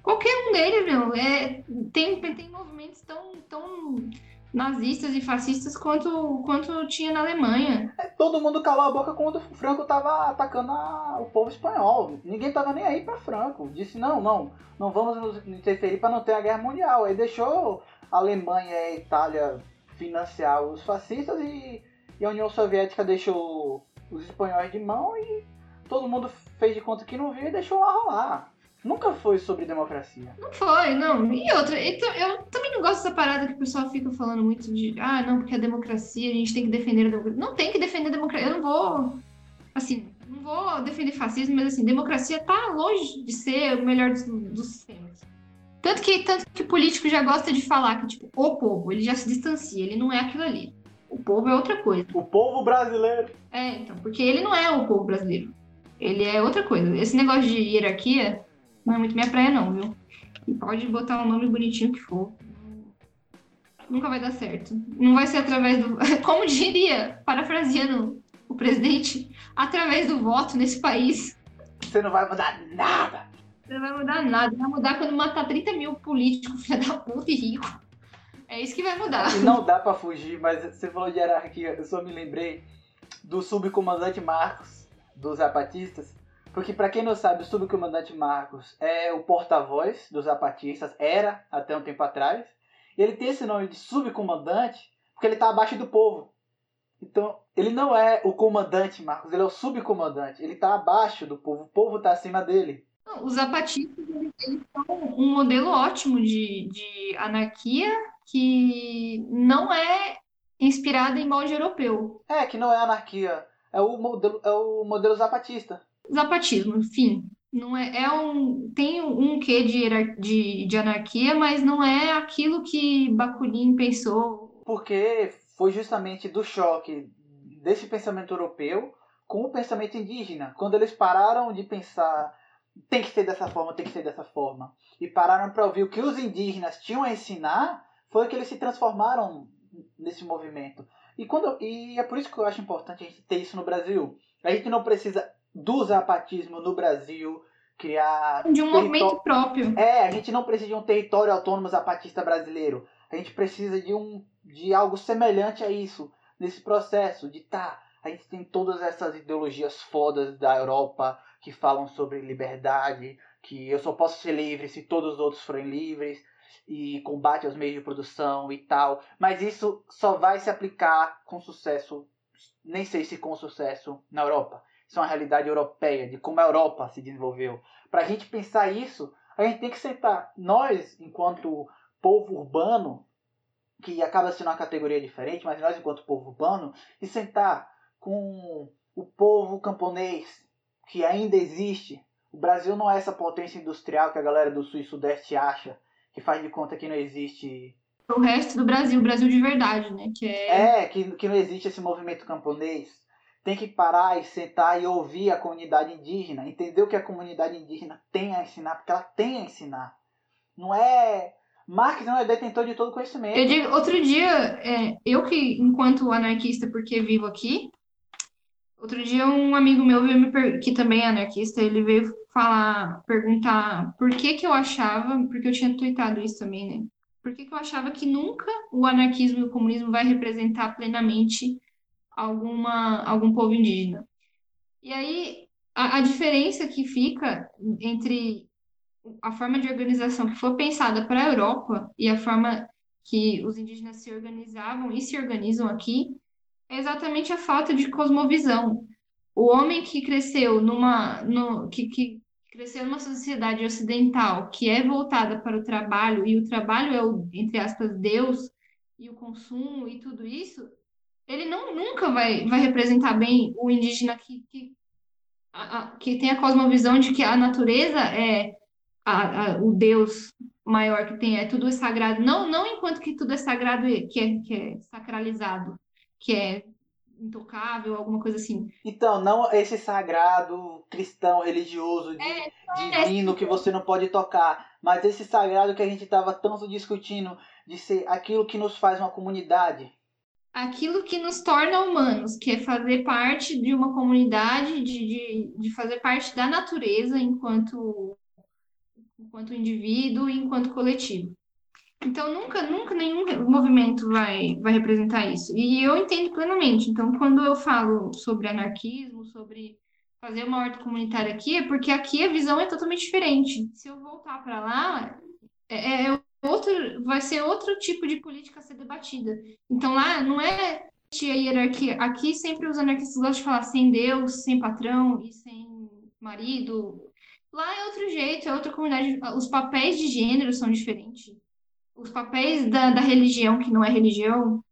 qualquer um deles, meu, é, tem, tem movimentos tão, tão nazistas e fascistas quanto, quanto tinha na Alemanha. É, todo mundo calou a boca quando o Franco estava atacando a, o povo espanhol. Ninguém estava nem aí para Franco. Disse: não, não, não vamos nos interferir para não ter a guerra mundial. Aí deixou a Alemanha e a Itália financiar os fascistas e, e a União Soviética deixou os espanhóis de mão e todo mundo fez de conta que não viu e deixou lá rolar. Nunca foi sobre democracia. Não foi, não. E outra, eu também não gosto dessa parada que o pessoal fica falando muito de ah, não, porque a democracia, a gente tem que defender a democracia. Não tem que defender a democracia. Eu não vou, assim, não vou defender fascismo, mas assim, democracia tá longe de ser o melhor dos, dos sistemas. Tanto que, tanto que o político já gosta de falar que, tipo, o povo, ele já se distancia, ele não é aquilo ali. O povo é outra coisa. O povo brasileiro. É, então, porque ele não é o povo brasileiro. Ele é outra coisa. Esse negócio de hierarquia não é muito minha praia, não, viu? E pode botar um nome bonitinho que for. Nunca vai dar certo. Não vai ser através do. Como diria, parafraseando o presidente, através do voto nesse país. Você não vai mudar nada. Você não vai mudar nada. Vai mudar quando matar 30 mil políticos, filha da puta e rico. É isso que vai mudar. E não dá para fugir, mas você falou de hierarquia, eu só me lembrei do subcomandante Marcos, dos zapatistas, porque, para quem não sabe, o subcomandante Marcos é o porta-voz dos zapatistas, era até um tempo atrás. E ele tem esse nome de subcomandante porque ele está abaixo do povo. Então, ele não é o comandante Marcos, ele é o subcomandante. Ele está abaixo do povo, o povo está acima dele. Os zapatistas eles são um modelo ótimo de, de anarquia que não é inspirada em molde europeu. É, que não é anarquia. É o modelo, é o modelo zapatista zapatismo, enfim. Não é, é um, tem um quê de, de, de anarquia, mas não é aquilo que Bakunin pensou. Porque foi justamente do choque desse pensamento europeu com o pensamento indígena. Quando eles pararam de pensar tem que ser dessa forma, tem que ser dessa forma, e pararam para ouvir o que os indígenas tinham a ensinar, foi que eles se transformaram nesse movimento. E, quando, e é por isso que eu acho importante a gente ter isso no Brasil. A gente não precisa do zapatismo no Brasil, criar. De um movimento próprio. É, a gente não precisa de um território autônomo zapatista brasileiro. A gente precisa de um de algo semelhante a isso nesse processo de tá. A gente tem todas essas ideologias fodas da Europa que falam sobre liberdade, que eu só posso ser livre se todos os outros forem livres e combate aos meios de produção e tal. Mas isso só vai se aplicar com sucesso, nem sei se com sucesso na Europa. Isso é uma realidade europeia, de como a Europa se desenvolveu. Para a gente pensar isso, a gente tem que sentar. Nós, enquanto povo urbano, que acaba sendo uma categoria diferente, mas nós, enquanto povo urbano, e sentar com o povo camponês, que ainda existe. O Brasil não é essa potência industrial que a galera do Sul e Sudeste acha, que faz de conta que não existe. O resto do Brasil, o Brasil de verdade, né? Que é, é que, que não existe esse movimento camponês tem que parar e sentar e ouvir a comunidade indígena, entender o que a comunidade indígena tem a ensinar, porque ela tem a ensinar. Não é. Marx não é detentor de todo conhecimento. Eu digo, outro dia, é, eu que, enquanto anarquista, porque vivo aqui, outro dia um amigo meu veio que também é anarquista, ele veio falar, perguntar por que que eu achava, porque eu tinha tweetado isso também, né? Por que que eu achava que nunca o anarquismo e o comunismo vai representar plenamente alguma, algum povo indígena. E aí, a, a diferença que fica entre a forma de organização que foi pensada para a Europa e a forma que os indígenas se organizavam e se organizam aqui é exatamente a falta de cosmovisão. O homem que cresceu numa no, que, que cresceu numa sociedade ocidental que é voltada para o trabalho e o trabalho é o entre aspas Deus e o consumo e tudo isso ele não, nunca vai, vai representar bem o indígena que, que, a, a, que tem a cosmovisão de que a natureza é a, o Deus maior que tem, é tudo é sagrado. Não, não enquanto que tudo é sagrado, que é, que é sacralizado, que é intocável, alguma coisa assim. Então, não esse sagrado cristão, religioso, de, é, divino é, que você não pode tocar, mas esse sagrado que a gente estava tanto discutindo de ser aquilo que nos faz uma comunidade. Aquilo que nos torna humanos, que é fazer parte de uma comunidade, de, de, de fazer parte da natureza enquanto, enquanto indivíduo enquanto coletivo. Então, nunca, nunca nenhum movimento vai, vai representar isso. E eu entendo plenamente. Então, quando eu falo sobre anarquismo, sobre fazer uma horta comunitária aqui, é porque aqui a visão é totalmente diferente. Se eu voltar para lá, é, é, outro, vai ser outro tipo de política a ser debatida. Então, lá não é a hierarquia. Aqui sempre os anarquistas gostam de falar sem Deus, sem patrão e sem marido. Lá é outro jeito, é outra comunidade. Os papéis de gênero são diferentes os papéis da, da religião que não é religião,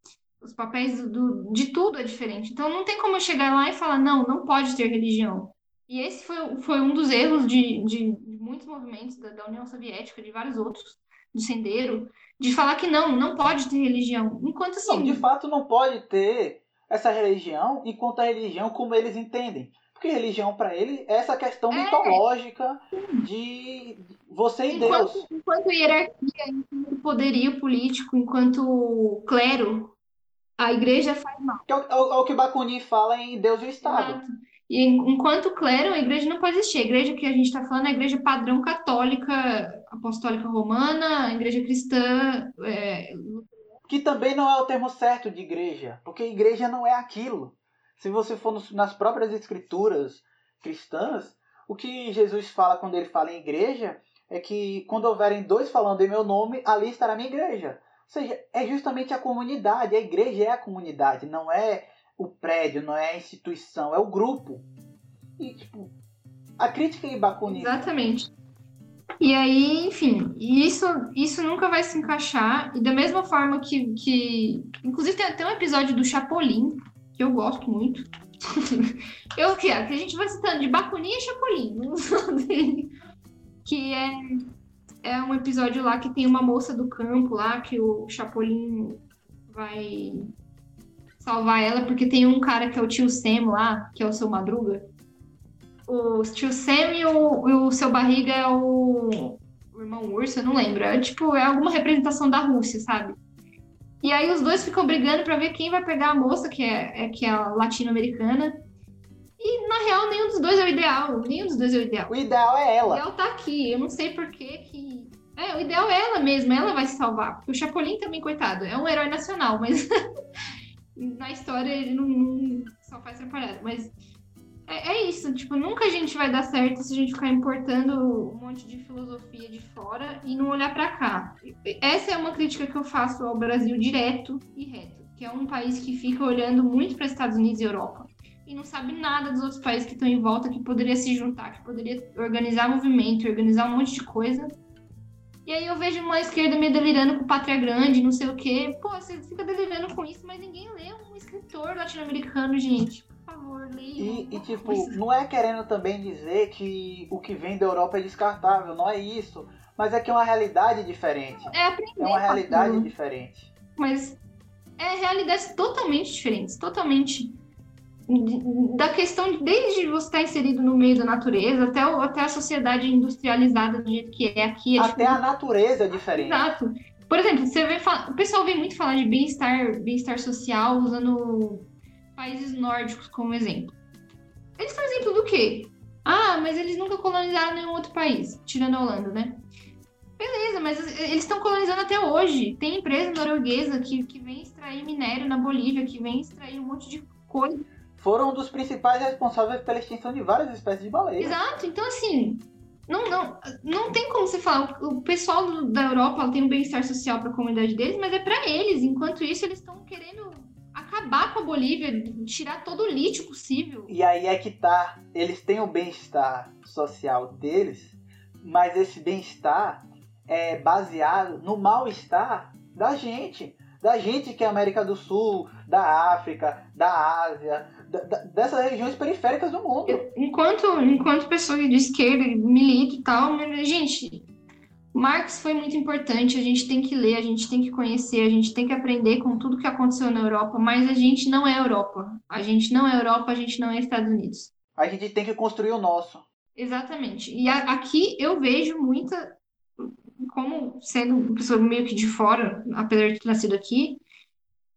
os papéis do, de tudo é diferente. Então não tem como eu chegar lá e falar, não, não pode ter religião. E esse foi, foi um dos erros de, de, de muitos movimentos da, da, União Soviética, de vários outros, do Sendeiro, de falar que não, não pode ter religião. Enquanto assim. Não, de fato não pode ter essa religião enquanto a religião como eles entendem. Porque religião para ele é essa questão é. mitológica de você e enquanto, Deus. Enquanto hierarquia, enquanto poderio político, enquanto clero, a igreja faz mal. É o, é o que Bakunin fala em Deus e o Estado. Exato. E enquanto clero, a igreja não pode existir. A igreja que a gente está falando é a igreja padrão católica, apostólica romana, a igreja cristã. É... Que também não é o termo certo de igreja, porque igreja não é aquilo. Se você for nas próprias escrituras cristãs, o que Jesus fala quando ele fala em igreja é que quando houverem dois falando em meu nome, ali estará minha igreja. Ou seja, é justamente a comunidade. A igreja é a comunidade, não é o prédio, não é a instituição, é o grupo. E, tipo, a crítica em Bakunin. Exatamente. E aí, enfim, isso, isso nunca vai se encaixar. E da mesma forma que. que... Inclusive, tem até um episódio do Chapolin, que eu gosto muito. eu quero que a gente vai citando de Bakunin e Chapolin, que é, é um episódio lá que tem uma moça do campo lá que o Chapolin vai salvar ela porque tem um cara que é o tio Sam lá, que é o seu Madruga. O tio Sam e o, e o seu Barriga é o, o irmão Urso, eu não lembro. É tipo, é alguma representação da Rússia, sabe? E aí os dois ficam brigando para ver quem vai pegar a moça, que é, é que é a latino-americana. E na real, nenhum dos dois é o ideal. Nenhum dos dois é o ideal. O ideal é ela. O ideal tá aqui. Eu não sei por que que. É, o ideal é ela mesma, ela vai se salvar. Porque o Chapolin também, coitado, é um herói nacional, mas na história ele não, não só faz atrapalhado. Mas é, é, isso, tipo, nunca a gente vai dar certo se a gente ficar importando um monte de filosofia de fora e não olhar para cá. Essa é uma crítica que eu faço ao Brasil direto e reto, que é um país que fica olhando muito para Estados Unidos e Europa e não sabe nada dos outros países que estão em volta, que poderia se juntar, que poderia organizar movimento, organizar um monte de coisa. E aí eu vejo uma esquerda me delirando com pátria grande, não sei o quê. Pô, você fica delirando com isso, mas ninguém lê um escritor latino-americano, gente E, e tipo, coisa. não é querendo também dizer que o que vem da Europa é descartável, não é isso. Mas é que é uma realidade diferente. É aprender. É uma realidade diferente. Mas é realidades totalmente diferentes, totalmente. Da questão, desde você estar inserido no meio da natureza até, até a sociedade industrializada do jeito que é aqui. É até a natureza é diferente. Exato. Por exemplo, você vê, o pessoal vem muito falar de bem-estar bem social usando países nórdicos como exemplo. Eles são exemplo do quê? Ah, mas eles nunca colonizaram nenhum outro país, tirando a Holanda, né? Beleza, mas eles estão colonizando até hoje. Tem empresa norueguesa que, que vem extrair minério na Bolívia, que vem extrair um monte de coisa. Foram um dos principais responsáveis pela extinção de várias espécies de baleias. Exato, então assim, não, não, não tem como você falar. O pessoal da Europa tem um bem-estar social para a comunidade deles, mas é para eles. Enquanto isso, eles estão querendo acabar com a Bolívia, tirar todo o lítio possível. E aí é que tá, eles têm o bem-estar social deles, mas esse bem-estar é baseado no mal-estar da gente. da gente que é América do Sul, da África, da Ásia, dessas regiões periféricas do mundo. Enquanto, enquanto pessoa de esquerda, milito e tal, gente, Marx foi muito importante, a gente tem que ler, a gente tem que conhecer, a gente tem que aprender com tudo que aconteceu na Europa, mas a gente não é Europa. A gente não é Europa, a gente não é Estados Unidos. A gente tem que construir o nosso. Exatamente. E a, aqui eu vejo muita, como sendo uma pessoa meio que de fora, apesar de ter nascido aqui,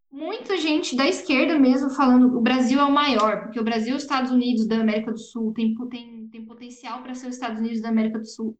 muita gente da esquerda mesmo falando o Brasil é o maior, porque o Brasil é os Estados Unidos da América do Sul, tem, tem, tem potencial para ser os Estados Unidos da América do Sul.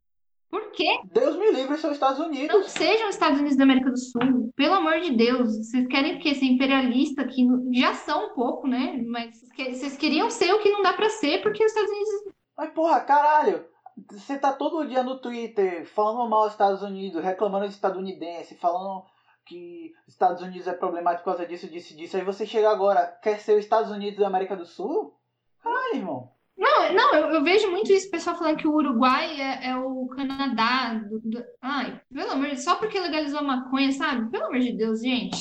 Por quê? Deus me livre, são os Estados Unidos. Não sejam os Estados Unidos da América do Sul. Pelo amor de Deus. Vocês querem o quê? Ser imperialista aqui? Já são um pouco, né? Mas vocês queriam ser o que não dá para ser, porque os Estados Unidos. Mas, porra, caralho. Você tá todo dia no Twitter falando mal dos Estados Unidos, reclamando de estadunidense, falando que Estados Unidos é problemático por causa disso, disso, disso. Aí você chega agora, quer ser os Estados Unidos da América do Sul? Caralho, irmão. Não, não, eu, eu, vejo muito isso, pessoal falando que o Uruguai é, é o Canadá. Do, do... Ai, pelo amor de Deus, só porque legalizou a maconha, sabe? Pelo amor de Deus, gente.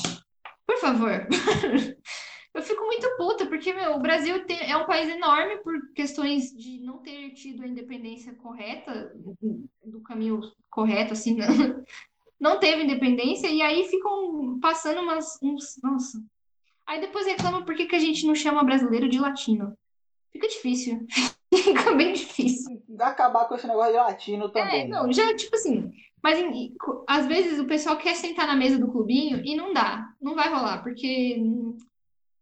Por favor. eu fico muito puta, porque, meu, o Brasil tem, é um país enorme por questões de não ter tido a independência correta, do caminho correto, assim, não, não teve independência, e aí ficam passando umas. Uns, nossa. Aí depois reclamam por que, que a gente não chama brasileiro de latino fica difícil. fica bem difícil. Acabar com esse negócio de latino também. É, não, já, tipo assim. Mas às vezes o pessoal quer sentar na mesa do clubinho e não dá. Não vai rolar, porque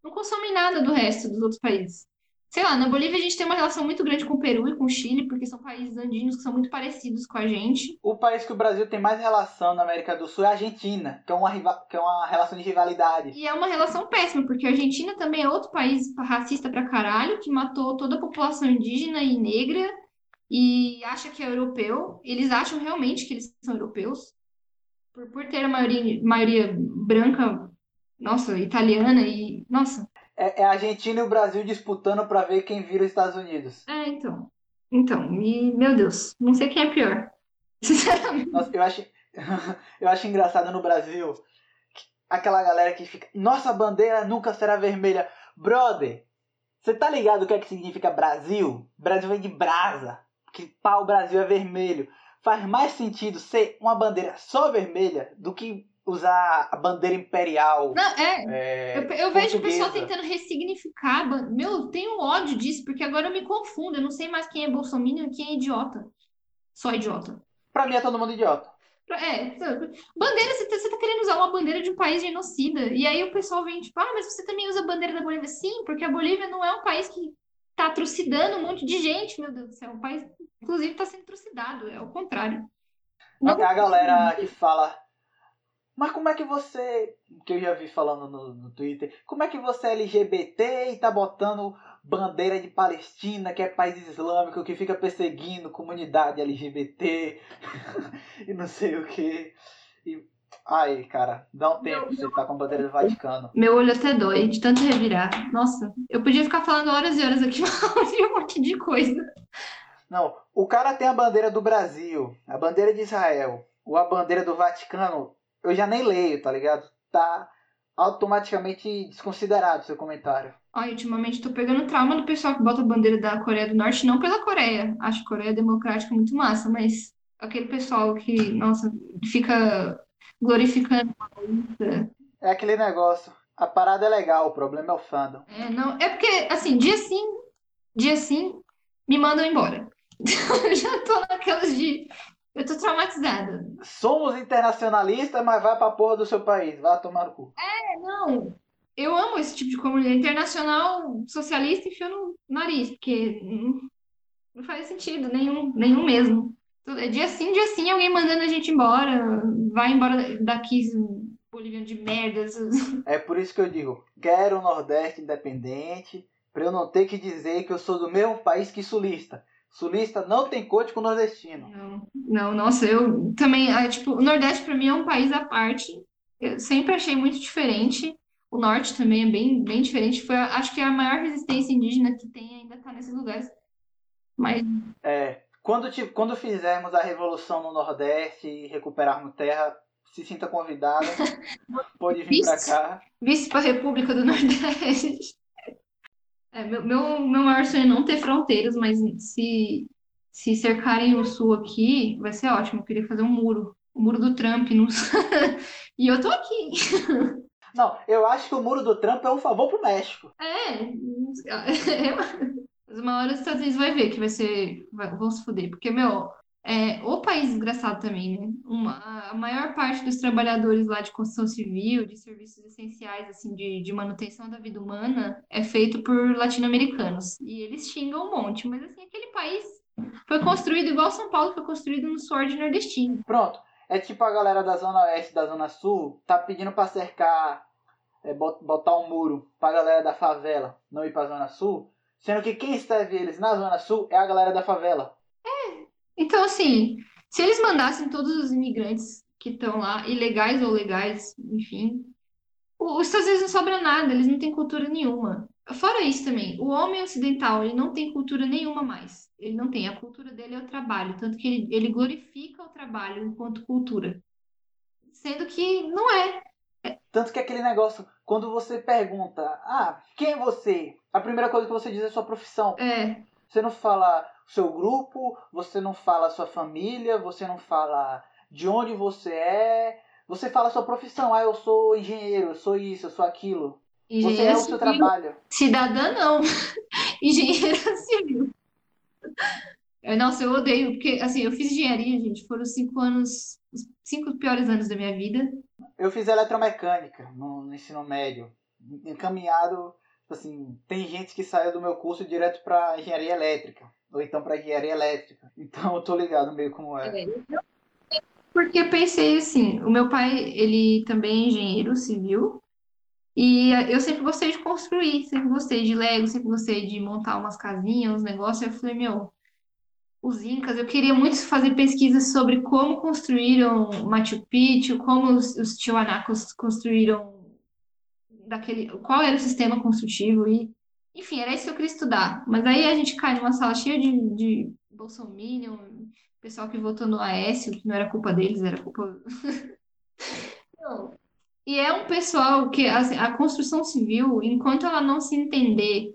não consome nada do resto dos outros países sei lá, na Bolívia a gente tem uma relação muito grande com o Peru e com o Chile, porque são países andinos que são muito parecidos com a gente. O país que o Brasil tem mais relação na América do Sul é a Argentina, que é uma, que é uma relação de rivalidade. E é uma relação péssima, porque a Argentina também é outro país racista pra caralho, que matou toda a população indígena e negra e acha que é europeu. Eles acham realmente que eles são europeus. Por, por ter a maioria, maioria branca, nossa, italiana e. Nossa, é, é a Argentina e o Brasil disputando para ver quem vira os Estados Unidos. É, então. Então, e, meu Deus, não sei quem é pior. Sinceramente. Nossa, eu acho, eu acho engraçado no Brasil aquela galera que fica. Nossa bandeira nunca será vermelha. Brother, você tá ligado o que é que significa Brasil? Brasil vem de brasa. Que pau, Brasil é vermelho. Faz mais sentido ser uma bandeira só vermelha do que usar a bandeira imperial. Não, é. é eu, eu vejo o pessoal tentando ressignificar. Meu, tenho ódio disso, porque agora eu me confundo. Eu não sei mais quem é bolsominion e quem é idiota. Só idiota. Pra mim é todo mundo idiota. É, bandeira, você tá, você tá querendo usar uma bandeira de um país genocida. E aí o pessoal vem, tipo, ah, mas você também usa a bandeira da Bolívia? Sim, porque a Bolívia não é um país que tá trucidando um monte de gente, meu Deus do céu. O país, inclusive, tá sendo trucidado, é o contrário. Não... A galera que fala, mas como é que você, que eu já vi falando no, no Twitter, como é que você é LGBT e tá botando bandeira de Palestina, que é país islâmico, que fica perseguindo comunidade LGBT e não sei o que. E, ai, cara, dá um tempo meu, você tá com a bandeira do Vaticano. Meu olho até dói de tanto revirar. Nossa, eu podia ficar falando horas e horas aqui, mas um monte de coisa. Não, o cara tem a bandeira do Brasil, a bandeira de Israel, ou a bandeira do Vaticano eu já nem leio, tá ligado? Tá automaticamente desconsiderado seu comentário. Olha, ultimamente tô pegando trauma do pessoal que bota a bandeira da Coreia do Norte, não pela Coreia. Acho a Coreia Democrática muito massa, mas aquele pessoal que, nossa, fica glorificando. É aquele negócio. A parada é legal, o problema é o fandom. É, não, é porque, assim, dia sim, dia sim, me mandam embora. eu já tô naquelas de eu tô traumatizada. Somos internacionalistas, mas vai pra porra do seu país. Vai tomar no cu. É, não. Eu amo esse tipo de comunidade. Internacional socialista enfia no nariz, porque não faz sentido nenhum, nenhum mesmo. É dia sim, dia sim, alguém mandando a gente embora. Vai embora daqui, boliviano de merdas. É por isso que eu digo, quero o Nordeste independente, pra eu não ter que dizer que eu sou do mesmo país que sulista. Sulista não tem coach com nordestino. Não, não, nossa, eu também, ah, tipo, o Nordeste para mim é um país à parte. Eu sempre achei muito diferente. O Norte também é bem, bem diferente. Foi, acho que a maior resistência indígena que tem ainda está nesses lugares. Mas é, quando, quando fizermos a revolução no Nordeste e recuperarmos terra, se sinta convidada. Pode vir para cá. Vice para a República do Nordeste. É, meu, meu, meu maior sonho é não ter fronteiras, mas se, se cercarem o sul aqui, vai ser ótimo. Eu queria fazer um muro. O muro do Trump. No... e eu tô aqui. Não, eu acho que o muro do Trump é um favor pro México. É. Mas uma hora os Estados Unidos vai ver que vai ser. Vão se fuder. Porque, meu, é, o país desgraçado também, né? Uma, a maior parte dos trabalhadores lá de construção civil, de serviços essenciais, assim, de, de manutenção da vida humana, é feito por latino-americanos. E eles xingam um monte, mas assim, aquele país foi construído igual São Paulo foi construído no suor de nordestino. Pronto. É tipo a galera da Zona Oeste da Zona Sul tá pedindo pra cercar, é, botar um muro pra galera da favela não ir pra Zona Sul, sendo que quem serve eles na Zona Sul é a galera da favela. É, então, assim, se eles mandassem todos os imigrantes que estão lá, ilegais ou legais, enfim, os Estados Unidos não sobra nada, eles não têm cultura nenhuma. Fora isso também, o homem ocidental, ele não tem cultura nenhuma mais. Ele não tem, a cultura dele é o trabalho, tanto que ele, ele glorifica o trabalho enquanto cultura. Sendo que não é. Tanto que aquele negócio, quando você pergunta, ah, quem é você? A primeira coisa que você diz é sua profissão. É. Você não fala seu grupo, você não fala sua família, você não fala de onde você é, você fala sua profissão. Ah, eu sou engenheiro, eu sou isso, eu sou aquilo. Engenheiro você é o seu trabalho. Cidadã não. engenheiro civil. Nossa, eu odeio, porque assim, eu fiz engenharia, gente, foram cinco anos, os cinco piores anos da minha vida. Eu fiz eletromecânica no, no ensino médio, encaminhado, assim, tem gente que saiu do meu curso direto para engenharia elétrica ou então para engenharia elétrica. Então eu tô ligado meio como é. é. Porque pensei assim, o meu pai, ele também é engenheiro civil, e eu sempre gostei de construir, sempre gostei de Lego, sempre gostei de montar umas casinhas, uns negócios. Eu falei, meu, os Incas, eu queria muito fazer pesquisas sobre como construíram Machu Picchu, como os, os Tiwanacos construíram daquele, qual era o sistema construtivo e enfim, era isso que eu queria estudar. Mas aí a gente cai numa sala cheia de, de bolsominion, pessoal que votou no Aécio, que não era culpa deles, era culpa. não. E é um pessoal que assim, a construção civil, enquanto ela não se entender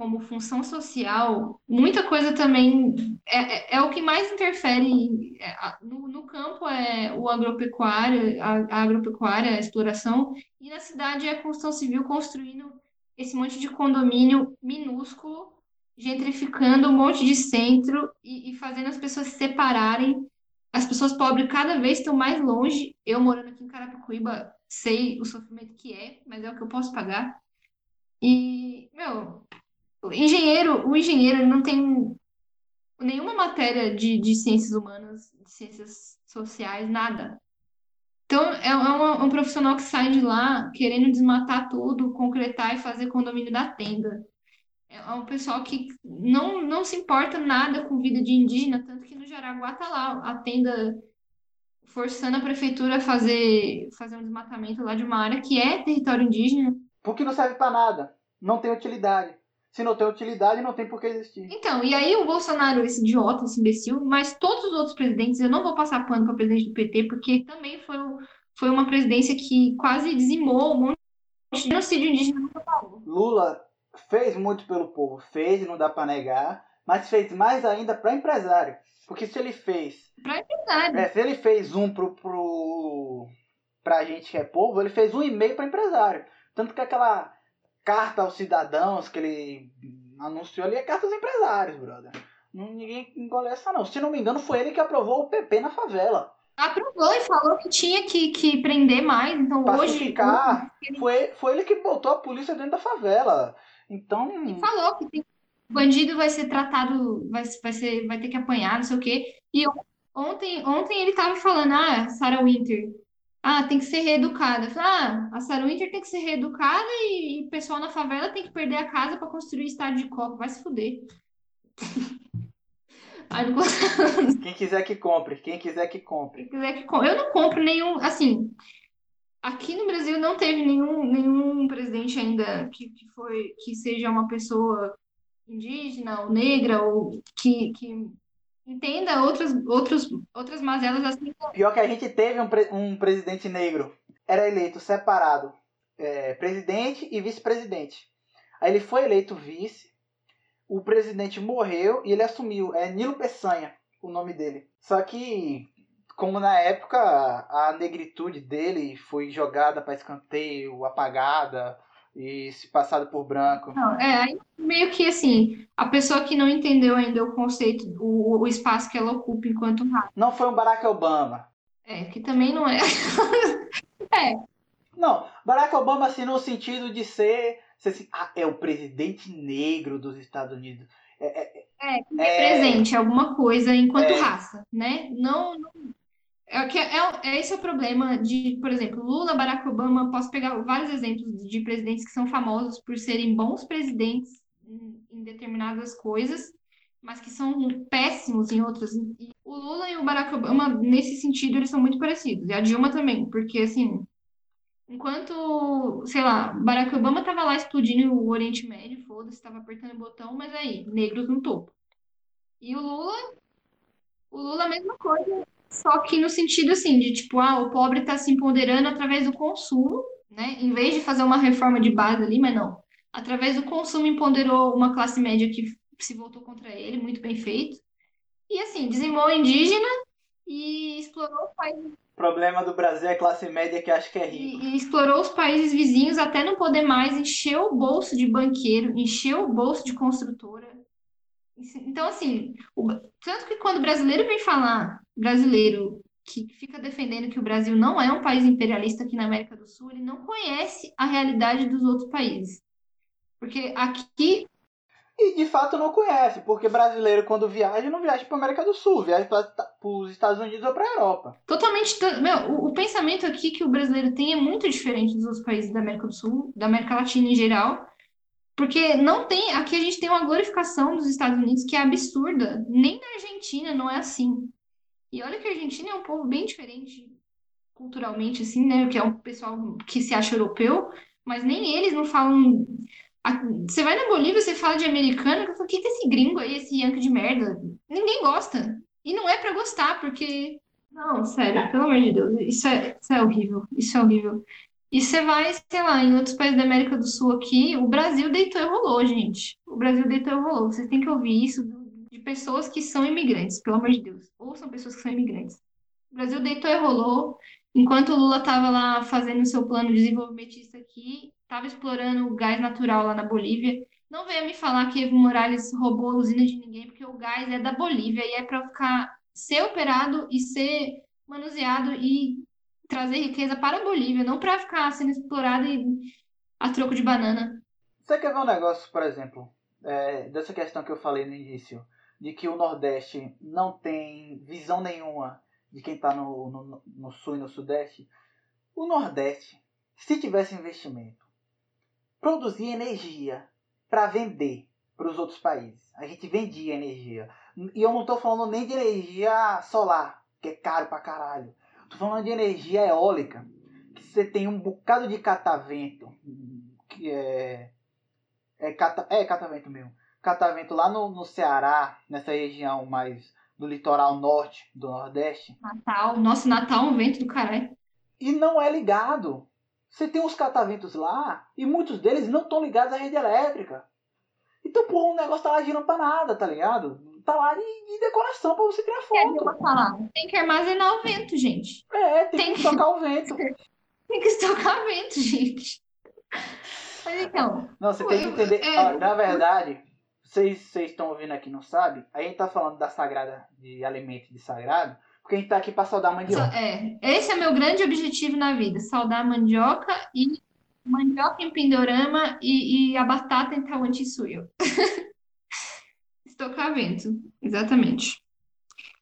como função social, muita coisa também é, é, é o que mais interfere é, no, no, campo é o agropecuário, a, a agropecuária, a exploração, e na cidade é a construção civil construindo esse monte de condomínio minúsculo, gentrificando um monte de centro e, e fazendo as pessoas se separarem. As pessoas pobres cada vez estão mais longe. Eu, morando aqui em Carapicuíba, sei o sofrimento que é, mas é o que eu posso pagar. E, meu, o engenheiro, o engenheiro não tem nenhuma matéria de, de ciências humanas, de ciências sociais, nada. Então, é, é um, profissional que sai de lá querendo desmatar tudo, concretar e fazer condomínio da tenda. É um pessoal que não, não se importa nada com vida de indígena, tanto que no Jaraguá tá lá a tenda forçando a prefeitura a fazer, fazer um desmatamento lá de uma área que é território indígena. Porque não serve para nada, não tem utilidade. Se não tem utilidade, não tem por que existir. Então, e aí o Bolsonaro, esse idiota, esse imbecil, mas todos os outros presidentes, eu não vou passar pano para o presidente do PT, porque também foi, foi uma presidência que quase dizimou um monte de genocídio indígena no Paulo. Lula fez muito pelo povo, fez, não dá para negar, mas fez mais ainda para empresário. Porque se ele fez. Para empresário. É, se ele fez um pro, pro, pra gente que é povo, ele fez um e meio para empresário. Tanto que aquela carta aos cidadãos que ele anunciou ali é carta aos empresários, brother. Ninguém engole essa não. Se não me engano, foi ele que aprovou o PP na favela. Aprovou e falou que tinha que, que prender mais. Então Pacificar, hoje. Foi, foi ele que botou a polícia dentro da favela. Então. E falou que tem, bandido vai ser tratado, vai, vai, ser, vai ter que apanhar, não sei o quê. E ontem, ontem ele tava falando, ah, Sarah Winter, ah, tem que ser reeducada. ah, a Sarah Winter tem que ser reeducada e, o pessoal na favela tem que perder a casa para construir estádio de copo. Vai se fuder. Quem quiser que compre, quem quiser que compre. Quem quiser que compre. Eu não compro nenhum, assim, aqui no Brasil não teve nenhum, nenhum presidente ainda que, que, foi, que seja uma pessoa indígena ou negra ou que, que entenda outras, outros, outras mazelas assim. Pior que a gente teve um, pre um presidente negro. Era eleito separado. É, presidente e vice-presidente. Aí ele foi eleito vice. O presidente morreu e ele assumiu. É Nilo Peçanha o nome dele. Só que, como na época a negritude dele foi jogada para escanteio, apagada e se passado por branco. Não, é, meio que assim, a pessoa que não entendeu ainda o conceito, o, o espaço que ela ocupa enquanto raça. Não foi um Barack Obama. É, que também não é. é. Não, Barack Obama, assim, no sentido de ser, ser assim, ah, é o presidente negro dos Estados Unidos. É, é, é, represente é, alguma coisa enquanto é, raça, né? Não, não é, que é, é, esse é o problema de, por exemplo, Lula, Barack Obama, posso pegar vários exemplos de presidentes que são famosos por serem bons presidentes em, em determinadas coisas, mas que são péssimos em outras. O Lula e o Barack Obama, nesse sentido, eles são muito parecidos. E a Dilma também, porque assim, enquanto, sei lá, Barack Obama tava lá explodindo o Oriente Médio, foda-se, tava apertando o botão, mas aí, negros no topo. E o Lula, o Lula a mesma coisa, só que no sentido assim, de tipo, ah, o pobre está se empoderando através do consumo, né? Em vez de fazer uma reforma de base ali, mas não. Através do consumo empoderou uma classe média que se voltou contra ele, muito bem feito. E assim, dizimou o indígena e explorou os países. O problema do Brasil é a classe média que acha que é rico. E, e explorou os países vizinhos até não poder mais, encheu o bolso de banqueiro, encheu o bolso de construtora. Então, assim, o, tanto que quando o brasileiro vem falar brasileiro que fica defendendo que o Brasil não é um país imperialista aqui na América do Sul, ele não conhece a realidade dos outros países. Porque aqui. E de fato não conhece, porque brasileiro, quando viaja, não viaja para a América do Sul, viaja para os Estados Unidos ou para a Europa. Totalmente. Meu, o, o pensamento aqui que o brasileiro tem é muito diferente dos outros países da América do Sul, da América Latina em geral. Porque não tem. Aqui a gente tem uma glorificação dos Estados Unidos que é absurda. Nem na Argentina não é assim. E olha que a Argentina é um povo bem diferente culturalmente, assim, né? Que é um pessoal que se acha europeu, mas nem eles não falam. Você vai na Bolívia, você fala de americano, o que é esse gringo aí, esse yanco de merda? Ninguém gosta. E não é para gostar, porque. Não, sério, pelo amor de Deus, isso é, isso é horrível. Isso é horrível. E você vai, sei lá, em outros países da América do Sul aqui, o Brasil deitou e rolou, gente. O Brasil deitou e rolou. Vocês têm que ouvir isso de pessoas que são imigrantes, pelo amor de Deus. Ou são pessoas que são imigrantes. O Brasil deitou e rolou. Enquanto o Lula estava lá fazendo seu plano desenvolvimentista aqui, estava explorando o gás natural lá na Bolívia. Não venha me falar que Evo Morales roubou a usina de ninguém, porque o gás é da Bolívia e é para ficar ser operado e ser manuseado e trazer riqueza para a Bolívia, não para ficar sendo explorado e a troco de banana. Você quer ver um negócio, por exemplo, é, dessa questão que eu falei no início? de que o Nordeste não tem visão nenhuma de quem está no, no, no Sul e no Sudeste, o Nordeste, se tivesse investimento, produzir energia para vender para os outros países. A gente vendia energia. E eu não estou falando nem de energia solar, que é caro pra caralho. Estou falando de energia eólica, que você tem um bocado de catavento, que é. É, cata, é catavento mesmo catavento lá no, no Ceará, nessa região mais do litoral norte do Nordeste. Natal, nosso Natal é um vento do caralho. E não é ligado. Você tem uns cataventos lá e muitos deles não estão ligados à rede elétrica. Então, pô, o negócio tá lá girando pra nada, tá ligado? Tá lá de, de decoração pra você tirar foto. falar. Tem que armazenar o vento, gente. É, tem, tem que estocar o vento. tem que estocar o vento, gente. Mas então. Não, você tem que entender. É... na verdade, vocês estão ouvindo aqui não sabe, a gente tá falando da sagrada, de alimento de sagrado, porque a gente tá aqui para saudar a mandioca. É, esse é meu grande objetivo na vida, saudar a mandioca e mandioca em Pindorama e, e a batata em Tawantinsuyo. Estocamento, exatamente.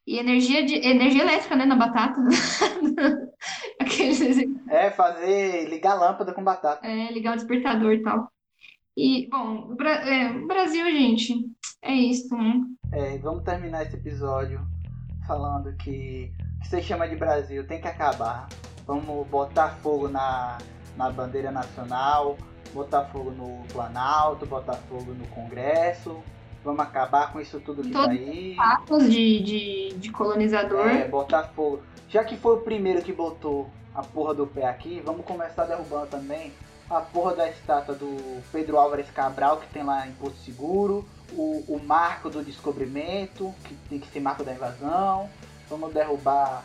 E energia, de, energia elétrica, né, na batata. Aqueles... É, fazer, ligar a lâmpada com batata. É, ligar o despertador e tal. E, bom, o, é, Brasil, gente, é isso, né? É, vamos terminar esse episódio falando que o que você chama de Brasil tem que acabar. Vamos botar fogo na, na bandeira nacional, botar fogo no Planalto, botar fogo no Congresso Vamos acabar com isso tudo que Todo- tá aí. Atos de, de, de colonizador. É, botar fogo. Já que foi o primeiro que botou a porra do pé aqui, vamos começar derrubando também a porra da estátua do Pedro Álvares Cabral, que tem lá em Porto Seguro, o, o marco do descobrimento, que tem que ser marco da invasão. Vamos derrubar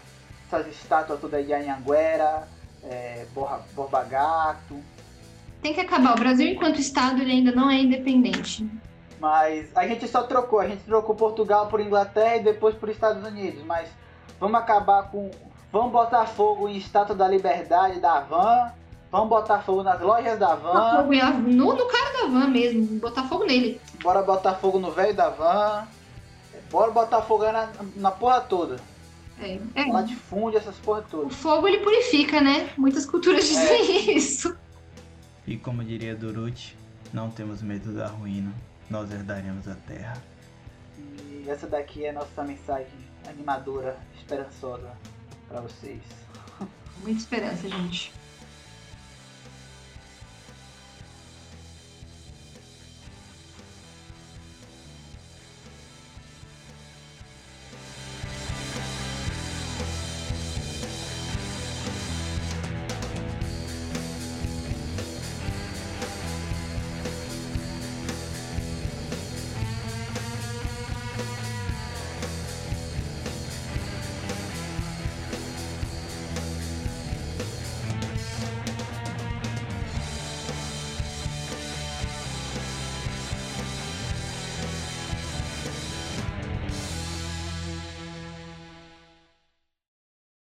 essas estátuas todas aí de Anhanguera, é, Borra, Borba Gato. Tem que acabar. O Brasil, enquanto Estado, ele ainda não é independente. Mas a gente só trocou, a gente trocou Portugal por Inglaterra e depois por Estados Unidos. Mas vamos acabar com. Vamos botar fogo em Estátua da Liberdade da Van. Vamos botar fogo nas lojas da Botar Van. fogo em- No, no cara da van mesmo. Botar fogo nele. Bora botar fogo no velho da Van. Bora botar fogo na, na porra toda. É, é. Latifúndio, essas porra O todas. fogo, ele purifica, né? Muitas culturas dizem isso. E como diria Durut, não temos medo da ruína, nós herdaremos a terra. E essa daqui é a nossa mensagem animadora, esperançosa pra vocês. Muita esperança, gente.